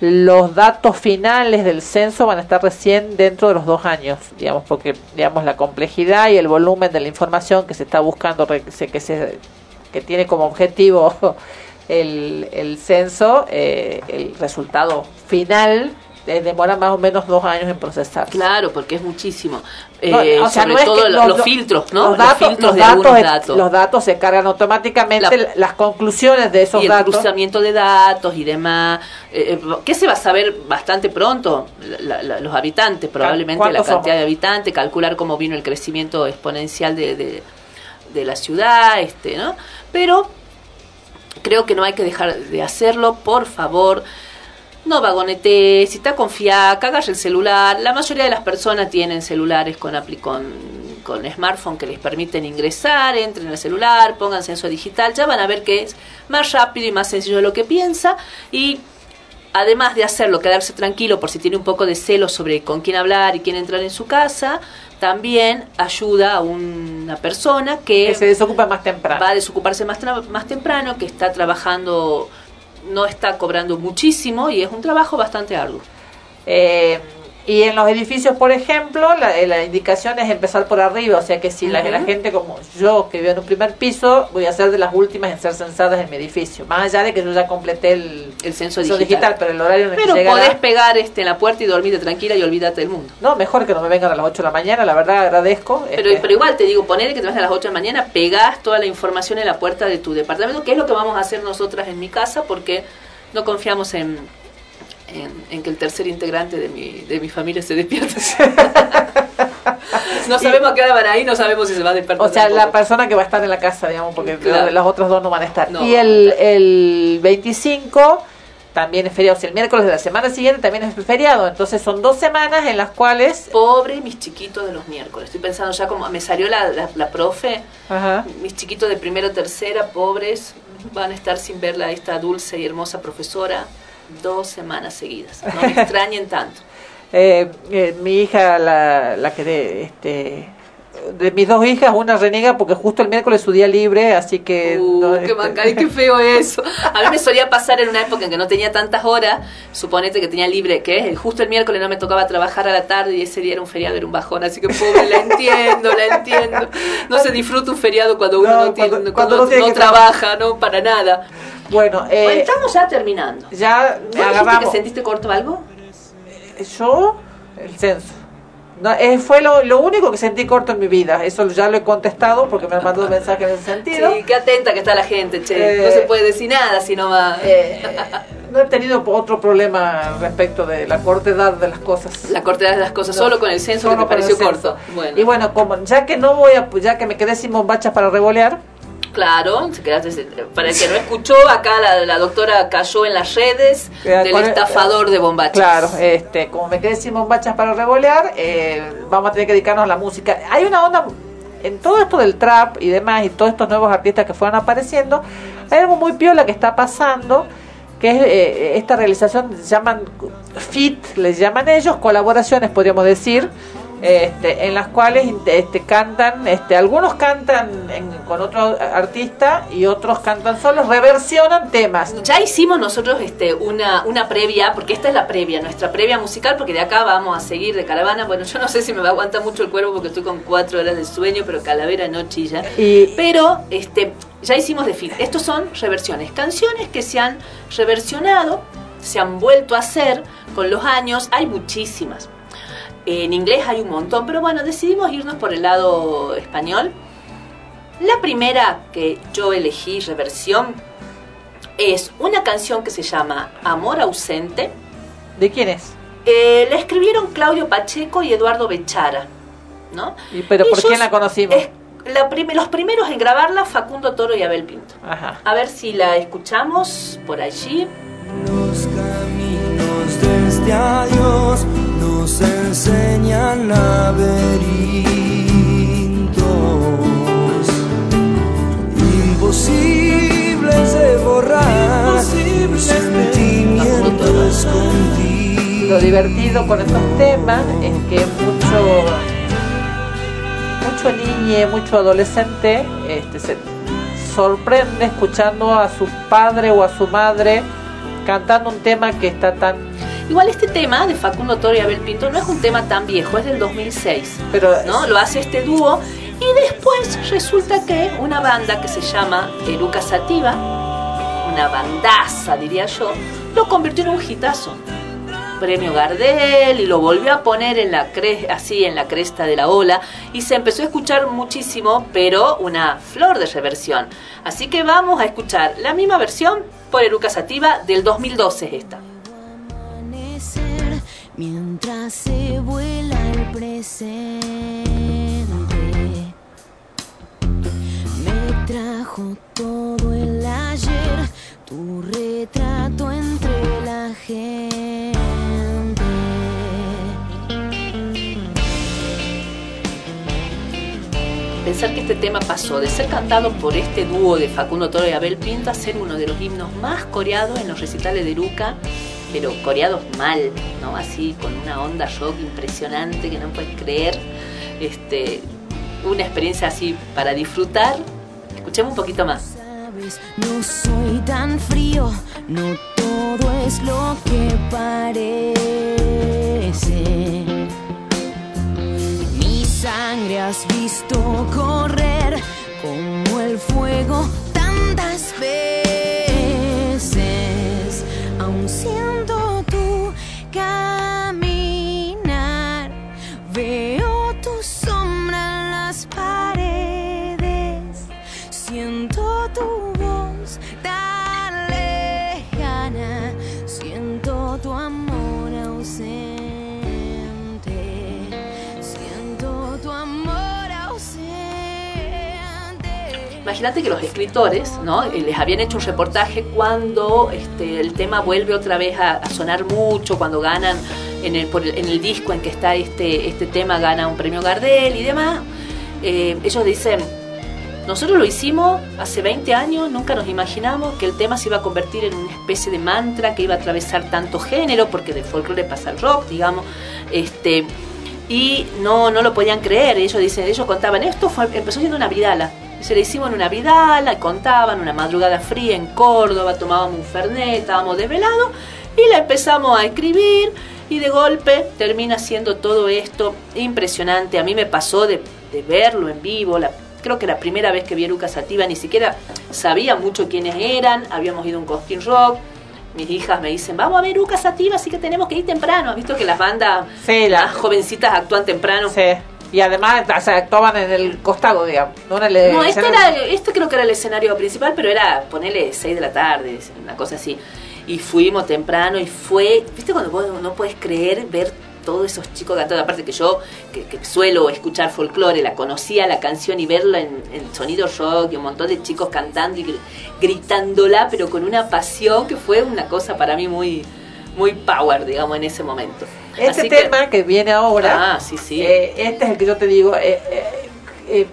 Speaker 3: Los datos finales del censo van a estar recién dentro de los dos años, digamos, porque digamos la complejidad y el volumen de la información que se está buscando, que se que tiene como objetivo el, el censo, eh, el resultado final eh, demora más o menos dos años en procesar.
Speaker 2: Claro, porque es muchísimo.
Speaker 3: No, o sea,
Speaker 2: sobre
Speaker 3: no es
Speaker 2: todo
Speaker 3: que
Speaker 2: lo- los,
Speaker 3: los-
Speaker 2: filtros, ¿no?
Speaker 3: Los datos,
Speaker 2: filtros
Speaker 3: los
Speaker 2: de
Speaker 3: datos,
Speaker 2: algunos
Speaker 3: es-
Speaker 2: datos.
Speaker 3: los datos se cargan automáticamente,
Speaker 2: La-
Speaker 3: las conclusiones de esos
Speaker 2: y el
Speaker 3: datos.
Speaker 2: cruzamiento de datos y demás. Eh, eh, ¿Qué se va a saber bastante pronto? La- la- los habitantes, probablemente la
Speaker 3: ¿Cuántos
Speaker 2: cantidad
Speaker 3: somos?
Speaker 2: de habitantes, calcular cómo vino el crecimiento exponencial de, de, de la ciudad, este, ¿no? Pero creo que no hay que dejar de hacerlo, por favor. No vagonete, si está confiada, agarre el celular. La mayoría de las personas tienen celulares con, con, con smartphone que les permiten ingresar, entren al celular, pongan censo digital, ya van a ver que es más rápido y más sencillo de lo que piensa. Y además de hacerlo, quedarse tranquilo por si tiene un poco de celo sobre con quién hablar y quién entrar en su casa, también ayuda a una persona que,
Speaker 3: Que se desocupa más temprano.
Speaker 2: va a desocuparse más, más temprano, que está trabajando, no está cobrando muchísimo y es un trabajo bastante arduo.
Speaker 3: Eh, y en los edificios, por ejemplo, la, eh, la indicación es empezar por arriba, o sea que si la,
Speaker 2: Ujú.
Speaker 3: la gente como yo, que vivo en un primer piso, voy a ser de las últimas en ser censadas en mi edificio. Más allá de que yo ya completé el,
Speaker 2: El censo digital.
Speaker 3: pero el horario en el
Speaker 2: Pero
Speaker 3: que llegará-
Speaker 2: podés pegar este, en la puerta y dormirte tranquila y olvídate del mundo.
Speaker 3: No, mejor que no me vengan a las 8 de la mañana, la verdad agradezco.
Speaker 2: Pero,
Speaker 3: este,
Speaker 2: pero igual te digo, poner que te vas a las 8 de la mañana, pegás toda la información en la puerta de tu departamento, que es lo que vamos a hacer nosotras en mi casa, porque no confiamos en, en, en que el tercer integrante de mi, de mi familia se despierte. no sabemos a qué hora van ahí, no sabemos si se va a despertar.
Speaker 3: O sea, la
Speaker 2: tampoco.
Speaker 3: persona que va a estar en la casa, digamos, porque
Speaker 2: Claro.
Speaker 3: las otras dos no van a estar.
Speaker 2: No.
Speaker 3: Y el, el 25 también es feriado. O sea, el miércoles de la semana siguiente también es feriado. Entonces son dos semanas en las cuales...
Speaker 2: Pobre mis chiquitos de los miércoles. Estoy pensando ya como me salió la, la, la profe,
Speaker 3: Ajá.
Speaker 2: mis chiquitos de primero tercera, pobres, van a estar sin verla a esta dulce y hermosa profesora dos semanas seguidas. No me extrañen tanto.
Speaker 3: Eh, eh, mi hija, la, la que de, este, de mis dos hijas, una reniega porque justo el miércoles es su día libre, así que... no,
Speaker 2: Uh, qué
Speaker 3: este,
Speaker 2: qué feo eso. A mí me solía pasar en una época en que no tenía tantas horas, suponete que tenía libre, que es justo el miércoles no me tocaba trabajar a la tarde y ese día era un feriado, era un bajón, así que pobre, la entiendo, la entiendo. No se disfruta un feriado cuando uno no, tiene, cuando,
Speaker 3: cuando no
Speaker 2: no,
Speaker 3: tiene que
Speaker 2: trabaja, no para nada.
Speaker 3: Bueno, eh,
Speaker 2: Bueno, estamos ya terminando.
Speaker 3: ya
Speaker 2: ¿Vos dijiste
Speaker 3: agarramos...
Speaker 2: que sentiste corto algo?
Speaker 3: Yo, el censo. No, eh, fue lo, lo único que sentí corto en mi vida. Eso ya lo he contestado porque me han mandado mensajes en ese sentido.
Speaker 2: Sí, qué atenta que está la gente, che.
Speaker 3: Eh,
Speaker 2: no se puede decir nada si no va...
Speaker 3: No he tenido otro problema respecto de la cortedad de las cosas.
Speaker 2: La cortedad de las cosas,
Speaker 3: No,
Speaker 2: solo con el censo que te pareció corto. Bueno.
Speaker 3: Y bueno, como ya que no voy a, ya que me quedé sin bombachas para revolear,
Speaker 2: Claro, para el que no escuchó, acá la, la doctora cayó en las redes
Speaker 3: Eh,
Speaker 2: del estafador de bombachas.
Speaker 3: Claro, este, como me quedé sin bombachas para revolear, eh, vamos a tener que dedicarnos a la música. Hay una onda en todo esto del trap y demás, y todos estos nuevos artistas que fueron apareciendo, hay algo muy piola que está pasando, que es eh, esta realización, se llaman fit, les llaman ellos, colaboraciones podríamos decir, este, en las cuales este, cantan, este, algunos cantan en- con otro artista y otros cantan solos, reversionan temas.
Speaker 2: Ya hicimos nosotros este, una, una previa, porque esta es la previa, nuestra previa musical, porque de acá vamos a seguir de caravana. Bueno, yo no sé si me va a aguantar mucho el cuerpo porque estoy con cuatro horas de sueño, pero calavera no chilla.
Speaker 3: Y-
Speaker 2: Pero este, ya hicimos de fin. Estos son reversiones, canciones que se han reversionado, se han vuelto a hacer con los años. Hay muchísimas. En inglés hay un montón, pero bueno, decidimos irnos por el lado español. La primera que yo elegí reversión es una canción que se llama Amor ausente.
Speaker 3: ¿De quién es?
Speaker 2: Eh, la escribieron Claudio Pacheco y Eduardo Bechara, ¿no?
Speaker 3: Y- ¿Pero por
Speaker 2: Ellos
Speaker 3: quién la conocimos?
Speaker 2: es- la prim- los primeros en grabarla, Facundo Toro y Abel Pinto.
Speaker 3: Ajá.
Speaker 2: A ver si la escuchamos por allí.
Speaker 4: Los caminos de este adiós nos enseñan laberintos. Imposibles de borrar, sentimientos.
Speaker 3: Lo divertido con estos temas es que mucho mucho niñe, mucho adolescente este, se sorprende escuchando a su padre o a su madre cantando un tema que está tan
Speaker 2: Igual este tema de Facundo Toro y Abel Pinto no es un tema tan viejo, es del 2006.
Speaker 3: Pero
Speaker 2: ¿no? Lo hace este dúo y después resulta que una banda que se llama Eruca Sativa, una bandaza diría yo, lo convirtió en un hitazo. Premio Gardel y lo volvió a poner en la cre así en la cresta de la ola y se empezó a escuchar muchísimo, pero una flor de reversión. Así que vamos a escuchar la misma versión por Eruca Sativa del 2012 es esta.
Speaker 17: Mientras se vuela el presente. Me trajo todo el ayer, tu retrato entre la gente.
Speaker 2: Pensar que este tema pasó de ser cantado por este dúo de Facundo Toro y Abel Pinto a ser uno de los himnos más coreados en los recitales de Luca, pero coreados mal, ¿no? Así con una onda rock impresionante que no puedes creer. este, una experiencia así para disfrutar. Escuchemos un poquito más.
Speaker 17: No soy tan frío, no todo es lo que parece. Mi sangre has visto correr como el fuego tantas veces, aun siendo tu
Speaker 2: Imagínate que los escritores, ¿no? Eh, Les habían hecho un reportaje cuando este, el tema vuelve otra vez a, a sonar mucho, cuando ganan en el, por el- en el disco en que está este, este tema, gana un premio Gardel y demás. Eh, ellos dicen, nosotros lo hicimos hace 20 años, nunca nos imaginamos que el tema se iba a convertir en una especie de mantra que iba a atravesar tanto género, porque del folclore pasa al rock, digamos. Este, y no, no lo podían creer. Ellos dicen, ellos contaban, esto fue, empezó siendo una vidala. Se le hicimos en una vidala, contaban una madrugada fría en Córdoba, tomábamos un fernet, estábamos desvelados, y la empezamos a escribir, y de golpe termina siendo todo esto impresionante. A mí me pasó de, de verlo en vivo, la, creo que la primera vez que vi a Lucas Sativa ni siquiera sabía mucho quiénes eran, habíamos ido a un Cosquín Rock, mis hijas me dicen, vamos a ver Lucas Sativa, así que tenemos que ir temprano. ¿Has visto que las bandas más jovencitas actúan temprano?
Speaker 3: Sí. Y además o sea, actuaban en el costado, digamos. No, el
Speaker 2: No, este, era, este creo que era el escenario principal, pero era ponerle 6 de la tarde, una cosa así. Y fuimos temprano y fue, viste cuando vos no puedes creer ver todos esos chicos cantando, aparte que yo, que, que suelo escuchar folclore, la conocía la canción y verla en, en sonido rock y un montón de chicos cantando y gr- gritándola, pero con una pasión que fue una cosa para mí muy, muy power, digamos, en ese momento.
Speaker 3: Este
Speaker 2: Así
Speaker 3: tema que, viene ahora,
Speaker 2: Ah, sí, sí.
Speaker 3: eh, este es el que yo te digo, eh, eh,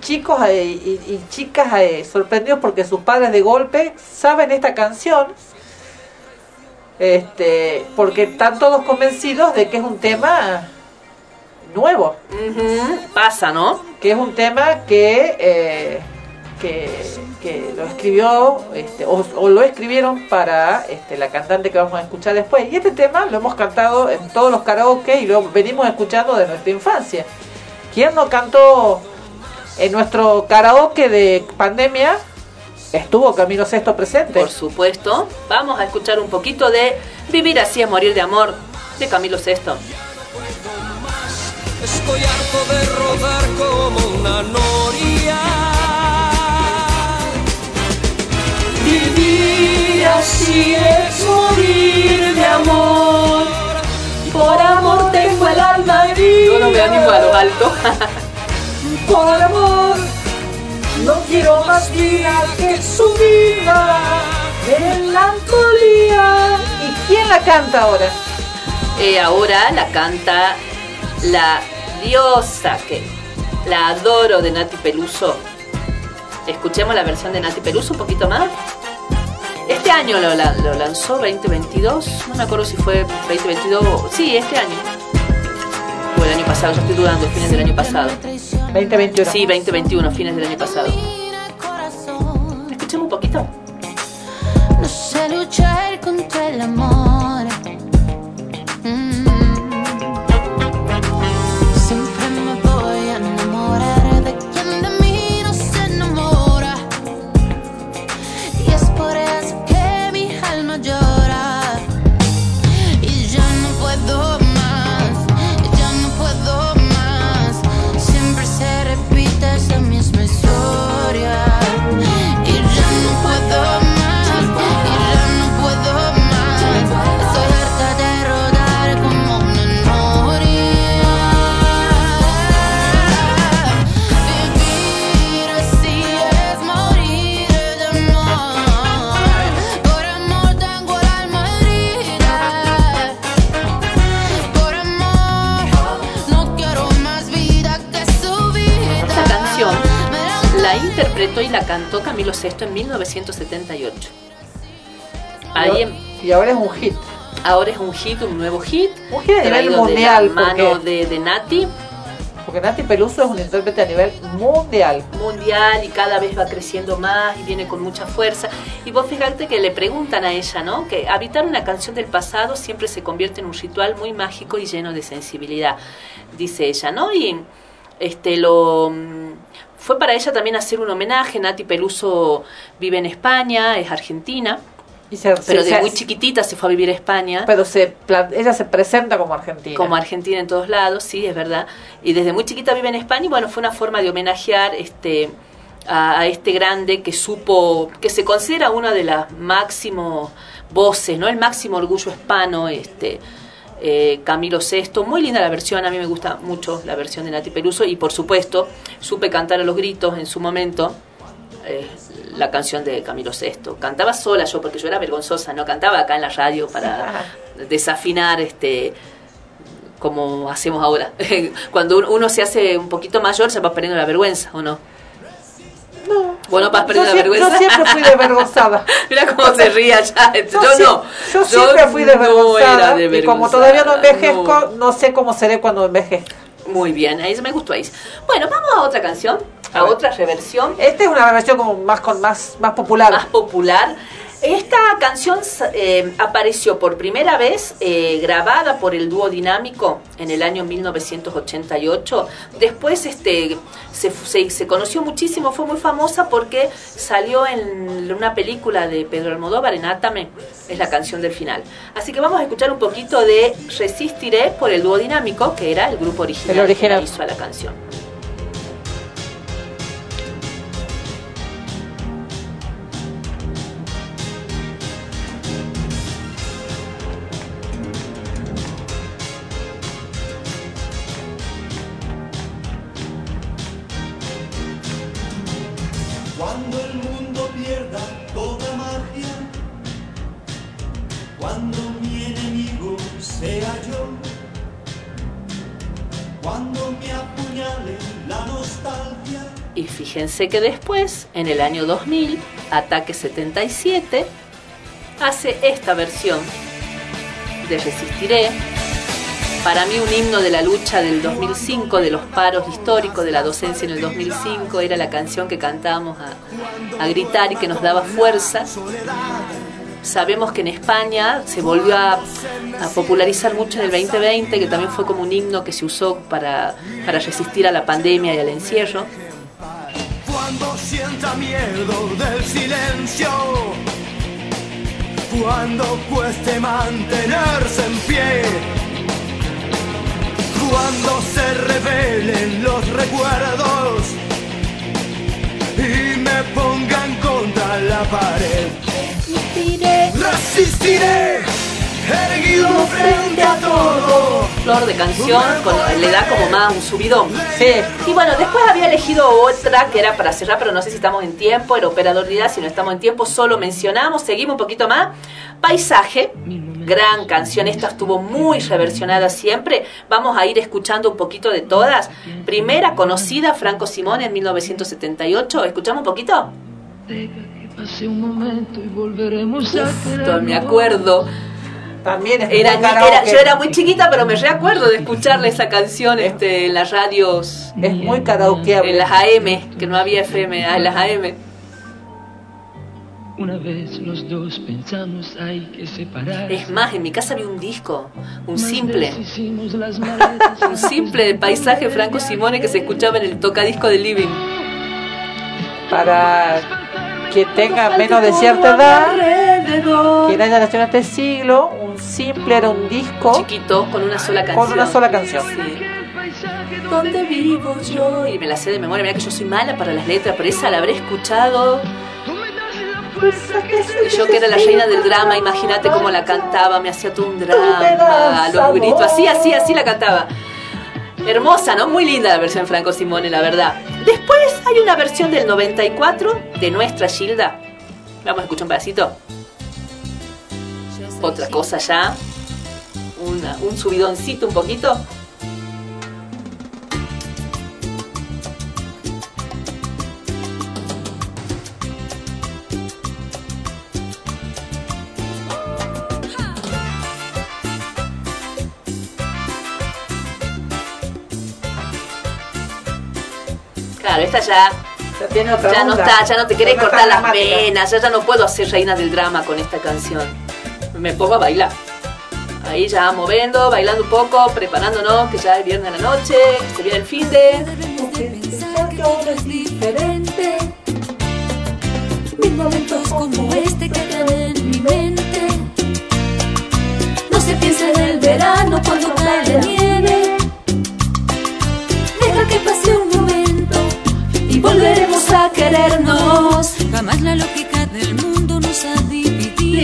Speaker 3: chicos y, y chicas eh, sorprendidos porque sus padres de golpe saben esta canción, este, porque están todos convencidos de que es un tema nuevo.
Speaker 2: Pasa, ¿no?
Speaker 3: Que es un tema que, eh, que, que lo escribió, este, o, o lo escribieron para este, la cantante que vamos a escuchar después. Y este tema lo hemos cantado en todos los karaoke y lo venimos escuchando de nuestra infancia. ¿Quién no cantó en nuestro karaoke de pandemia? Estuvo Camilo Sexto presente.
Speaker 2: Por supuesto. Vamos a escuchar un poquito de Vivir así es morir de amor de Camilo Sesto.
Speaker 10: Estoy harto de rodar como una noria.
Speaker 4: Vivir así es morir de amor. Por amor tengo el alma herida.
Speaker 2: Yo no me animo a lo alto.
Speaker 4: Por amor no quiero más vida que su vida. Melancolía.
Speaker 3: ¿Y quién la canta ahora?
Speaker 2: Eh, ahora la canta la diosa que la adoro de Nati Peluso. Escuchemos la versión de Nati Peluso un poquito más. Este año lo, lo lanzó 2022, no me acuerdo si fue 2022, o- sí, este año. O el año pasado, yo estoy dudando, fines del año pasado.
Speaker 3: 2021.
Speaker 2: Sí, 2021, fines del año pasado. Escuchemos un poquito.
Speaker 17: No sé luchar contra el amor. Y
Speaker 2: la cantó Camilo VI en 1978. Ahí en-
Speaker 3: Y ahora es un hit.
Speaker 2: Ahora es un hit, un nuevo hit.
Speaker 3: Un hit a nivel mundial,
Speaker 2: De la mano
Speaker 3: porque-
Speaker 2: de, de Nati.
Speaker 3: Porque Nati Peluso es un intérprete a nivel mundial.
Speaker 2: mundial y cada vez va creciendo más y viene con mucha fuerza. Y vos fíjate que le preguntan a ella, ¿no? Que habitar una canción del pasado siempre se convierte en un ritual muy mágico y lleno de sensibilidad, dice ella, ¿no? Y este lo mm, fue para ella también hacer un homenaje. Nati Peluso vive en España, es argentina.
Speaker 3: Y se-
Speaker 2: pero
Speaker 3: se-
Speaker 2: de
Speaker 3: se-
Speaker 2: muy chiquitita se fue a vivir a España.
Speaker 3: Pero se, ella se presenta como argentina.
Speaker 2: Como argentina en todos lados, sí, es verdad. Y desde muy chiquita vive en España y bueno, fue una forma de homenajear este a, a este grande que supo, que se considera una de las máximos voces, ¿no? El máximo orgullo hispano, este eh, Camilo VI, muy linda la versión, a mí me gusta mucho la versión de Nati Peluso y por supuesto supe cantar a los gritos en su momento eh, la canción de Camilo VI. Cantaba sola yo porque yo era vergonzosa, no cantaba acá en la radio para desafinar este como hacemos ahora. Cuando un- uno se hace un poquito mayor se va perdiendo la vergüenza, ¿o no?
Speaker 3: No.
Speaker 2: Bueno,
Speaker 3: Yo
Speaker 2: perdiendo la vergüenza.
Speaker 3: yo siempre fui desvergonzada.
Speaker 2: Mira cómo se ríe allá. Yo,
Speaker 3: Yo,
Speaker 2: no.
Speaker 3: yo siempre fui desvergonzada.
Speaker 2: no
Speaker 3: y como todavía no envejezco, no. sé cómo seré cuando envejezca.
Speaker 2: Muy bien, ahí me gustó ahí. Bueno, vamos a otra canción, a, otra reversión.
Speaker 3: Esta es una versión como más con más más popular.
Speaker 2: Más popular. Esta canción eh, apareció por primera vez eh, grabada por el dúo dinámico en el año 1988. Después este, se, se- se conoció muchísimo, fue muy famosa porque salió en una película de Pedro Almodóvar, en Átame, es la canción del final. Así que vamos a escuchar un poquito de Resistiré por el dúo dinámico, que era el grupo original,
Speaker 3: El original.
Speaker 2: que hizo a la canción. Fíjense que después, en el año 2000, Ataque 77 hace esta versión de Resistiré. Para mí un himno de la lucha del 2005, de los paros históricos, de la docencia en el 2005, era la canción que cantábamos a, gritar y que nos daba fuerza. Sabemos que en España se volvió a, a popularizar mucho en el 2020, que también fue como un himno que se usó para, para resistir a la pandemia y al encierro.
Speaker 18: Cuando sienta miedo del silencio, cuando cueste mantenerse en pie, cuando se revelen los recuerdos y me pongan contra la pared. Resistiré, erguido frente a todo.
Speaker 2: flor de canción, con- le da como más un subidón. Y bueno, después había elegido otra que era para cerrar, pero no sé si estamos en tiempo, el operador dirá, si no estamos en tiempo, solo mencionamos, seguimos un poquito más. Paisaje, gran canción, esta estuvo muy reversionada siempre. Vamos a ir escuchando un poquito de todas. Primera conocida, Franco Simón en 1978. ¿Escuchamos un poquito?
Speaker 4: Hace un momento y volveremos a
Speaker 2: Esto me acuerdo.
Speaker 3: También es
Speaker 2: Era,
Speaker 3: muy
Speaker 2: era- yo era muy chiquita, pero me recuerdo de escucharle esa canción este, en las radios.
Speaker 3: Es muy karaokeable.
Speaker 2: En las AM, que no había FM, en las AM.
Speaker 4: Una vez los dos pensamos hay que separar.
Speaker 2: Es más, en mi casa había un disco, un simple. Un simple de paisaje Franco Simone que se escuchaba en el tocadisco de Living.
Speaker 3: Para que tenga menos de cierta edad, que haya nacido en este siglo, simple era un disco
Speaker 2: chiquito con una sola canción.
Speaker 3: Con una sola canción.
Speaker 2: ¿Dónde vivo yo? Y me la sé de memoria, mira que yo soy mala para las letras, pero esa la habré escuchado. Y yo que era la reina del drama, imagínate cómo la cantaba, me hacía todo un drama, a los gritos, así, así, así la cantaba. Hermosa, ¿no? Muy linda la versión de Franco Simone, la verdad. Después hay una versión del 94 de nuestra Gilda. Vamos a escuchar un pedacito. Otra cosa ya. Una- un subidoncito un poquito. Claro, esta ya. ya no está, ya no te querés cortar las venas, ya, ya no puedo hacer reina del drama con esta canción. Me pongo a bailar. Ahí ya moviendo, bailando un poco, preparándonos, que ya es viernes a la noche, que se viene el fin de.
Speaker 4: diferente. Mis momentos como este quedan en mi mente. No se piensa en el verano cuando cae la nieve. Deja que pase un momento y volveremos a querernos.
Speaker 17: Jamás la lógica del mundo.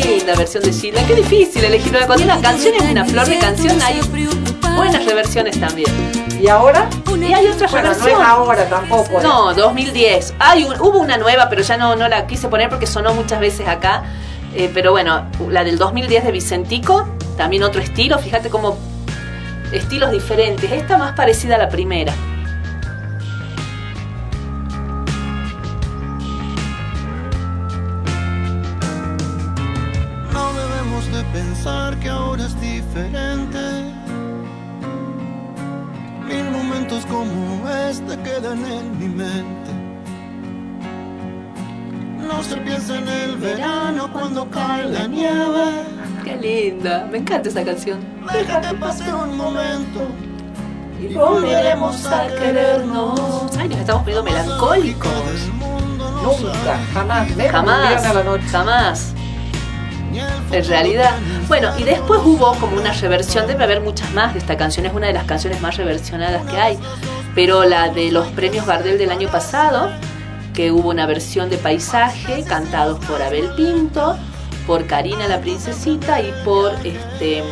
Speaker 2: Linda versión de Sheila, qué difícil elegir una. Cuando una canción es una flor de canción, hay buenas reversiones también.
Speaker 3: ¿Y ahora?
Speaker 2: Y hay otras
Speaker 3: Bueno, no es ahora tampoco. ¿eh?
Speaker 2: No, 2010. Hay un- hubo una nueva, pero ya no, no la quise poner porque sonó muchas veces acá. Eh, pero bueno, la del 2010 de Vicentico, también otro estilo. Fíjate cómo estilos diferentes. Esta más parecida a la primera.
Speaker 18: Pensar que ahora es diferente. Mil momentos como este quedan en mi mente. No se piensa en el verano cuando cae la nieve.
Speaker 2: Qué linda. Me encanta esa canción.
Speaker 18: Deja que pase un momento
Speaker 2: Y volveremos a querernos. Ay, nos estamos poniendo melancólicos.
Speaker 3: Nunca, jamás.
Speaker 2: Jamás,
Speaker 3: viernes a la noche.
Speaker 2: jamás. En realidad. Bueno, y después hubo como una reversión, debe haber muchas más esta canción, es una de las canciones más reversionadas que hay. Pero la de los premios Gardel del año pasado, que hubo una versión de paisaje cantados por Abel Pinto, por Karina la Princesita y por este.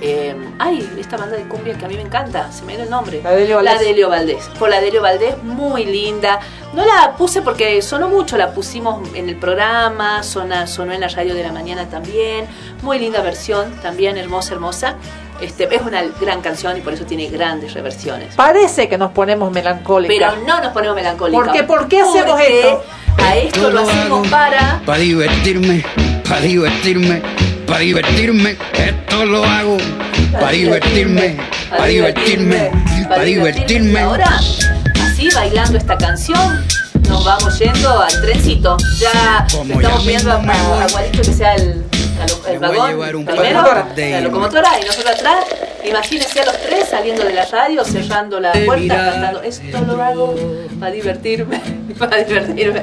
Speaker 2: Eh, ay, esta banda de cumbia que a mí me encanta, se me dio el nombre.
Speaker 3: La de Elio Valdés.
Speaker 2: La de Elio Valdés. Por la de Elio Valdés, muy linda. No la puse porque sonó mucho, la pusimos en el programa, sona- sonó en la radio de la mañana también. Muy linda versión, también hermosa, hermosa. Este, es una gran canción y por eso tiene grandes reversiones.
Speaker 3: Parece que nos ponemos melancólicas.
Speaker 2: Pero no nos ponemos melancólicos.
Speaker 3: ¿Por qué? ¿Por qué hacemos
Speaker 2: Porque
Speaker 3: esto?
Speaker 2: A esto lo hacemos para.
Speaker 19: Para divertirme, para divertirme, para divertirme, esto lo hago. Para divertirme, para divertirme, para divertirme.
Speaker 2: Ahora, así bailando esta canción, nos vamos yendo al trencito. Ya estamos
Speaker 19: ya
Speaker 2: pidiendo a, Guarito que sea el, el vagón primero, la locomotora y nosotros atrás. Imagínense a los tres saliendo de la radio, cerrando la puerta, cantando. Esto lo hago para divertirme, para divertirme.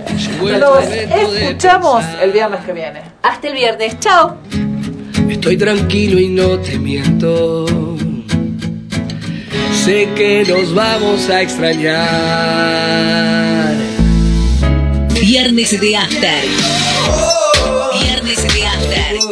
Speaker 3: Nos escuchamos el viernes que viene.
Speaker 2: Hasta el viernes, chao.
Speaker 20: Estoy tranquilo y no te miento. Sé que nos vamos a extrañar.
Speaker 1: Viernes de After. Viernes de After.